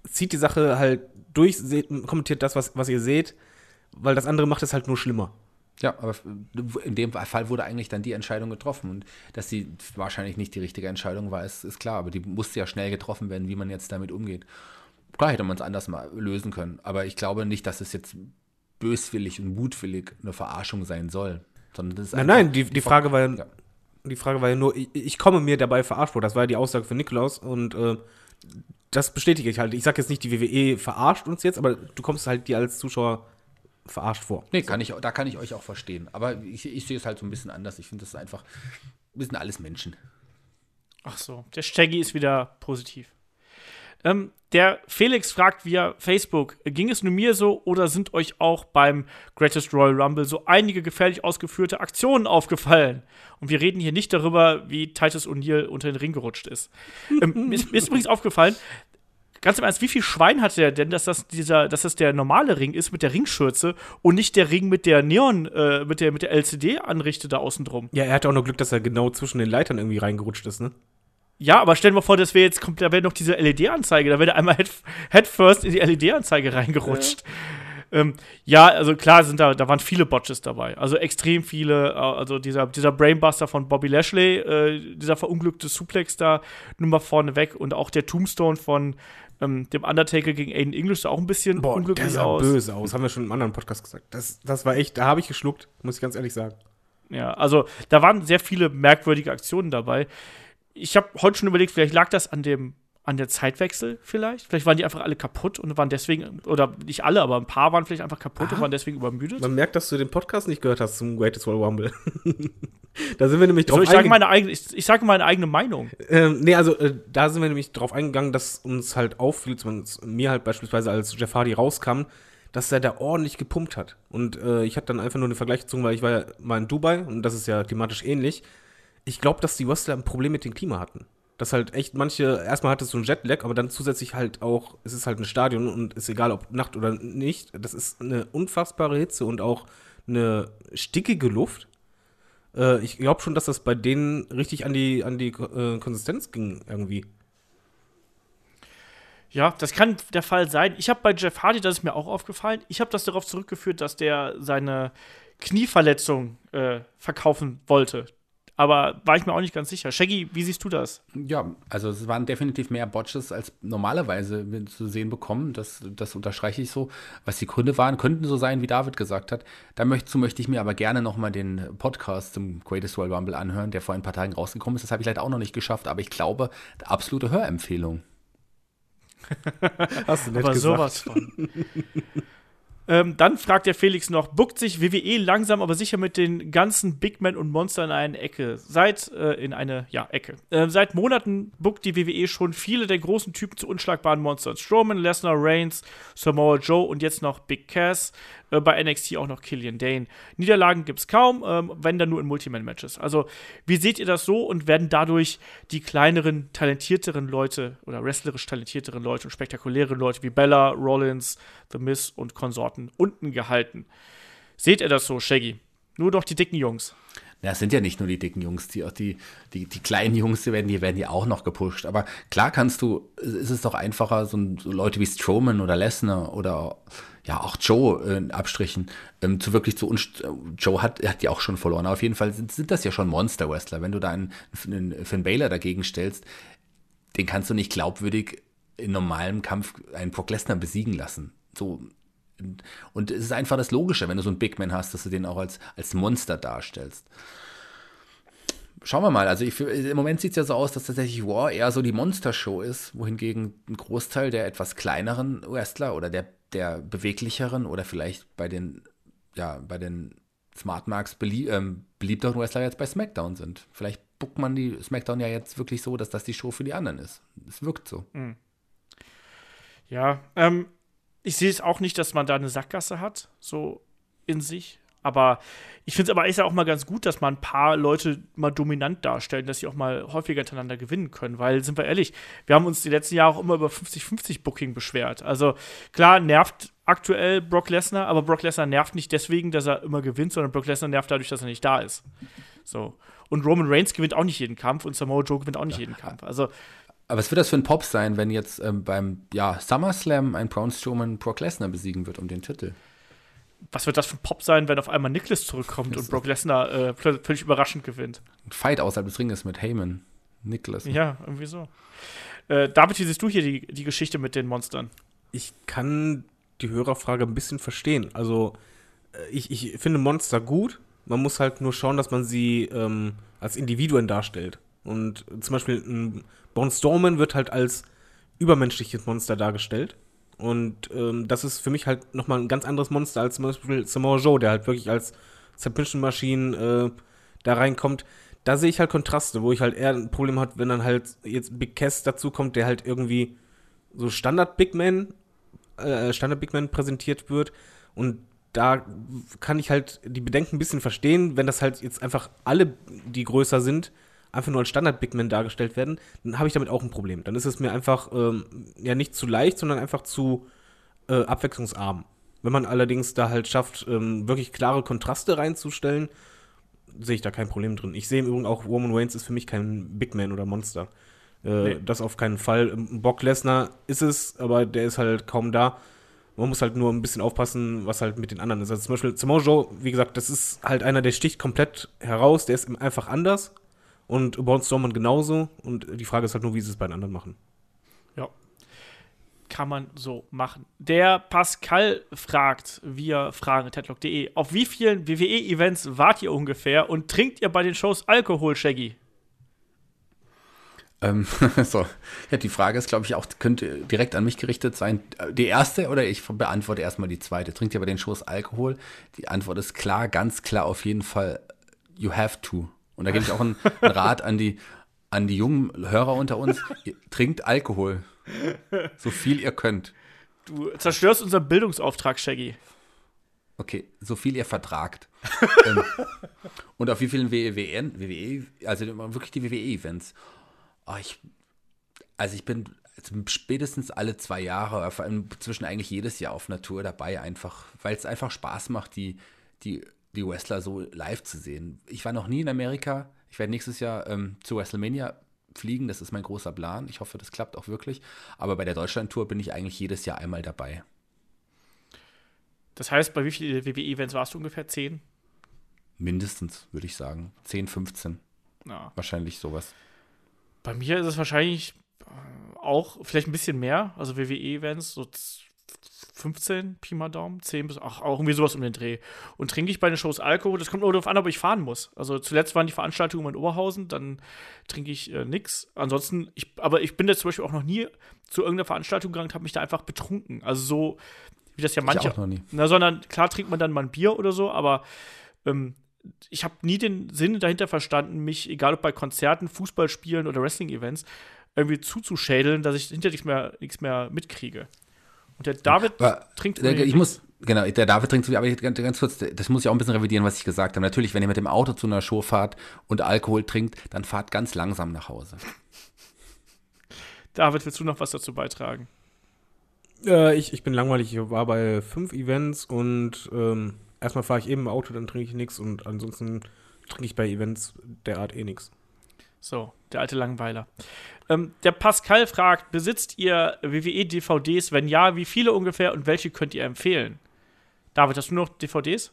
zieht die Sache halt durch, seht, kommentiert das, was, was ihr seht, weil das andere macht es halt nur schlimmer. Ja, aber in dem Fall wurde eigentlich dann die Entscheidung getroffen. Und dass sie wahrscheinlich nicht die richtige Entscheidung war, ist, ist klar. Aber die musste ja schnell getroffen werden, wie man jetzt damit umgeht. Klar hätte man es anders mal lösen können. Aber ich glaube nicht, dass es jetzt böswillig und mutwillig eine Verarschung sein soll. Sondern das ist nein, nein, die, die Frage war ja, die Frage war ja nur, ich, ich, komme mir dabei verarscht vor. Das war ja die Aussage von Nikolaus und äh, das bestätige ich halt. Ich sage jetzt nicht, die WWE verarscht uns jetzt, aber du kommst halt dir als Zuschauer verarscht vor. Nee, kann ich, da kann ich euch auch verstehen. Aber ich, ich sehe es halt so ein bisschen anders. Ich finde, das ist einfach, wir sind alles Menschen. Ach so, der Steggy ist wieder positiv. Ähm, der Felix fragt via Facebook: Ging es nur mir so oder sind euch auch beim Greatest Royal Rumble so einige gefährlich ausgeführte Aktionen aufgefallen? Und wir reden hier nicht darüber, wie Titus O'Neill unter den Ring gerutscht ist. ähm, mir, ist ist übrigens aufgefallen, ganz im Ernst, wie viel Schwein hatte er denn, dass das dieser, dass das der normale Ring ist mit der Ringschürze und nicht der Ring mit der Neon, äh, mit der mit der LCD-Anrichte da außen drum? Ja, er hatte auch noch Glück, dass er genau zwischen den Leitern irgendwie reingerutscht ist, ne? Ja, aber stell dir mal vor, das wäre jetzt kommt, da wäre noch diese LED-Anzeige, da wäre einmal head, head, first in die LED-Anzeige reingerutscht. Ja. Ähm, ja. also klar sind da, da waren viele Botches dabei. Also extrem viele, äh, also dieser, dieser Brainbuster von Bobby Lashley, äh, dieser verunglückte Suplex da nur mal vorne weg und auch der Tombstone von ähm, dem Undertaker gegen Aiden English sah auch ein bisschen Boah, unglücklich der sah aus. böse aus, haben wir schon im anderen Podcast gesagt. Das, das war echt, da habe ich geschluckt, muss ich ganz ehrlich sagen. Ja, also da waren sehr viele merkwürdige Aktionen dabei ich habe heute schon überlegt, vielleicht lag das an dem an der Zeitwechsel vielleicht. Vielleicht waren die einfach alle kaputt und waren deswegen, oder nicht alle, aber ein paar waren vielleicht einfach kaputt ah, und waren deswegen übermüdet. Man merkt, dass du den Podcast nicht gehört hast zum Greatest World Rumble. da sind wir nämlich drauf so, ich sage meine eigene, ich, ich, sage meine eigene Meinung. Ähm, nee, also äh, da sind wir nämlich drauf eingegangen, dass uns halt auffiel, zumindest mir halt beispielsweise, als Jeff Hardy rauskam, dass er da ordentlich gepumpt hat. Und äh, ich hatte dann einfach nur einen Vergleich gezogen, weil ich war ja mal in Dubai und das ist ja thematisch ähnlich ich glaube, dass die Wrestler ein Problem mit dem Klima hatten. Dass halt echt manche, erstmal hattest du einen Jetlag, aber dann zusätzlich halt auch, es ist halt ein Stadion und ist egal, ob Nacht oder nicht. Das ist eine unfassbare Hitze und auch eine stickige Luft. Äh, ich glaube schon, dass das bei denen richtig an die, an die äh, Konsistenz ging irgendwie. Ja, das kann der Fall sein. Ich habe bei Jeff Hardy, das ist mir auch aufgefallen, ich habe das darauf zurückgeführt, dass der seine Knieverletzung äh, verkaufen wollte. Aber war ich mir auch nicht ganz sicher. Shaggy, wie siehst du das? Ja, also es waren definitiv mehr Botches als normalerweise wir zu sehen bekommen. Das, das unterstreiche ich so. Was die Gründe waren, könnten so sein, wie David gesagt hat. Dazu möchte ich mir aber gerne nochmal den Podcast zum Greatest World Rumble anhören, der vor ein paar Tagen rausgekommen ist. Das habe ich leider auch noch nicht geschafft, aber ich glaube, absolute Hörempfehlung. Hast du nicht aber gesagt. sowas von. Ähm, dann fragt der Felix noch, buckt sich WWE langsam aber sicher mit den ganzen Big Men und Monster in eine Ecke. Seit, äh, in eine, ja, Ecke. Äh, seit Monaten buckt die WWE schon viele der großen Typen zu unschlagbaren Monstern. Strowman, Lesnar, Reigns, Samoa Joe und jetzt noch Big Cass. Äh, bei NXT auch noch Killian Dane. Niederlagen gibt es kaum, ähm, wenn dann nur in Multiman-Matches. Also, wie seht ihr das so und werden dadurch die kleineren, talentierteren Leute oder wrestlerisch talentierteren Leute und spektakulären Leute wie Bella, Rollins, The Miz und Konsorten unten gehalten? Seht ihr das so, Shaggy? Nur doch die dicken Jungs. Ja, es sind ja nicht nur die dicken Jungs, die, die, die, die kleinen Jungs, die werden, die werden ja auch noch gepusht. Aber klar kannst du, ist es doch einfacher, so, Leute wie Strowman oder Lesnar oder ja auch Joe in Abstrichen ähm, zu wirklich zu uns. Joe hat, hat ja auch schon verloren. Auf jeden Fall sind, sind das ja schon Monster-Wrestler. Wenn du da einen, einen Finn Baylor dagegen stellst, den kannst du nicht glaubwürdig in normalem Kampf einen Brock Lesnar besiegen lassen. So. Und es ist einfach das Logische, wenn du so einen Big Man hast, dass du den auch als, als Monster darstellst schauen wir mal. Also ich, im Moment sieht es ja so aus, dass tatsächlich War eher so die Monster-Show ist, wohingegen ein Großteil der etwas kleineren Wrestler oder der der beweglicheren oder vielleicht bei den, ja, bei den Smart Marks belie ähm, beliebteren Wrestler jetzt bei SmackDown sind. Vielleicht buckt man die SmackDown ja jetzt wirklich so, dass das die Show für die anderen ist. Es wirkt so. Mhm. Ja, ähm, ich sehe es auch nicht, dass man da eine Sackgasse hat, so in sich. Aber ich finde es aber ist ja auch mal ganz gut, dass man ein paar Leute mal dominant darstellen, dass sie auch mal häufiger hintereinander gewinnen können. Weil, sind wir ehrlich, wir haben uns die letzten Jahre auch immer über 50-50 Booking beschwert. Also klar, nervt aktuell Brock Lesnar, aber Brock Lesnar nervt nicht deswegen, dass er immer gewinnt, sondern Brock Lesnar nervt dadurch, dass er nicht da ist. So. Und Roman Reigns gewinnt auch nicht jeden Kampf und Samoa Joe gewinnt auch nicht jeden Kampf. Also aber was wird das für ein Pop sein, wenn jetzt ähm, beim ja, SummerSlam ein Braun Strowman Brock Lesnar besiegen wird um den Titel? was wird das für ein Pop sein, wenn auf einmal Nicholas zurückkommt und Brock Lesnar äh, völlig überraschend gewinnt? Ein Fight außerhalb des Ringes mit Heyman. Nicholas. Ja, irgendwie so. Äh, David, wie siehst du hier die, die Geschichte mit den Monstern? Ich kann die Hörerfrage ein bisschen verstehen. Also, äh, ich, ich finde Monster gut. Man muss halt nur schauen, dass man sie ähm, als Individuen darstellt. Und zum Beispiel ein Braun Strowman wird halt als übermenschliches Monster dargestellt. Und ähm, das ist für mich halt nochmal ein ganz anderes Monster als zum Beispiel Samoa Joe, der halt wirklich als Submission Machine äh, da reinkommt. Da sehe ich halt Kontraste, wo ich halt eher ein Problem habe, wenn dann halt jetzt Big Cass dazukommt, der halt irgendwie so Standard Big Man, äh, Standard Big Man präsentiert wird. Und da kann ich halt die Bedenken ein bisschen verstehen, wenn das halt jetzt einfach alle, die größer sind, einfach nur als Standard-Big Man dargestellt werden, dann habe ich damit auch ein Problem. Dann ist es mir einfach ähm, ja nicht zu leicht, sondern einfach zu äh, abwechslungsarm. Wenn man allerdings da halt schafft, ähm, wirklich klare Kontraste reinzustellen, sehe ich da kein Problem drin. Ich sehe im Übrigen auch, Roman Reigns ist für mich kein Big Man oder Monster. Äh, nee. Das auf keinen Fall. Ähm, Bock Lesnar ist es, aber der ist halt kaum da. Man muss halt nur ein bisschen aufpassen, was halt mit den anderen ist. Also zum Beispiel Samoa Joe, wie gesagt, das ist halt einer, der sticht komplett heraus, der ist einfach anders. Und Braun Strowman genauso. Und die Frage ist halt nur, wie sie es bei den anderen machen. Ja. Kann man so machen. Der Pascal fragt via fragen.tedlock.de: Auf wie vielen WWE-Events wart ihr ungefähr und trinkt ihr bei den Shows Alkohol, Shaggy? Ähm, so. Ja, die Frage ist, glaube ich, auch, könnte direkt an mich gerichtet sein. Die erste oder ich beantworte erstmal die zweite. Trinkt ihr bei den Shows Alkohol? Die Antwort ist klar, ganz klar auf jeden Fall, you have to. Und da gebe ich auch einen, einen Rat an die, an die jungen Hörer unter uns. Trinkt Alkohol. So viel ihr könnt. Du zerstörst unseren Bildungsauftrag, Shaggy. Okay, so viel ihr vertragt. ähm, und auf wie vielen WWE, WWE also wirklich die WWE-Events. Oh, ich, also ich bin spätestens alle zwei Jahre, vor allem zwischen eigentlich jedes Jahr auf Natur dabei, einfach, weil es einfach Spaß macht, die, die die Wrestler so live zu sehen. Ich war noch nie in Amerika. Ich werde nächstes Jahr ähm, zu WrestleMania fliegen. Das ist mein großer Plan. Ich hoffe, das klappt auch wirklich. Aber bei der Deutschland-Tour bin ich eigentlich jedes Jahr einmal dabei. Das heißt, bei wie vielen WWE-Events warst du ungefähr? Zehn? Mindestens, würde ich sagen. 10, 15. Ja. Wahrscheinlich sowas. Bei mir ist es wahrscheinlich äh, auch vielleicht ein bisschen mehr. Also WWE-Events, so 15 Pi mal Daumen, 10 bis ach, auch irgendwie sowas um den Dreh. Und trinke ich bei den Shows Alkohol, das kommt nur darauf an, ob ich fahren muss. Also zuletzt waren die Veranstaltungen in Oberhausen, dann trinke ich äh, nix. Ansonsten, ich, aber ich bin da zum Beispiel auch noch nie zu irgendeiner Veranstaltung gegangen und habe mich da einfach betrunken. Also so, wie das ja manche. Ich auch noch nie. Na, sondern klar trinkt man dann mal ein Bier oder so, aber ähm, ich habe nie den Sinn dahinter verstanden, mich, egal ob bei Konzerten, Fußballspielen oder Wrestling-Events, irgendwie zuzuschädeln, dass ich hinter nichts mehr, nichts mehr mitkriege. Und der David Aber, trinkt der, ich muss, genau, der David trinkt zu viel, aber ich, ganz, ganz kurz, das muss ich auch ein bisschen revidieren, was ich gesagt habe. Natürlich, wenn ihr mit dem Auto zu einer Show fahrt und Alkohol trinkt, dann fahrt ganz langsam nach Hause. David, willst du noch was dazu beitragen? Äh, ich, ich bin langweilig. Ich war bei fünf Events und ähm, erstmal fahre ich eben im Auto, dann trinke ich nichts und ansonsten trinke ich bei Events derart eh nichts. So, der alte Langweiler. Ähm, der Pascal fragt: Besitzt ihr WWE-DVDs? Wenn ja, wie viele ungefähr und welche könnt ihr empfehlen? David, hast du noch DVDs?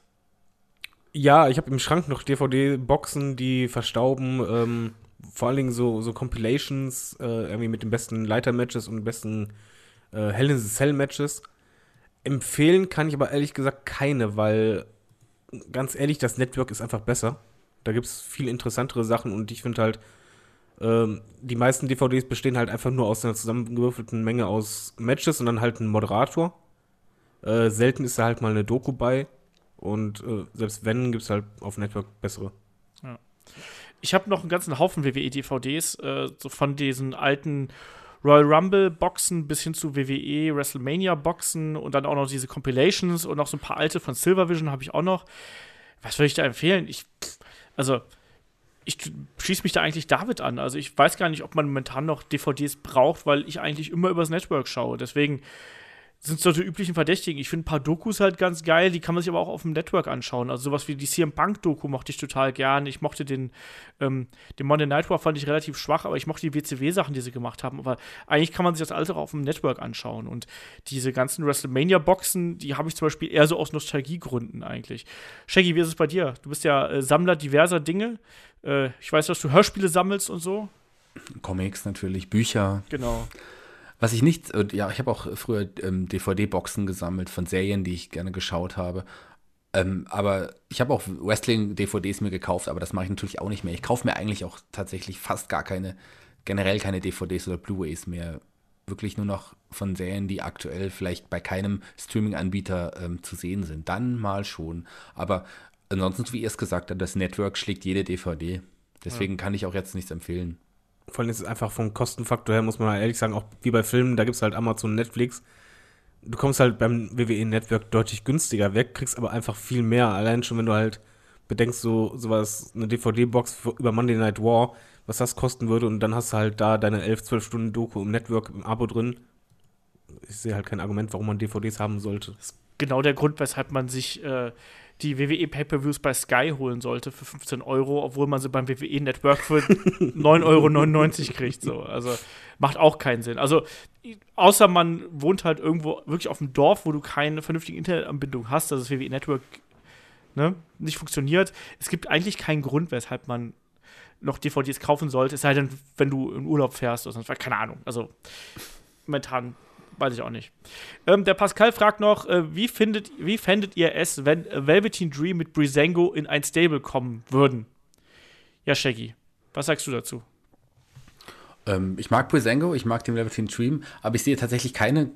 Ja, ich habe im Schrank noch DVD-Boxen, die verstauben. Ähm, vor allen Dingen so, so Compilations, äh, irgendwie mit den besten Leiter-Matches und besten äh, Hell in the Cell-Matches. Empfehlen kann ich aber ehrlich gesagt keine, weil ganz ehrlich, das Network ist einfach besser. Da gibt es viel interessantere Sachen und ich finde halt, ähm, die meisten DVDs bestehen halt einfach nur aus einer zusammengewürfelten Menge aus Matches und dann halt ein Moderator. Äh, selten ist da halt mal eine Doku bei. Und äh, selbst wenn, gibt es halt auf Network bessere. Ich habe noch einen ganzen Haufen WWE-DVDs, äh, so von diesen alten Royal Rumble-Boxen bis hin zu WWE WrestleMania-Boxen und dann auch noch diese Compilations und noch so ein paar alte von Silvervision habe ich auch noch. Was würde ich da empfehlen? Ich, also, ich schließe mich da eigentlich David an. Also, ich weiß gar nicht, ob man momentan noch DVDs braucht, weil ich eigentlich immer übers Network schaue. Deswegen sind so die üblichen Verdächtigen. Ich finde ein paar Dokus halt ganz geil, die kann man sich aber auch auf dem Network anschauen. Also sowas wie die CM Punk Doku mochte ich total gern. Ich mochte den, ähm, den Monday Night War fand ich relativ schwach, aber ich mochte die WCW-Sachen, die sie gemacht haben. Aber eigentlich kann man sich das alles auch auf dem Network anschauen. Und diese ganzen WrestleMania-Boxen, die habe ich zum Beispiel eher so aus Nostalgiegründen eigentlich. Shaggy, wie ist es bei dir? Du bist ja äh, Sammler diverser Dinge. Äh, ich weiß, dass du Hörspiele sammelst und so. Comics natürlich, Bücher. Genau. Was ich nicht, äh, ja, ich habe auch früher ähm, DVD-Boxen gesammelt von Serien, die ich gerne geschaut habe. Ähm, aber ich habe auch Wrestling-DVDs mir gekauft, aber das mache ich natürlich auch nicht mehr. Ich kaufe mir eigentlich auch tatsächlich fast gar keine, generell keine DVDs oder Blu-rays mehr. Wirklich nur noch von Serien, die aktuell vielleicht bei keinem Streaming-Anbieter ähm, zu sehen sind. Dann mal schon. Aber ansonsten, wie ihr es gesagt habt, das Network schlägt jede DVD. Deswegen kann ich auch jetzt nichts empfehlen. Vor allem ist es einfach vom Kostenfaktor her, muss man ehrlich sagen, auch wie bei Filmen, da gibt es halt Amazon Netflix. Du kommst halt beim WWE-Network deutlich günstiger weg, kriegst aber einfach viel mehr. Allein schon, wenn du halt bedenkst, so sowas, eine DVD-Box über Monday Night War, was das kosten würde und dann hast du halt da deine 11, 12 Stunden Doku im Network im Abo drin. Ich sehe halt kein Argument, warum man DVDs haben sollte. genau der Grund, weshalb man sich äh, die WWE Pay-Per-Views bei Sky holen sollte für 15 Euro, obwohl man sie beim WWE Network für 9,99 Euro kriegt. So. Also macht auch keinen Sinn. Also außer man wohnt halt irgendwo wirklich auf dem Dorf, wo du keine vernünftige Internetanbindung hast, dass das WWE Network ne, nicht funktioniert. Es gibt eigentlich keinen Grund, weshalb man noch DVDs kaufen sollte, es sei denn, wenn du in Urlaub fährst oder sonst was. Keine Ahnung. Also momentan weiß ich auch nicht. Ähm, der Pascal fragt noch, äh, wie, findet, wie fändet ihr es, wenn Velveteen Dream mit Brisango in ein Stable kommen würden? Ja, Shaggy, was sagst du dazu? Ähm, ich mag Brisango, ich mag den Velveteen Dream, aber ich sehe tatsächlich keine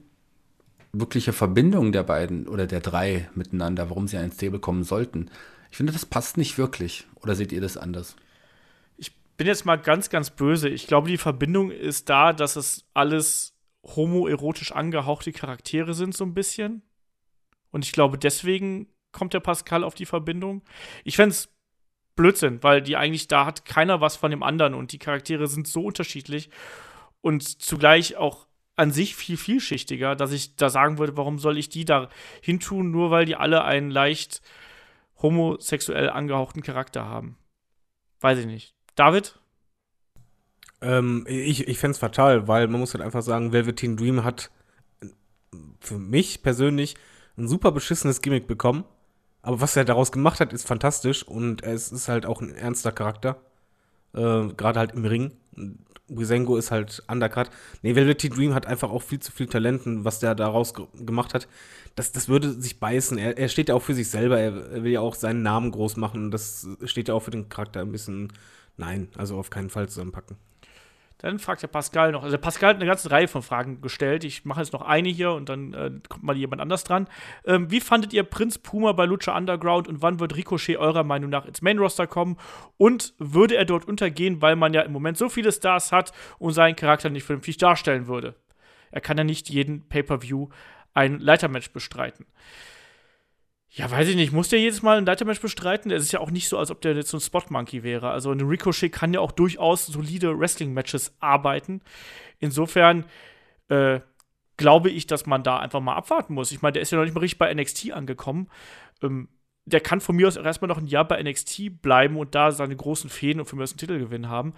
wirkliche Verbindung der beiden oder der drei miteinander, warum sie in ein Stable kommen sollten. Ich finde, das passt nicht wirklich. Oder seht ihr das anders? Ich bin jetzt mal ganz, ganz böse. Ich glaube, die Verbindung ist da, dass es alles homoerotisch angehauchte Charaktere sind, so ein bisschen. Und ich glaube, deswegen kommt der Pascal auf die Verbindung. Ich fände es Blödsinn, weil die eigentlich, da hat keiner was von dem anderen und die Charaktere sind so unterschiedlich und zugleich auch an sich viel vielschichtiger, dass ich da sagen würde, warum soll ich die da hintun, nur weil die alle einen leicht homosexuell angehauchten Charakter haben. Weiß ich nicht. David? Ähm, ich ich fände es fatal, weil man muss halt einfach sagen, Velveteen Dream hat für mich persönlich ein super beschissenes Gimmick bekommen. Aber was er daraus gemacht hat, ist fantastisch und es ist halt auch ein ernster Charakter. Äh, Gerade halt im Ring. Wisengo ist halt undercut. Nee, Velveteen Dream hat einfach auch viel zu viel Talenten, was der daraus ge gemacht hat. Das, das würde sich beißen. Er, er steht ja auch für sich selber. Er, er, will ja auch seinen Namen groß machen. Das steht ja auch für den Charakter ein bisschen. Nein, also auf keinen Fall zusammenpacken. Dann fragt der Pascal noch. Also Pascal hat eine ganze Reihe von Fragen gestellt. Ich mache jetzt noch eine hier und dann äh, kommt mal jemand anders dran. Ähm, wie fandet ihr Prinz Puma bei Lucha Underground und wann wird Ricochet eurer Meinung nach ins Main Roster kommen? Und würde er dort untergehen, weil man ja im Moment so viele Stars hat und seinen Charakter nicht vernünftig darstellen würde? Er kann ja nicht jeden Pay-per-View ein Leitermatch bestreiten. Ja, weiß ich nicht. Muss der jedes Mal ein Leitermatch bestreiten? Es ist ja auch nicht so, als ob der jetzt so ein Spot-Monkey wäre. Also ein Ricochet kann ja auch durchaus solide Wrestling-Matches arbeiten. Insofern äh, glaube ich, dass man da einfach mal abwarten muss. Ich meine, der ist ja noch nicht mal richtig bei NXT angekommen. Ähm, der kann von mir aus erstmal noch ein Jahr bei NXT bleiben und da seine großen Fäden und von mir aus einen Titelgewinn haben.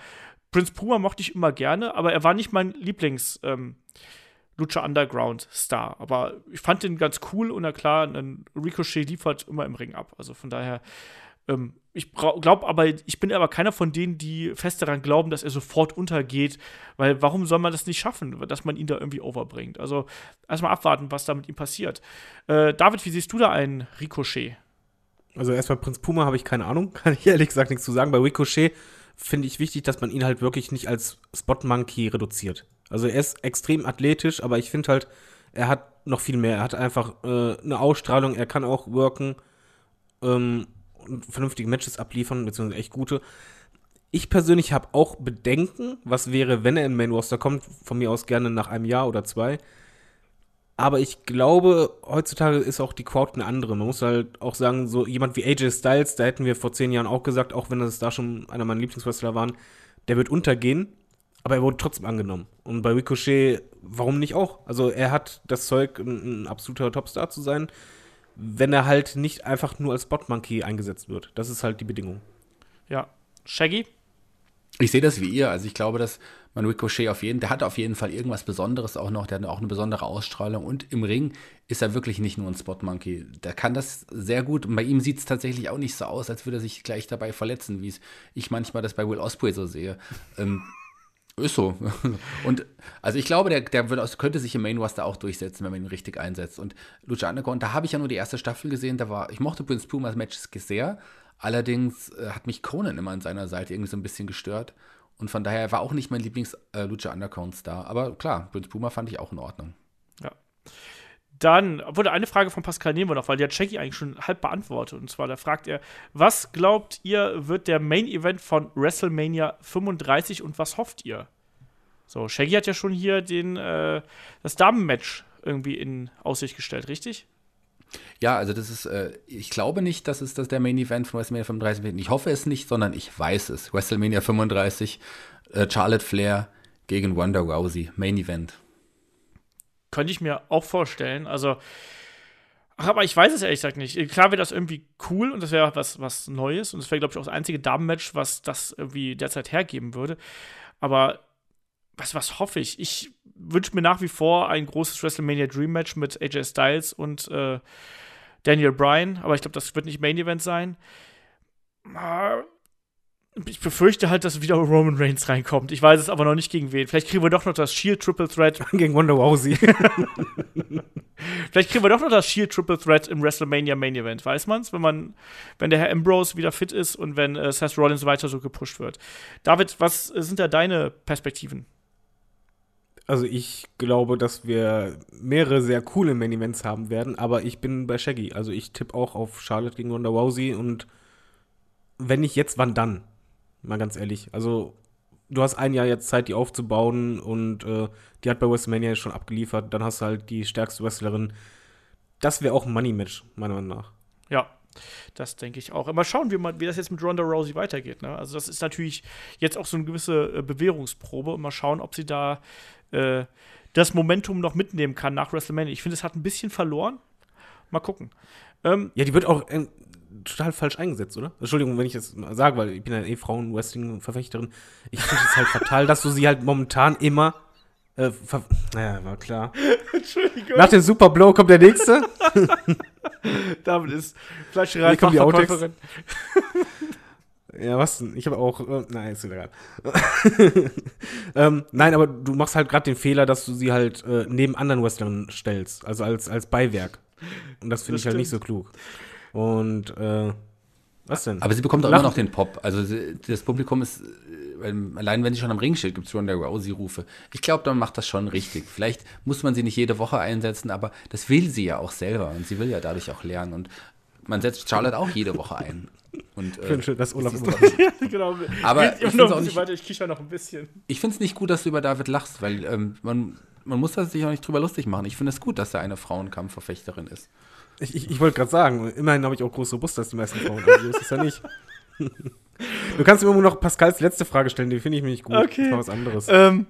Prince Puma mochte ich immer gerne, aber er war nicht mein Lieblings- ähm, Lucha Underground Star. Aber ich fand den ganz cool und na klar, ein Ricochet liefert immer im Ring ab. Also von daher, ähm, ich glaube aber, ich bin aber keiner von denen, die fest daran glauben, dass er sofort untergeht, weil warum soll man das nicht schaffen, dass man ihn da irgendwie overbringt? Also erstmal abwarten, was da mit ihm passiert. Äh, David, wie siehst du da einen Ricochet? Also erstmal Prinz Puma habe ich keine Ahnung, kann ich ehrlich gesagt nichts zu sagen. Bei Ricochet finde ich wichtig, dass man ihn halt wirklich nicht als Spot Monkey reduziert. Also er ist extrem athletisch, aber ich finde halt, er hat noch viel mehr. Er hat einfach äh, eine Ausstrahlung, er kann auch worken ähm, und vernünftige Matches abliefern, beziehungsweise echt gute. Ich persönlich habe auch Bedenken, was wäre, wenn er in Main Roster kommt, von mir aus gerne nach einem Jahr oder zwei. Aber ich glaube, heutzutage ist auch die Crowd eine andere. Man muss halt auch sagen, so jemand wie AJ Styles, da hätten wir vor zehn Jahren auch gesagt, auch wenn das da schon einer meiner Lieblingswrestler waren, der wird untergehen aber er wurde trotzdem angenommen. Und bei Ricochet, warum nicht auch? Also er hat das Zeug, ein, ein absoluter Topstar zu sein, wenn er halt nicht einfach nur als Spot-Monkey eingesetzt wird. Das ist halt die Bedingung. Ja. Shaggy? Ich sehe das wie ihr. Also ich glaube, dass man Ricochet auf jeden, der hat auf jeden Fall irgendwas Besonderes auch noch, der hat auch eine besondere Ausstrahlung und im Ring ist er wirklich nicht nur ein Spot-Monkey. Der kann das sehr gut und bei ihm sieht es tatsächlich auch nicht so aus, als würde er sich gleich dabei verletzen, wie es ich manchmal das bei Will Ospreay so sehe. Ähm, ist so. Und also ich glaube, der, der wird, könnte sich im Main Roster auch durchsetzen, wenn man ihn richtig einsetzt. Und Lucha Underground, da habe ich ja nur die erste Staffel gesehen, da war, ich mochte Prince Pumas Matches sehr. Allerdings äh, hat mich Conan immer an seiner Seite irgendwie so ein bisschen gestört. Und von daher war auch nicht mein Lieblings-Lucha äh, Underground-Star. Aber klar, Prince Puma fand ich auch in Ordnung. Dann wurde eine Frage von Pascal nehmen noch, weil der Jackie eigentlich schon halb beantwortet. Und zwar, da fragt er, was glaubt ihr, wird der Main Event von WrestleMania 35 und was hofft ihr? So, Shaggy hat ja schon hier den, äh, das Damenmatch irgendwie in Aussicht gestellt, richtig? Ja, also das ist, äh, ich glaube nicht, dass es das der Main Event von WrestleMania 35 wird. Ich hoffe es nicht, sondern ich weiß es. WrestleMania 35, äh, Charlotte Flair gegen Wonder Rousey, Main Event. Könnte ich mir auch vorstellen. Also, ach, aber ich weiß es ehrlich gesagt nicht. Klar wäre das irgendwie cool und das wäre was, was Neues und das wäre, glaube ich, auch das einzige Damenmatch, was das irgendwie derzeit hergeben würde. Aber was, was hoffe ich? Ich wünsche mir nach wie vor ein großes WrestleMania Dream Match mit AJ Styles und äh, Daniel Bryan, aber ich glaube, das wird nicht Main Event sein. Ich befürchte halt, dass wieder Roman Reigns reinkommt. Ich weiß es aber noch nicht gegen wen. Vielleicht kriegen wir doch noch das Shield Triple Threat. gegen Wonder Wousey. Vielleicht kriegen wir doch noch das Shield Triple Threat im WrestleMania Main Event. Weiß man's? Wenn man, wenn der Herr Ambrose wieder fit ist und wenn äh, Seth Rollins weiter so gepusht wird. David, was sind da deine Perspektiven? Also ich glaube, dass wir mehrere sehr coole Main Events haben werden, aber ich bin bei Shaggy. Also ich tippe auch auf Charlotte gegen Ronda Rousey und wenn nicht jetzt, wann dann? Mal ganz ehrlich. Also, du hast ein Jahr jetzt Zeit, die aufzubauen und äh, die hat bei WrestleMania schon abgeliefert. Dann hast du halt die stärkste Wrestlerin. Das wäre auch ein Money-Match, meiner Meinung nach. Ja, das denke ich auch. Mal schauen, wie, man, wie das jetzt mit Ronda Rousey weitergeht. Ne? Also, das ist natürlich jetzt auch so eine gewisse äh, Bewährungsprobe. Und mal schauen, ob sie da äh, das Momentum noch mitnehmen kann nach WrestleMania. Ich finde, es hat ein bisschen verloren. Mal gucken. Ähm, ja, die wird auch. Total falsch eingesetzt, oder? Entschuldigung, wenn ich das sage, weil ich bin ja eh Frauen-Wrestling-Verfechterin. Ich finde es halt fatal, dass du sie halt momentan immer. Äh, naja, war klar. Entschuldigung. Nach dem Super Blow kommt der nächste. Damit ist Fleischerei kommen die Outtakes. Ja, was denn? Ich habe auch. Äh, nein, ist egal. ähm, nein, aber du machst halt gerade den Fehler, dass du sie halt äh, neben anderen Wrestlern stellst. Also als, als Beiwerk. Und das finde ich halt nicht so klug. Und, äh, was denn? Aber sie bekommt auch Lachen. immer noch den Pop. Also sie, das Publikum ist, äh, allein wenn sie schon am Ring steht, gibt es Ronda Rousey-Rufe. Ich glaube, dann macht das schon richtig. Vielleicht muss man sie nicht jede Woche einsetzen, aber das will sie ja auch selber und sie will ja dadurch auch lernen. Und man setzt Charlotte auch jede Woche ein. Und, Ich finde äh, schön, dass Olaf ist genau. Aber ich ein bisschen nicht- weiter, ich kicher noch ein bisschen. ich finde es nicht gut, dass du über David lachst, weil ähm, man, man muss sich auch nicht drüber lustig machen. Ich finde es gut, dass er eine Frauenkampfverfechterin ist. Ich, ich, ich wollte gerade sagen, immerhin habe ich auch größere Brust als die meisten Frauen. Also so ist es ja nicht. Du kannst mir immer noch Pascals letzte Frage stellen, die finde ich mir nicht gut. Okay. Das war was anderes. Ähm,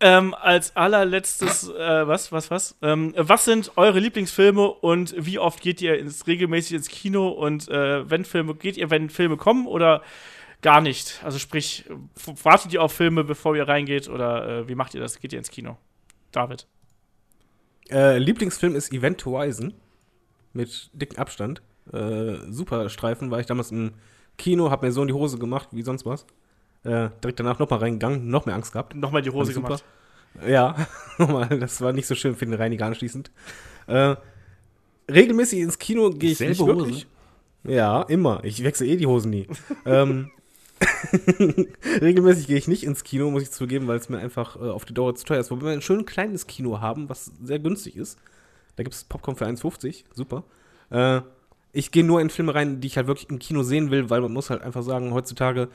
ähm, als allerletztes, äh, was, was, was? Ähm, was sind eure Lieblingsfilme und wie oft geht ihr ins, regelmäßig ins Kino und äh, wenn Filme, geht ihr, wenn Filme kommen oder gar nicht? Also sprich, wartet ihr auf Filme, bevor ihr reingeht oder äh, wie macht ihr das? Geht ihr ins Kino? David. Äh, Lieblingsfilm ist Event Horizon. Mit dicken Abstand. Äh, super Streifen war ich damals im Kino, hab mir so in die Hose gemacht, wie sonst was. Äh, direkt danach nochmal reingegangen, noch mehr Angst gehabt. Nochmal die Hose gemacht. Ja, nochmal, das war nicht so schön für den Reiniger anschließend. Äh, regelmäßig ins Kino gehe ich nicht wirklich. Ja, immer. Ich wechsle eh die Hosen nie. ähm, regelmäßig gehe ich nicht ins Kino, muss ich zugeben, weil es mir einfach äh, auf die Dauer zu teuer ist. Wobei wir ein schön kleines Kino haben, was sehr günstig ist. Da gibt es Popcorn für 1,50. Super. Äh, ich gehe nur in Filme rein, die ich halt wirklich im Kino sehen will, weil man muss halt einfach sagen, heutzutage,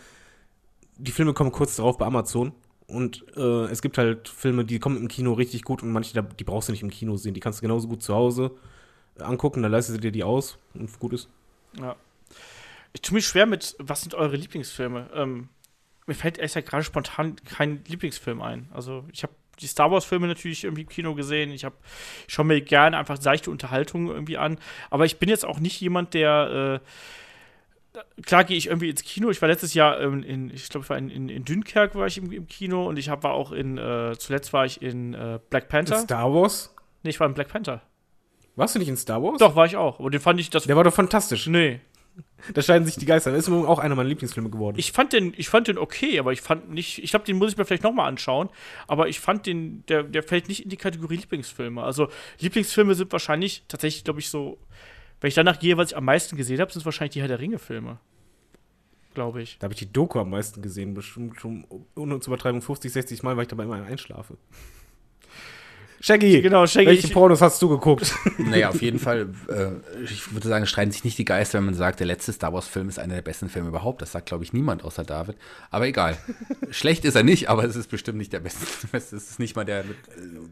die Filme kommen kurz darauf bei Amazon. Und äh, es gibt halt Filme, die kommen im Kino richtig gut und manche, die brauchst du nicht im Kino sehen. Die kannst du genauso gut zu Hause angucken, dann leistest du dir die aus und gut ist. Ja. Ich tue mich schwer mit, was sind eure Lieblingsfilme? Ähm, mir fällt ehrlich gesagt gerade spontan kein Lieblingsfilm ein. Also ich habe die Star Wars-Filme natürlich irgendwie im Kino gesehen. Ich habe ich schaue mir gerne einfach seichte Unterhaltung irgendwie an. Aber ich bin jetzt auch nicht jemand, der äh, klar gehe ich irgendwie ins Kino. Ich war letztes Jahr ähm, in, ich glaube, ich war in, in, in Dünkirk war ich im, im Kino und ich hab, war auch in, äh, zuletzt war ich in äh, Black Panther. Star Wars? Nee, ich war in Black Panther. Warst du nicht in Star Wars? Doch, war ich auch. Aber den fand ich das. Der war doch fantastisch. nee. Da scheiden sich die Geister. Das ist auch einer meiner Lieblingsfilme geworden. Ich fand den, ich fand den okay, aber ich fand nicht, ich glaube, den muss ich mir vielleicht nochmal anschauen, aber ich fand den, der, der fällt nicht in die Kategorie Lieblingsfilme. Also Lieblingsfilme sind wahrscheinlich tatsächlich, glaube ich, so, wenn ich danach gehe, was ich am meisten gesehen habe, sind wahrscheinlich die Herr der Ringe-Filme. Glaube ich. da habe ich die Doku am meisten gesehen. Bestimmt schon, ohne zu übertreiben, 50, 60 Mal, weil ich dabei immer einschlafe. Shaggy, Genau, Shaggy, welche ich- Pornos hast du geguckt? Naja, auf jeden Fall, äh, ich würde sagen, streiten sich nicht die Geister, wenn man sagt, der letzte Star Wars-Film ist einer der besten Filme überhaupt. Das sagt, glaube ich, niemand außer David. Aber egal. Schlecht ist er nicht, aber es ist bestimmt nicht der beste. Es ist nicht mal der, äh,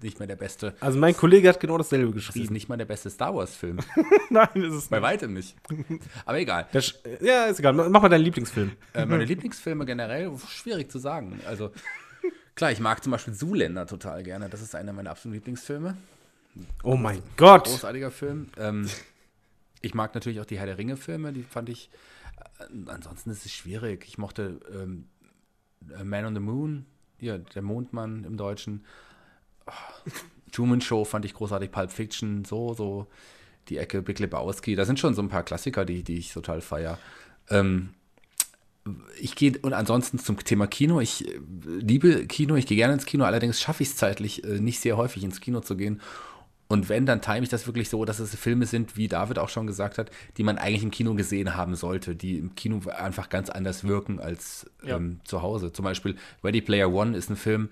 nicht mehr der beste. Also mein Kollege hat genau dasselbe Es ist geschrieben. nicht mal der beste Star Wars-Film. Nein, ist es Bei nicht. weitem nicht. Aber egal. Sch- ja, ist egal. Mach mal deinen Lieblingsfilm. Äh, meine Lieblingsfilme generell, schwierig zu sagen. Also, klar, ich mag zum Beispiel Zoolander total gerne. Das ist einer meiner absoluten Lieblingsfilme. Oh mein Gott. Großartiger Film. Ähm, ich mag natürlich auch die Herr der Ringe-Filme, die fand ich. Äh, ansonsten ist es schwierig. Ich mochte ähm, äh, Man on the Moon, ja, der Mondmann im Deutschen. Oh, Truman Show fand ich großartig, Pulp Fiction, so, so die Ecke, Big Lebowski. Da sind schon so ein paar Klassiker, die, die ich total feier. Ähm, ich gehe und ansonsten zum Thema Kino. Ich äh, liebe Kino, ich gehe gerne ins Kino, allerdings schaffe ich es zeitlich äh, nicht sehr häufig ins Kino zu gehen. Und wenn, dann time ich das wirklich so, dass es Filme sind, wie David auch schon gesagt hat, die man eigentlich im Kino gesehen haben sollte, die im Kino einfach ganz anders wirken als Ja. ähm, zu Hause. Zum Beispiel Ready Player One ist ein Film,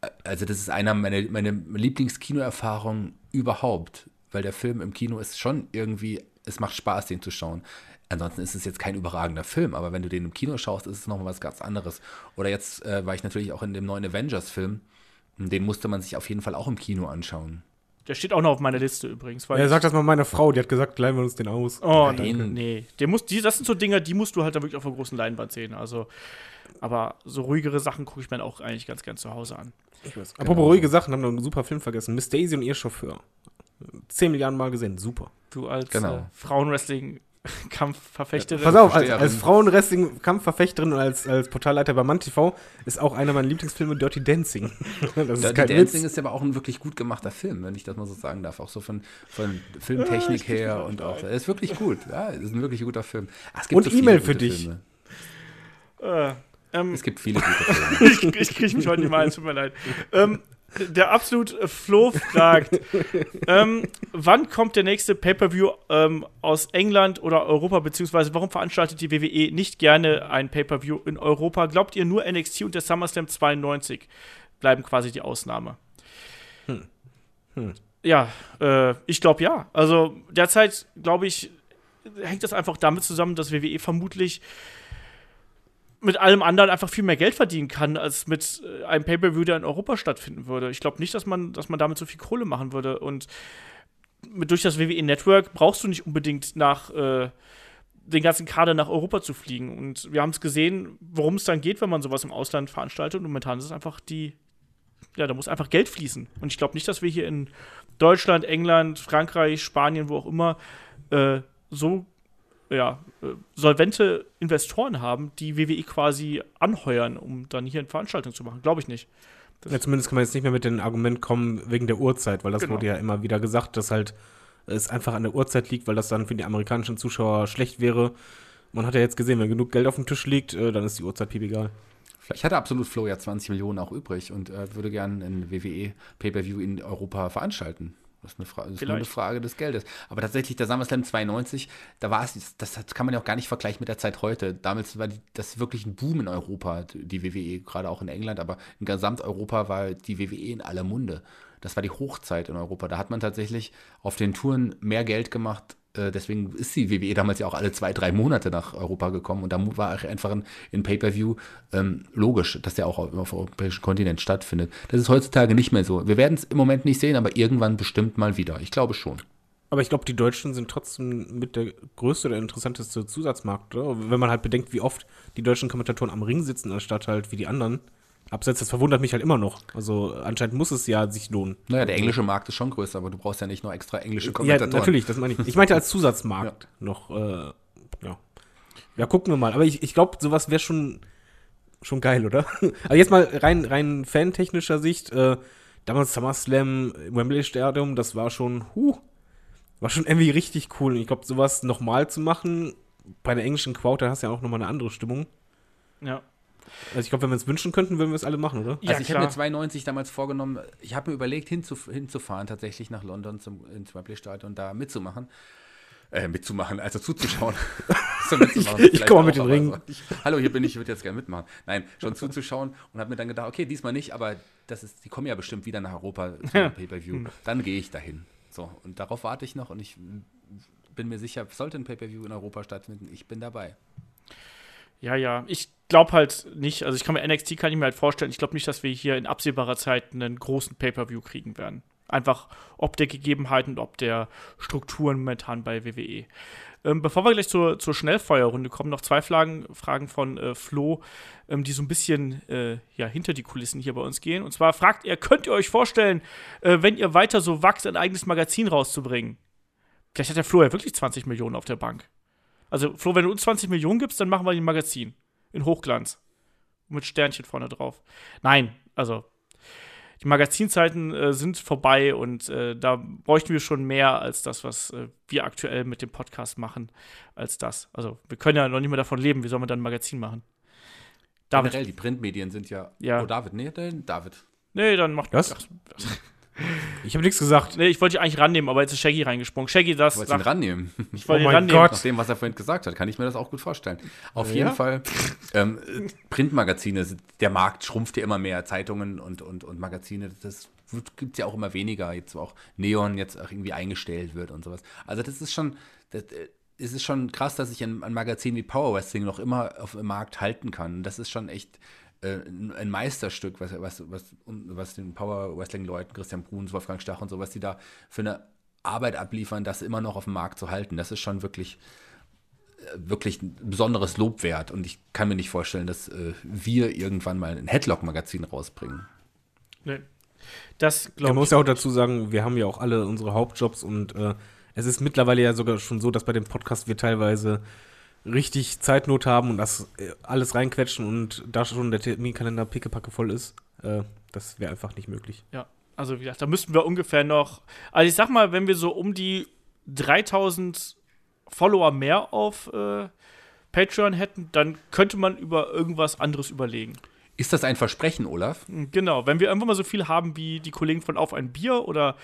äh, also das ist einer meiner meine Lieblingskinoerfahrungen überhaupt, weil der Film im Kino ist schon irgendwie, es macht Spaß, den zu schauen. Ansonsten ist es jetzt kein überragender Film, aber wenn du den im Kino schaust, ist es nochmal was ganz anderes. Oder jetzt äh, war ich natürlich auch in dem neuen Avengers-Film. Den musste man sich auf jeden Fall auch im Kino anschauen. Der steht auch noch auf meiner Liste übrigens. Weil Er ich- sagt das mal meiner Frau, die hat gesagt, leihen wir uns den aus. Oh, Nein. danke. Nee, der muss, die, das sind so Dinge, die musst du halt dann wirklich auf der großen Leinwand sehen. Also, aber so ruhigere Sachen gucke ich mir auch eigentlich ganz gern zu Hause an. Apropos ruhige Sachen, haben wir einen super Film vergessen. Miss Daisy und ihr Chauffeur. Zehn Milliarden Mal gesehen, super. Du als Genau. äh, Frauenwrestling Kampfverfechterin. Pass auf, als, als Frauenwrestling-Kampfverfechterin und als, als Portalleiter bei MannTV ist auch einer meiner Lieblingsfilme Dirty Dancing. Das ist Dirty kein Dancing Witz. ist aber auch ein wirklich gut gemachter Film, wenn ich das mal so sagen darf. Auch so von, von Filmtechnik her und auch. Er ist wirklich gut. Ja, es ist ein wirklich guter Film. Es gibt Und so viele E-Mail gute für dich. Filme. Äh, ähm, Es gibt viele gute Filme. ich, ich kriege mich heute nicht mal ein, tut mir leid. Ähm, der absolut äh, Flo fragt, ähm, wann kommt der nächste Pay-Per-View ähm, aus England oder Europa, beziehungsweise warum veranstaltet die WWE nicht gerne ein Pay-Per-View in Europa? Glaubt ihr nur NXT und der SummerSlam 92 bleiben quasi die Ausnahme? Ja, äh, ich glaube ja. Also derzeit, glaube ich, hängt das einfach damit zusammen, dass WWE vermutlich mit allem anderen einfach viel mehr Geld verdienen kann, als mit äh, einem Pay-Per-View, der in Europa stattfinden würde. Ich glaube nicht, dass man, dass man damit so viel Kohle machen würde. Und mit, durch das WWE Network brauchst du nicht unbedingt nach äh, den ganzen Kader nach Europa zu fliegen. Und wir haben es gesehen, worum es dann geht, wenn man sowas im Ausland veranstaltet. Und momentan ist es einfach die, ja, da muss einfach Geld fließen. Und ich glaube nicht, dass wir hier in Deutschland, England, Frankreich, Spanien, wo auch immer, äh, so ja, äh, solvente Investoren haben, die WWE quasi anheuern, um dann hier eine Veranstaltung zu machen. Glaube ich nicht. Ja, zumindest kann man jetzt nicht mehr mit dem Argument kommen wegen der Uhrzeit, weil das Genau. wurde ja immer wieder gesagt, dass halt es einfach an der Uhrzeit liegt, weil das dann für die amerikanischen Zuschauer schlecht wäre. Man hat ja jetzt gesehen, wenn genug Geld auf dem Tisch liegt, äh, dann ist die Uhrzeit piep egal. Vielleicht hat er absolut Flo ja 20 Millionen auch übrig und äh, würde gerne ein WWE Pay-Per-View in Europa veranstalten. Das ist, eine, Fra das ist nur eine. Frage des Geldes. Aber tatsächlich, der SummerSlam 92, da war es, das, das kann man ja auch gar nicht vergleichen mit der Zeit heute. Damals war die, das wirklich ein Boom in Europa, die WWE, gerade auch in England, aber in Gesamteuropa war die WWE in aller Munde. Das war die Hochzeit in Europa. Da hat man tatsächlich auf den Touren mehr Geld gemacht. Äh, Deswegen ist die WWE damals ja auch alle zwei, drei Monate nach Europa gekommen. Und da war einfach ein, ein Pay-Per-View ähm, logisch, dass der auch auf, auf dem europäischen Kontinent stattfindet. Das ist heutzutage nicht mehr so. Wir werden es im Moment nicht sehen, aber irgendwann bestimmt mal wieder. Ich glaube schon. Aber ich glaube, die Deutschen sind trotzdem mit der größte oder interessanteste Zusatzmarkt, oder? Wenn man halt bedenkt, wie oft die deutschen Kommentatoren am Ring sitzen, anstatt halt wie die anderen. Abseits, das verwundert mich halt immer noch. Also anscheinend muss es ja sich lohnen. Naja, der englische Markt ist schon größer, aber du brauchst ja nicht noch extra englische Ja, Kommentatoren. natürlich, das meine ich. Ich meinte als Zusatzmarkt noch, äh, ja. Ja, gucken wir mal. Aber ich, ich glaube, sowas wäre schon, schon geil, oder? Aber jetzt mal rein, rein fantechnischer Sicht, äh, damals SummerSlam im Wembley Stadium, das war schon, huh, war schon irgendwie richtig cool. Und ich glaube, sowas nochmal zu machen, bei der englischen Crowd, da hast du ja auch nochmal eine andere Stimmung. Ja. Also ich glaube, wenn wir es wünschen könnten, würden wir es alle machen, oder? Ja, also ich habe mir 92 damals vorgenommen, ich habe mir überlegt, hinzuf hinzufahren, tatsächlich nach London zum, ins Wembley Stadion, da mitzumachen. Äh, mitzumachen, also zuzuschauen. so mitzumachen, Ich vielleicht komme mit dem aber Ring. so. Ich, hallo, hier bin ich, ich würde jetzt gerne mitmachen. Nein, schon zuzuschauen und habe mir dann gedacht, okay, diesmal nicht, aber das ist, die kommen ja bestimmt wieder nach Europa zum Pay-Per-View. Dann gehe ich dahin. So, und darauf warte ich noch und ich bin mir sicher, sollte ein Pay-Per-View in Europa stattfinden, ich bin dabei. Ja, ja. Ich glaube halt nicht, also ich kann mir NXT kann ich mir halt vorstellen, ich glaube nicht, dass wir hier in absehbarer Zeit einen großen Pay-Per-View kriegen werden. Einfach ob der Gegebenheiten und ob der Strukturen momentan bei WWE. Ähm, bevor wir gleich zur, zur Schnellfeuerrunde kommen, noch zwei Fragen, Fragen von äh, Flo, ähm, die so ein bisschen äh, ja, hinter die Kulissen hier bei uns gehen. Und zwar fragt er, könnt ihr euch vorstellen, äh, wenn ihr weiter so wachst, ein eigenes Magazin rauszubringen? Vielleicht hat der Flo ja wirklich 20 Millionen auf der Bank. Also, Flo, wenn du uns 20 Millionen gibst, dann machen wir ein Magazin. In Hochglanz. Mit Sternchen vorne drauf. Nein, also, die Magazinzeiten äh, sind vorbei und äh, da bräuchten wir schon mehr als das, was äh, wir aktuell mit dem Podcast machen, als das. Also, wir können ja noch nicht mehr davon leben. Wie sollen wir dann ein Magazin machen? David. Generell, die Printmedien sind ja. Ja. Oh, David, nee, David. Nee, dann macht. Was? Ach, Ich habe nichts gesagt. nee, ich wollte dich eigentlich rannehmen, aber jetzt ist Shaggy reingesprungen. Shaggy, das. Du wolltest ihn rannehmen. ich wollte Oh ihn rannehmen. Gott. Nach dem, was er vorhin gesagt hat, kann ich mir das auch gut vorstellen. Auf Ja? jeden Fall, ähm, Printmagazine, der Markt schrumpft ja immer mehr, Zeitungen und, und, und Magazine, das gibt es ja auch immer weniger, jetzt auch Neon jetzt auch irgendwie eingestellt wird und sowas. Also das ist schon, das, äh, es ist schon krass, dass sich ein, ein Magazin wie Power Wrestling noch immer auf dem Markt halten kann. Das ist schon echt äh, ein Meisterstück, was, was, was, was den Power Wrestling-Leuten, Christian Bruns, Wolfgang Stach und so, was die da für eine Arbeit abliefern, das immer noch auf dem Markt zu halten. Das ist schon wirklich, äh, wirklich ein besonderes Lob wert. Und ich kann mir nicht vorstellen, dass äh, wir irgendwann mal ein Headlock-Magazin rausbringen. Nee. Das Ja, man glaube muss ich. ja auch dazu sagen, wir haben ja auch alle unsere Hauptjobs und äh, es ist mittlerweile ja sogar schon so, dass bei dem Podcast wir teilweise richtig Zeitnot haben und das äh, alles reinquetschen und da schon der Terminkalender pickepacke voll ist. Äh, das wäre einfach nicht möglich. Ja, also wie gesagt, da müssten wir ungefähr noch, also ich sag mal, wenn wir so um die 3000 Follower mehr auf äh, Patreon hätten, dann könnte man über irgendwas anderes überlegen. Ist das ein Versprechen, Olaf? Genau, wenn wir einfach mal so viel haben wie die Kollegen von Auf ein Bier oder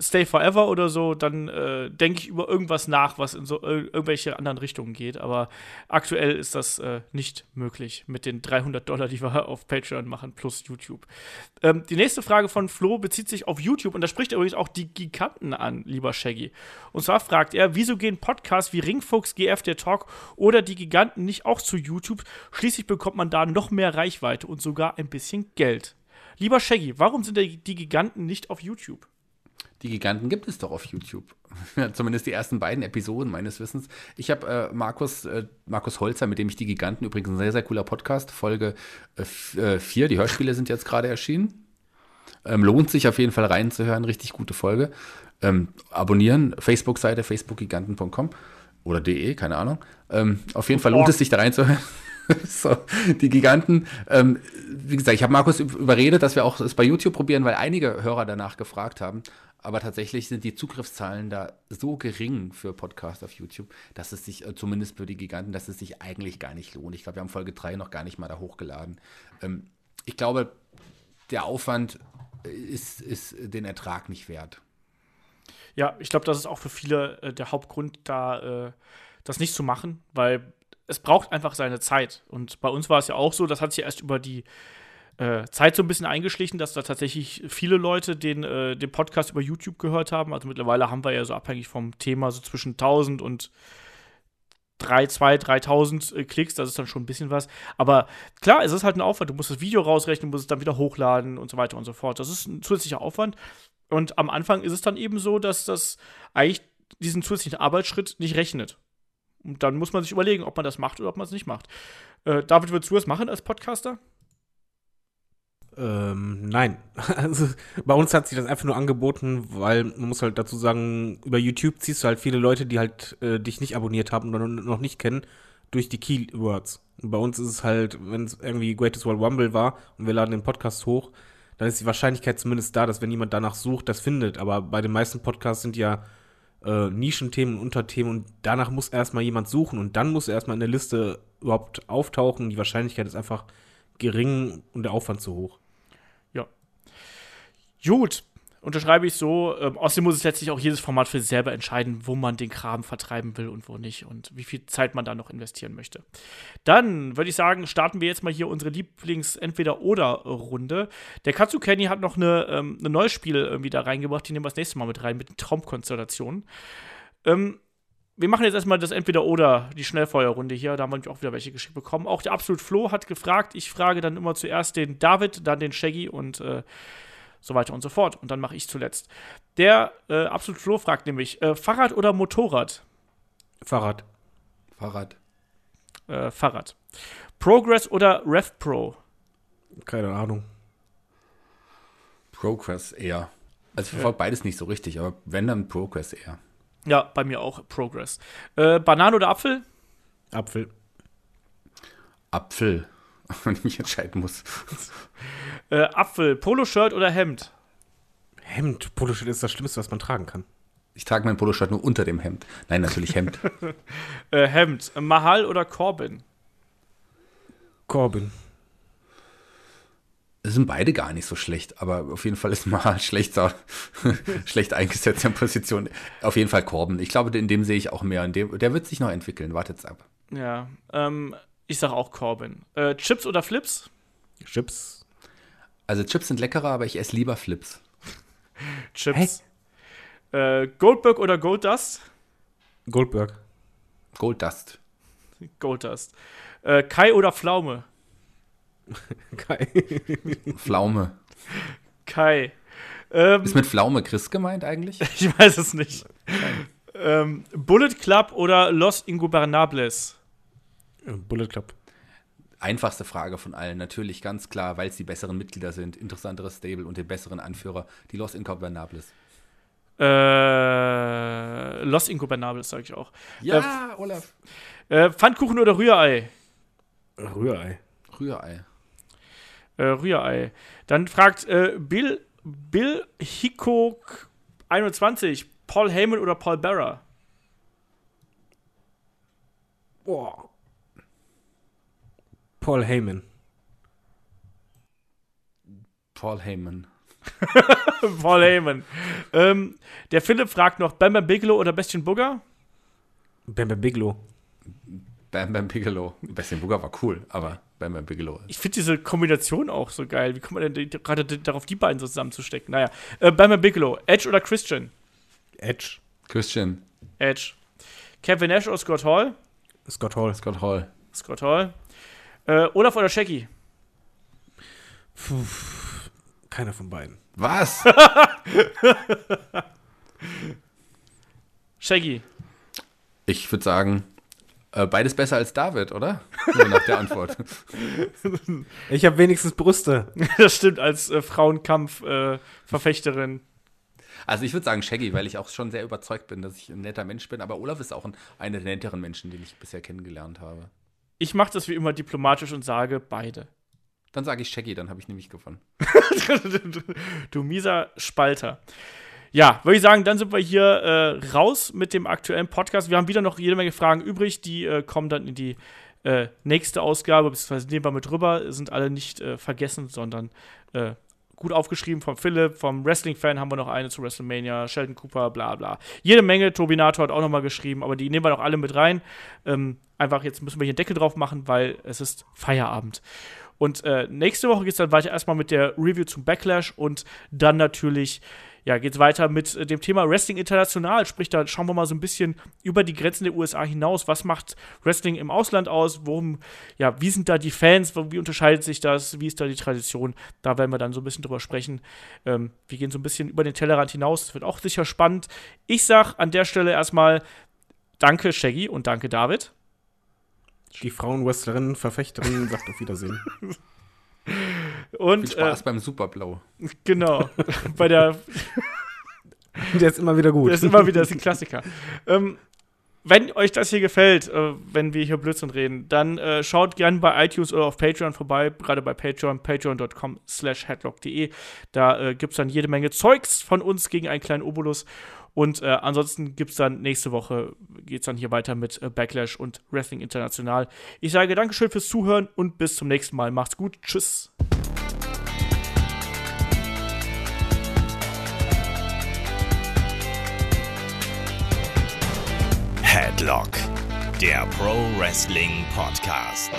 Stay Forever oder so, dann äh, denke ich über irgendwas nach, was in so irgendwelche anderen Richtungen geht. Aber aktuell ist das äh, nicht möglich mit den 300 Dollar, die wir auf Patreon machen, plus YouTube. Ähm, die nächste Frage von Flo bezieht sich auf YouTube und da spricht er übrigens auch die Giganten an, lieber Shaggy. Und zwar fragt er, wieso gehen Podcasts wie Ringfuchs, GF, der Talk oder die Giganten nicht auch zu YouTube? Schließlich bekommt man da noch mehr Reichweite und sogar ein bisschen Geld. Lieber Shaggy, warum sind die Giganten nicht auf YouTube? Die Giganten gibt es doch auf YouTube. Zumindest die ersten beiden Episoden meines Wissens. Ich habe äh, Markus, äh, Markus Holzer, mit dem ich die Giganten, übrigens ein sehr, sehr cooler Podcast, Folge 4, äh, die Hörspiele sind jetzt gerade erschienen. Ähm, lohnt sich auf jeden Fall reinzuhören, richtig gute Folge. Ähm, abonnieren, Facebook-Seite, facebookgiganten.com oder de, keine Ahnung. Ähm, auf jeden Fall lohnt es sich da reinzuhören. so, die Giganten. Ähm, wie gesagt, ich habe Markus überredet, dass wir auch es bei YouTube probieren, weil einige Hörer danach gefragt haben. Aber tatsächlich sind die Zugriffszahlen da so gering für Podcasts auf YouTube, dass es sich, äh, zumindest für die Giganten, dass es sich eigentlich gar nicht lohnt. Ich glaube, wir haben Folge 3 noch gar nicht mal da hochgeladen. Ähm, ich glaube, der Aufwand ist, ist den Ertrag nicht wert. Ja, ich glaube, das ist auch für viele äh, der Hauptgrund, da äh, das nicht zu machen, weil es braucht einfach seine Zeit. Und bei uns war es ja auch so, das hat sich erst über die äh, Zeit so ein bisschen eingeschlichen, dass da tatsächlich viele Leute den, äh, den Podcast über YouTube gehört haben. Also mittlerweile haben wir ja so abhängig vom Thema so zwischen 1000 und 3, 2, 3000 äh, Klicks, das ist dann schon ein bisschen was. Aber klar, es ist halt ein Aufwand. Du musst das Video rausrechnen, musst es dann wieder hochladen und so weiter und so fort. Das ist ein zusätzlicher Aufwand. Und am Anfang ist es dann eben so, dass das eigentlich diesen zusätzlichen Arbeitsschritt nicht rechnet. Und dann muss man sich überlegen, ob man das macht oder ob man es nicht macht. Äh, David, würdest du das machen als Podcaster? Ähm, nein. Also bei uns hat sich das einfach nur angeboten, weil man muss halt dazu sagen, über YouTube ziehst du halt viele Leute, die halt äh, dich nicht abonniert haben oder noch nicht kennen, durch die Keywords. Und bei uns ist es halt, wenn es irgendwie Greatest World Rumble war und wir laden den Podcast hoch, dann ist die Wahrscheinlichkeit zumindest da, dass wenn jemand danach sucht, das findet. Aber bei den meisten Podcasts sind ja äh, Nischenthemen und Unterthemen und danach muss erstmal jemand suchen und dann muss er erstmal in der Liste überhaupt auftauchen. Die Wahrscheinlichkeit ist einfach gering und der Aufwand zu hoch. Gut, unterschreibe ich so. Ähm, außerdem muss es letztlich auch jedes Format für sich selber entscheiden, wo man den Kram vertreiben will und wo nicht und wie viel Zeit man da noch investieren möchte. Dann würde ich sagen, starten wir jetzt mal hier unsere Lieblings-Entweder-Oder-Runde. Der Katsu Kenny hat noch eine, ähm, ein neues Spiel irgendwie da reingebracht, die nehmen wir das nächste Mal mit rein, mit Traumkonstellationen. Ähm, wir machen jetzt erstmal das Entweder-Oder, die Schnellfeuerrunde hier. Da haben wir auch wieder welche geschickt bekommen. Auch der Absolut Flo hat gefragt. Ich frage dann immer zuerst den David, dann den Shaggy und äh, so weiter und so fort. Und dann mache ich zuletzt. Der äh, Absolut Flo fragt nämlich: äh, Fahrrad oder Motorrad? Fahrrad. Fahrrad. Äh, Fahrrad. Progress oder RevPro? Keine Ahnung. Progress eher. Also ich verfolge ja. beides nicht so richtig, aber wenn dann Progress eher. Ja, bei mir auch Progress. Äh, Banane oder Apfel? Apfel. Apfel. Wenn ich mich entscheiden muss. Äh, Apfel, Poloshirt oder Hemd? Hemd. Poloshirt ist das Schlimmste, was man tragen kann. Ich trage mein Poloshirt nur unter dem Hemd. Nein, natürlich Hemd. äh, Hemd. Mahal oder Corbin? Corbin. Es sind beide gar nicht so schlecht, aber auf jeden Fall ist Mahal schlecht, schlecht eingesetzt in Position. Auf jeden Fall Corbin. Ich glaube, in dem sehe ich auch mehr. Dem, der wird sich noch entwickeln. Wartet's ab. Ja. Ähm, ich sag auch Corbin. Äh, Chips oder Flips? Chips. Also Chips sind leckerer, aber ich esse lieber Flips. Chips. Hey. Äh, Goldberg oder Golddust? Goldberg. Golddust. Golddust. Äh, Kai oder Pflaume? Kai. Pflaume. Kai. Ähm, Ist mit Pflaume Chris gemeint eigentlich? ich weiß es nicht. Ähm, Bullet Club oder Los Ingobernables? Bullet Club. Einfachste Frage von allen, natürlich ganz klar, weil es die besseren Mitglieder sind, interessanteres Stable und den besseren Anführer, die Los Ingobernables. Äh, Los Ingobernables, sage ich auch. Ja, Olaf. Äh, Pfannkuchen oder Rührei? Rührei. Rührei. Äh, Rührei. Dann fragt äh, Bill, Bill Hickok 21, Paul Heyman oder Paul Bearer? Boah. Paul Heyman. Paul Heyman. Paul Heyman. ähm, der Philipp fragt noch, Bam Bam Bigelow oder Bastian Bugger? Bam Bam Bigelow. Bam Bam Bigelow. Bastian Bugger war cool, aber Bam Bam Bigelow. Ich finde diese Kombination auch so geil. Wie kommt man denn gerade darauf, die beiden so zusammenzustecken? Naja, äh, Bam Bam Bigelow, Edge oder Christian? Edge. Christian. Edge. Kevin Nash oder Scott Hall? Scott Hall. Scott Hall. Scott Hall. Äh, Olaf oder Shaggy? Keiner von beiden. Was? Shaggy. ich würde sagen, äh, beides besser als David, oder? Nur nach der Antwort. Ich habe wenigstens Brüste. Das stimmt, als äh, Frauenkampf-Verfechterin. Also ich würde sagen Shaggy, weil ich auch schon sehr überzeugt bin, dass ich ein netter Mensch bin. Aber Olaf ist auch ein, einer der netteren Menschen, den ich bisher kennengelernt habe. Ich mache das wie immer diplomatisch und sage beide. Dann sage ich Shaggy, dann habe ich nämlich gewonnen. du mieser Spalter. Ja, würde ich sagen, dann sind wir hier äh, raus mit dem aktuellen Podcast. Wir haben wieder noch jede Menge Fragen übrig, die äh, kommen dann in die äh, nächste Ausgabe, beziehungsweise nehmen wir mit rüber, sind alle nicht äh, vergessen, sondern äh, gut aufgeschrieben vom Philipp, vom Wrestling-Fan haben wir noch eine zu WrestleMania, Sheldon Cooper, bla bla. Jede Menge, Turbinator hat auch nochmal geschrieben, aber die nehmen wir noch alle mit rein. Ähm, einfach, jetzt müssen wir hier einen Deckel drauf machen, weil es ist Feierabend. Und äh, nächste Woche geht es dann weiter erstmal mit der Review zum Backlash und dann natürlich, ja, geht es weiter mit äh, dem Thema Wrestling International. Sprich, da schauen wir mal so ein bisschen über die Grenzen der USA hinaus. Was macht Wrestling im Ausland aus? Worum, ja, wie sind da die Fans? Wie unterscheidet sich das? Wie ist da die Tradition? Da werden wir dann so ein bisschen drüber sprechen. Ähm, wir gehen so ein bisschen über den Tellerrand hinaus. Das wird auch sicher spannend. Ich sag an der Stelle erstmal Danke, Shaggy, und danke, David. Die Frauenwrestlerin, Verfechterin sagt auf Wiedersehen. Und Viel Spaß äh, beim Superblow. genau, bei der Der ist immer wieder gut. Das ist immer wieder das ist ein Klassiker. ähm, wenn euch das hier gefällt, äh, wenn wir hier Blödsinn reden, dann äh, schaut gerne bei iTunes oder auf Patreon vorbei, gerade bei Patreon, patreon.com slash headlock.de. Da äh, gibt es dann jede Menge Zeugs von uns gegen einen kleinen Obolus. Und äh, ansonsten gibt es dann nächste Woche, geht es dann hier weiter mit äh, Backlash und Wrestling International. Ich sage Dankeschön fürs Zuhören und bis zum nächsten Mal. Macht's gut. Tschüss. Headlock, der Pro Wrestling Podcast.